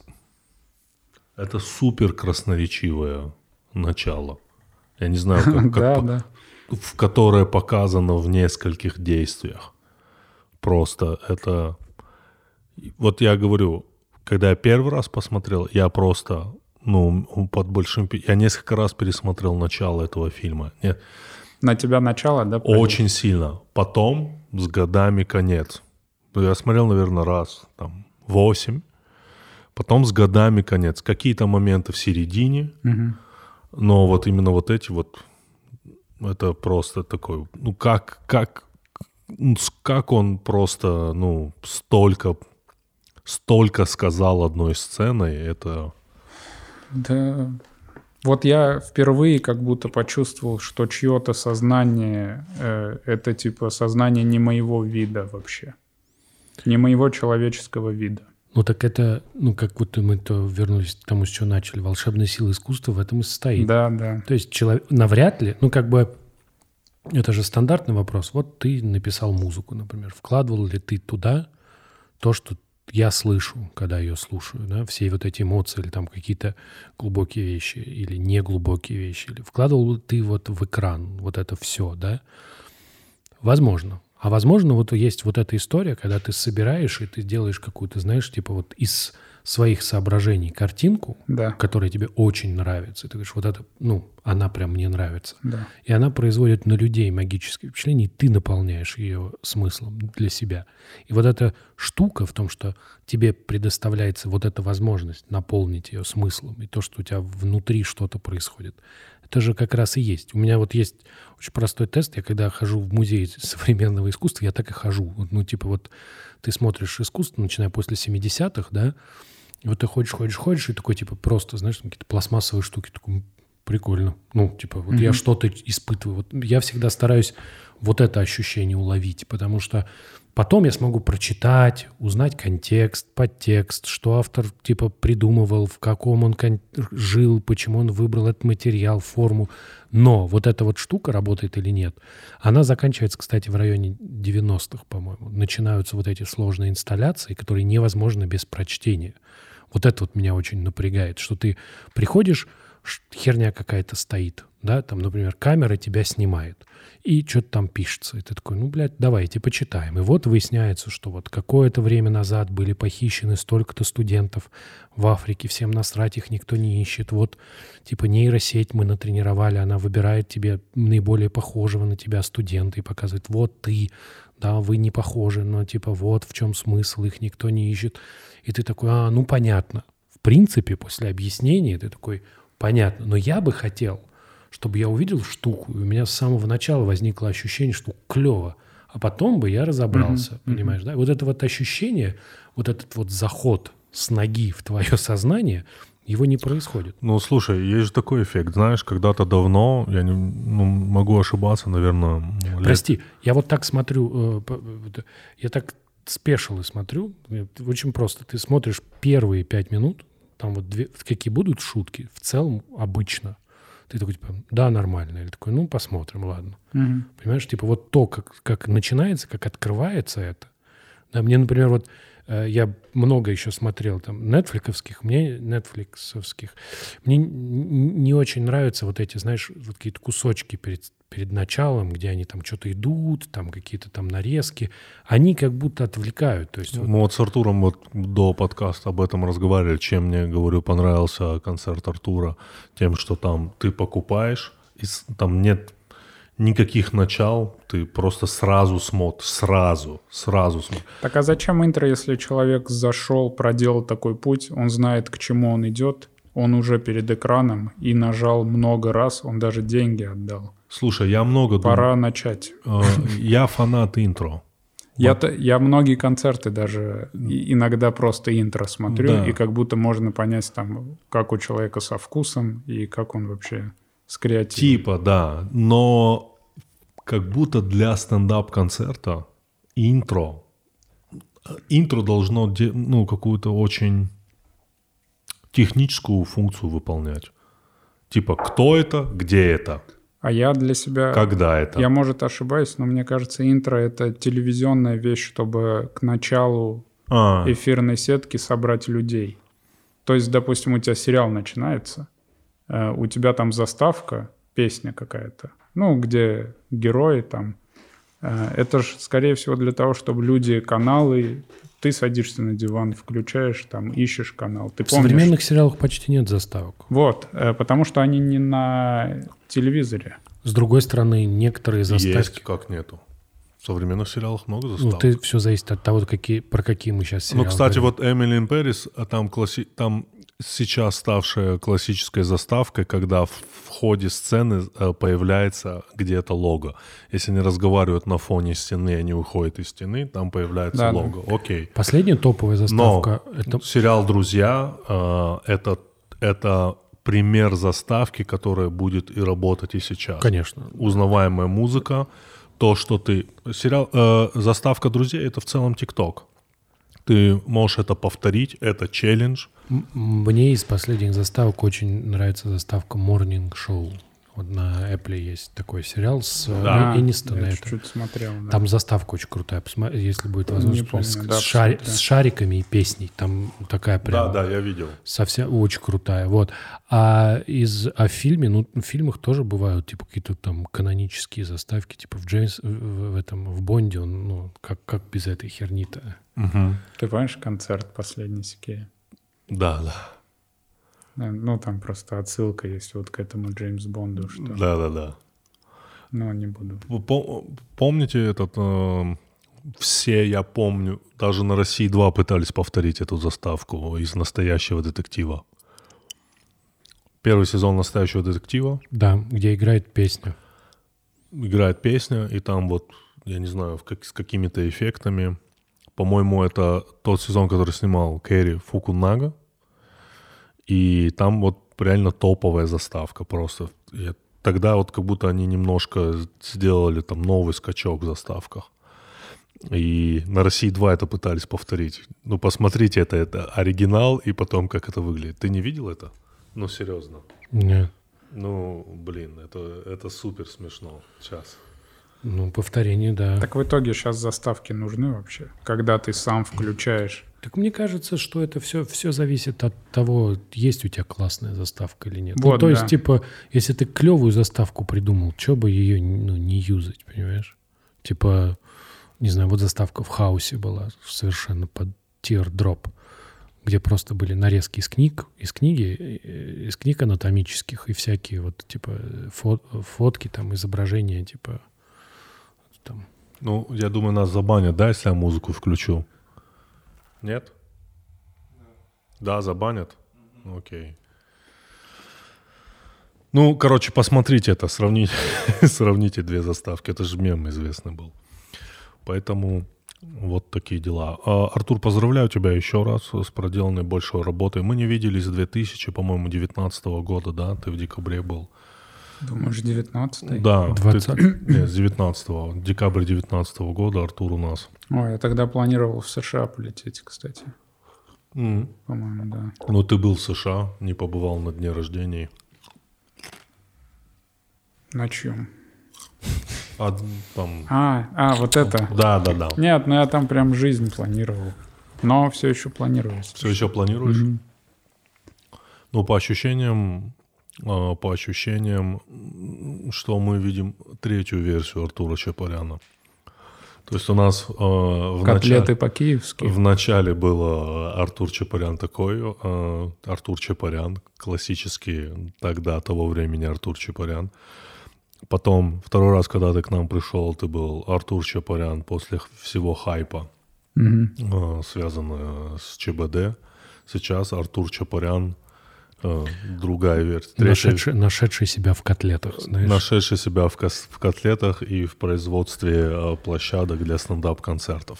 Speaker 1: Это супер красноречивое начало. Я не знаю, как, [laughs] как
Speaker 2: Да,
Speaker 1: по-
Speaker 2: да.
Speaker 1: в которое показано в нескольких действиях. Просто это... Вот я говорю, когда я первый раз посмотрел, я просто, ну, под большим... Я несколько раз пересмотрел начало этого фильма. Нет,
Speaker 2: На тебя начало, да? произошло?
Speaker 1: очень сильно. Потом с годами конец. Ну, Я смотрел, наверное, раз, там, восемь. Потом с годами конец. Какие-то моменты в середине,
Speaker 2: Мгм.
Speaker 1: но вот именно вот эти вот, это просто такой, ну как, как, ну, как он просто, ну, столько, столько сказал одной сценой, это...
Speaker 2: Да. Вот я впервые как будто почувствовал, что чье-то сознание э, это типа сознание не моего вида вообще. Не моего человеческого вида.
Speaker 3: Ну так это, ну как будто мы то вернулись к тому, с чего начали. Волшебная сила искусства в этом и состоит.
Speaker 2: Да, да.
Speaker 3: То есть человек, навряд ли, ну как бы это же стандартный вопрос. Вот ты написал музыку, например. Вкладывал ли ты туда то, что я слышу, когда ее слушаю, да, все вот эти эмоции или там какие-то глубокие вещи или неглубокие вещи. Или вкладывал ты вот в экран вот это все, да? Возможно. А возможно, вот есть вот эта история, когда ты собираешь и ты делаешь какую-то, знаешь, типа вот из своих соображений картинку,
Speaker 2: Да.
Speaker 3: которая тебе очень нравится. И ты говоришь, вот это, ну, она прям мне нравится.
Speaker 2: Да.
Speaker 3: И она производит на людей магические впечатления, и ты наполняешь ее смыслом для себя. И вот эта штука в том, что тебе предоставляется вот эта возможность наполнить ее смыслом, и то, что у тебя внутри что-то происходит, это же как раз и есть. У меня вот есть очень простой тест. Я когда хожу в музей современного искусства, я так и хожу. Ну, типа вот ты смотришь искусство, начиная после 70-х, да, и вот ты ходишь, ходишь, ходишь, и такой, типа, просто, знаешь, там какие-то пластмассовые штуки, такой, «М, прикольно. Ну, типа, вот я что-то испытываю. Вот я всегда стараюсь вот это ощущение уловить, потому что потом я смогу прочитать, узнать контекст, подтекст, что автор, типа, придумывал, в каком он кон- жил, почему он выбрал этот материал, форму. Но вот эта вот штука работает или нет, она заканчивается, кстати, в районе 90-х, по-моему. Начинаются вот эти сложные инсталляции, которые невозможны без прочтения. Вот это вот меня очень напрягает, что ты приходишь, херня какая-то стоит, да, там, например, камера тебя снимает, и что-то там пишется. И ты такой, ну, блядь, давайте почитаем. И вот выясняется, что вот какое-то время назад были похищены столько-то студентов в Африке, всем насрать, их никто не ищет. Вот, типа, нейросеть мы натренировали, она выбирает тебе наиболее похожего на тебя студента и показывает, вот ты, да, вы не похожи, но типа вот в чем смысл, их никто не ищет. И ты такой, а, ну понятно. В принципе, после объяснения ты такой, понятно. Но я бы хотел, чтобы я увидел штуку, и у меня с самого начала возникло ощущение, что клево. А потом бы я разобрался, понимаешь, да? Вот это вот ощущение, вот этот вот заход с ноги в твое сознание, его не происходит.
Speaker 1: Ну, слушай, есть же такой эффект, знаешь, когда-то давно, я не, ну, могу ошибаться, наверное, лет-
Speaker 3: Прости, я вот так смотрю, э, я так спешил и смотрю. Очень просто. Ты смотришь первые пять минут, там вот две, какие будут шутки, в целом обычно. Ты такой, типа, да, нормально. Или такой, ну, посмотрим, ладно.
Speaker 2: Мгм.
Speaker 3: Понимаешь, типа вот то, как, как начинается, как открывается это. Да, мне, например, вот я много еще смотрел там нетфликовских, мне нетфликсовских. Мне не очень нравятся вот эти, знаешь, вот какие-то кусочки перед, перед началом, где они там что-то идут, там какие-то там нарезки. Они как будто отвлекают. То есть вот
Speaker 1: Мы вот с Артуром вот до подкаста об этом разговаривали, чем мне, говорю, понравился концерт Артура, тем, что там ты покупаешь, и там нет никаких начал, ты просто сразу смотришь, сразу, сразу смотришь.
Speaker 2: Так а зачем интро, если человек зашел, проделал такой путь, он знает, к чему он идет, он уже перед экраном и нажал много раз, он даже деньги отдал.
Speaker 1: Слушай, я много.
Speaker 2: Пора начать.
Speaker 1: Э, Я фанат интро.
Speaker 2: Я, то- я многие концерты даже иногда просто интро смотрю,
Speaker 1: Да.
Speaker 2: и как будто можно понять там, как у человека со вкусом и как он вообще с креативом.
Speaker 1: Типа, да, но как будто для стендап-концерта интро, интро должно ну, какую-то очень техническую функцию выполнять. Типа, кто это, где это,
Speaker 2: А я для себя...
Speaker 1: когда это.
Speaker 2: Я, может, ошибаюсь, но мне кажется, интро — это телевизионная вещь, чтобы к началу
Speaker 1: А,
Speaker 2: эфирной сетки собрать людей. То есть, допустим, у тебя сериал начинается, у тебя там заставка, песня какая-то, ну, где герои там. Э, Это же, скорее всего, для того, чтобы люди каналы... Ты садишься на диван, включаешь, там, ищешь канал. Ты
Speaker 3: в
Speaker 2: помнишь?
Speaker 3: современных сериалах почти нет заставок.
Speaker 2: Вот, э, потому что они не на телевизоре.
Speaker 3: С другой стороны, некоторые заставки...
Speaker 1: есть, как нету. В современных сериалах много
Speaker 3: Ну,
Speaker 1: заставок.
Speaker 3: ты, все зависит от того, какие, про какие мы сейчас сериалы
Speaker 1: Ну, кстати,
Speaker 3: говорим.
Speaker 1: вот Эмили in Paris, а там, класси... там сейчас ставшая классической заставкой, когда в, ходе сцены э, появляется где-то лого. Если они разговаривают на фоне стены, они уходят из стены, там появляется
Speaker 2: Да, да.
Speaker 1: лого. Окей.
Speaker 3: Последняя топовая
Speaker 1: Но
Speaker 3: заставка это
Speaker 1: сериал «Друзья» э, это, это пример заставки, которая будет и работать и сейчас.
Speaker 3: Конечно.
Speaker 1: Узнаваемая музыка, то, что ты... Сериал, э, заставка «Друзей» — это в целом ТикТок. Ты можешь это повторить, это челлендж.
Speaker 3: Мне из последних заставок очень нравится заставка Morning Show. Вот на Apple есть такой сериал с
Speaker 1: Да.
Speaker 3: э, Энистон.
Speaker 2: я чуть-чуть смотрел. да.
Speaker 3: Там заставка очень крутая. Посмотри, если будет возможность,
Speaker 2: помню,
Speaker 3: с,
Speaker 2: да,
Speaker 3: с шари-
Speaker 2: посмотрю.
Speaker 3: с шариками и песней. Там такая прям
Speaker 1: Да, да, я видел.
Speaker 3: совсем очень крутая. Вот. А из а в фильме, ну, в фильмах тоже бывают типа какие-то там канонические заставки, типа в Джеймс в, в этом в Бонде, он, ну, как, как без этой херни-то.
Speaker 2: Ты помнишь концерт последний Сикея?
Speaker 1: Да, да.
Speaker 2: Да, Ну, там просто отсылка есть вот к этому Джеймс Бонду, что...
Speaker 1: Да, да, да.
Speaker 2: Но не буду.
Speaker 1: Помните этот... э, все, я помню, даже на России 2 пытались повторить эту заставку из настоящего детектива. Первый сезон настоящего детектива.
Speaker 3: Да, где играет песня.
Speaker 1: играет песня, и там вот, я не знаю, как- с какими-то эффектами. По-моему, это тот сезон, который снимал Кэрри Фукунага. И там вот реально топовая заставка просто. И тогда вот как будто они немножко сделали там новый скачок в заставках. И на России 2 это пытались повторить. Ну, посмотрите, это, это оригинал, и потом, как это выглядит. Ты не видел это? Ну, серьезно.
Speaker 3: Нет.
Speaker 1: Ну, блин, это, это супер смешно. Сейчас.
Speaker 3: Ну, повторение, да. Так,
Speaker 2: Так в итоге сейчас заставки нужны вообще? Когда ты сам включаешь.
Speaker 3: мне кажется, что это все, все зависит от того, есть у тебя классная заставка или нет. ну,
Speaker 2: Вот,
Speaker 3: то
Speaker 2: да.
Speaker 3: есть, типа, если ты клевую заставку придумал, что бы ее ну, не юзать, понимаешь? Типа, не знаю, вот заставка в хаосе была совершенно под teardrop, где просто были нарезки из книг, из книги, из книг анатомических и всякие вот, типа, фо- фотки, там, изображения, типа, там,
Speaker 1: Ну, я думаю, нас забанят, да, если я музыку включу? Нет? Да, забанят? Окей. Ну, короче, посмотрите это, сравните, [laughs] сравните две заставки. Это же мем известный был. Поэтому вот такие дела. А, Артур, поздравляю тебя еще раз с проделанной большой работой. Мы не виделись с 2000, по-моему, 19 года, да? Ты в декабре был.
Speaker 2: Думаешь, 19
Speaker 1: Да, ты-
Speaker 3: 20.
Speaker 1: нет, с 19 декабрь 19 года Артур у нас.
Speaker 2: Ой, я тогда планировал в США полететь, кстати.
Speaker 1: М.
Speaker 2: По-моему, да.
Speaker 1: Ну, ты был в США, не побывал на дне рождения.
Speaker 2: На чем?
Speaker 1: А там...
Speaker 2: А, а, вот это.
Speaker 1: Да, да, да.
Speaker 2: Нет, ну я там прям жизнь планировал. Но все еще планирую. если
Speaker 1: Все еще планируешь? Ну, по ощущениям, по ощущениям, что мы видим третью версию Артура Чапаряна. То есть у нас а, в
Speaker 2: Котлеты
Speaker 1: начале-
Speaker 2: по-киевски.
Speaker 1: В начале было Артур Чапарян такой, э, Артур Чапарян, классический тогда, того времени Артур Чапарян. Потом, второй раз, когда ты к нам пришел, ты был Артур Чапарян после всего хайпа,
Speaker 2: Мгм.
Speaker 1: э, связанного с ЧБД. Сейчас Артур Чапарян, э, другая версия. Третья-
Speaker 3: Нашедший, нашедший себя в котлетах, знаешь.
Speaker 1: нашедший себя в, кос- в котлетах и в производстве э, площадок для стендап-концертов.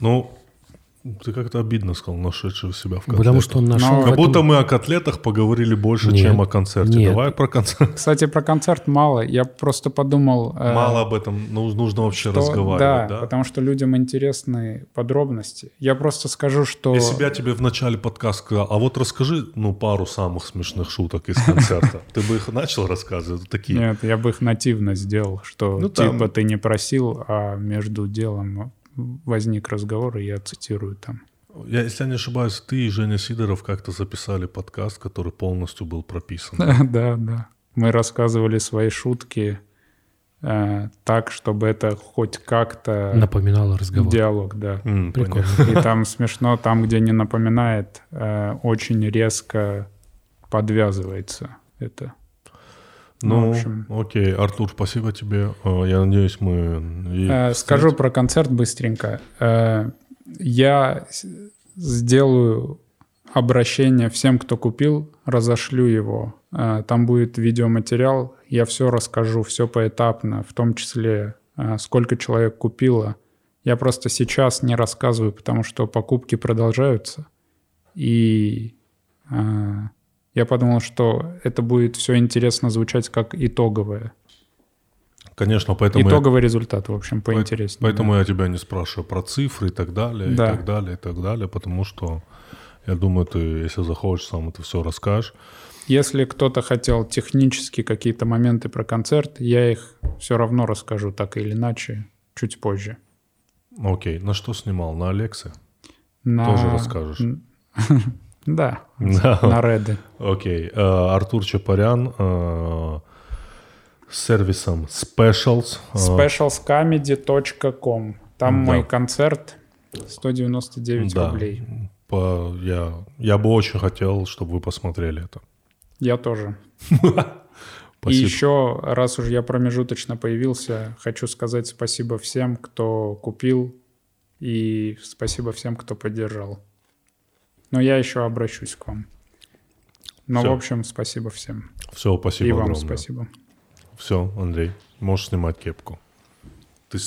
Speaker 1: Ну, ты как-то обидно сказал, нашедший себя в котлетах.
Speaker 3: Потому что он нашел
Speaker 2: Но-
Speaker 1: Как
Speaker 3: этом-
Speaker 1: будто мы о котлетах поговорили больше,
Speaker 3: Нет,
Speaker 1: чем о концерте.
Speaker 3: нет.
Speaker 1: Давай про концерт.
Speaker 2: Кстати, про концерт мало. Я просто подумал... э,
Speaker 1: Мало об этом ну, нужно вообще
Speaker 2: что-
Speaker 1: разговаривать,
Speaker 2: да,
Speaker 1: да?
Speaker 2: потому что людям интересны подробности. Я просто скажу, что...
Speaker 1: Если бы я тебе в начале подкаста сказал, а вот расскажи, ну, пару самых смешных шуток из концерта. [laughs] Ты бы их начал рассказывать? Такие.
Speaker 2: Нет, я бы их нативно сделал, что
Speaker 1: Ну,
Speaker 2: типа ты не просил, а между делом возник разговор, и я цитирую там.
Speaker 1: Я, если я не ошибаюсь, ты и Женя Сидоров как-то записали подкаст, который полностью был прописан. [laughs]
Speaker 2: Да, да. Мы рассказывали свои шутки э, так, чтобы это хоть как-то
Speaker 3: напоминало разговор.
Speaker 2: диалог, да.
Speaker 3: Прикольно.
Speaker 1: понятно.
Speaker 2: И там смешно, там, где не напоминает, э, очень резко подвязывается это.
Speaker 1: Ну,
Speaker 2: в общем.
Speaker 1: окей, Артур, спасибо тебе. Э, Я надеюсь, мы...
Speaker 2: Э, Скажу про концерт быстренько. Э, Я сделаю обращение всем, кто купил, разошлю его. Там будет видеоматериал, я все расскажу, все поэтапно, в том числе сколько человек купило. Я просто сейчас не рассказываю, потому что покупки продолжаются. И я подумал, что это будет все интересно звучать как итоговое.
Speaker 1: Конечно, поэтому... я-
Speaker 2: Итоговый результат, в общем, поинтереснее.
Speaker 1: Поэтому я тебя не спрашиваю про цифры и так далее,
Speaker 2: Да.
Speaker 1: и так далее, и так далее, потому что я думаю, ты, если захочешь, сам это все расскажешь.
Speaker 2: Если кто-то хотел технически какие-то моменты про концерт, я их все равно расскажу так или иначе чуть позже.
Speaker 1: Окей, на что снимал? На Алексе?
Speaker 2: На...
Speaker 1: Тоже расскажешь? [laughs]
Speaker 2: Да, на Реды.
Speaker 1: Окей. Э, Артур Чапарян э, с сервисом Specials. э,
Speaker 2: specialscomedy.com. Там
Speaker 1: Да.
Speaker 2: мой концерт 199
Speaker 1: Да.
Speaker 2: рублей.
Speaker 1: по- я, я бы очень хотел, чтобы вы посмотрели это.
Speaker 2: Я тоже. [laughs] И еще, раз уж я промежуточно появился, хочу сказать спасибо всем, кто купил, и спасибо всем, кто поддержал. Но я еще обращусь к вам.
Speaker 1: Всё.
Speaker 2: в общем, спасибо всем.
Speaker 1: Все, спасибо
Speaker 2: и вам
Speaker 1: огромное.
Speaker 2: спасибо.
Speaker 1: Все, Андрей, можешь снимать кепку. Ты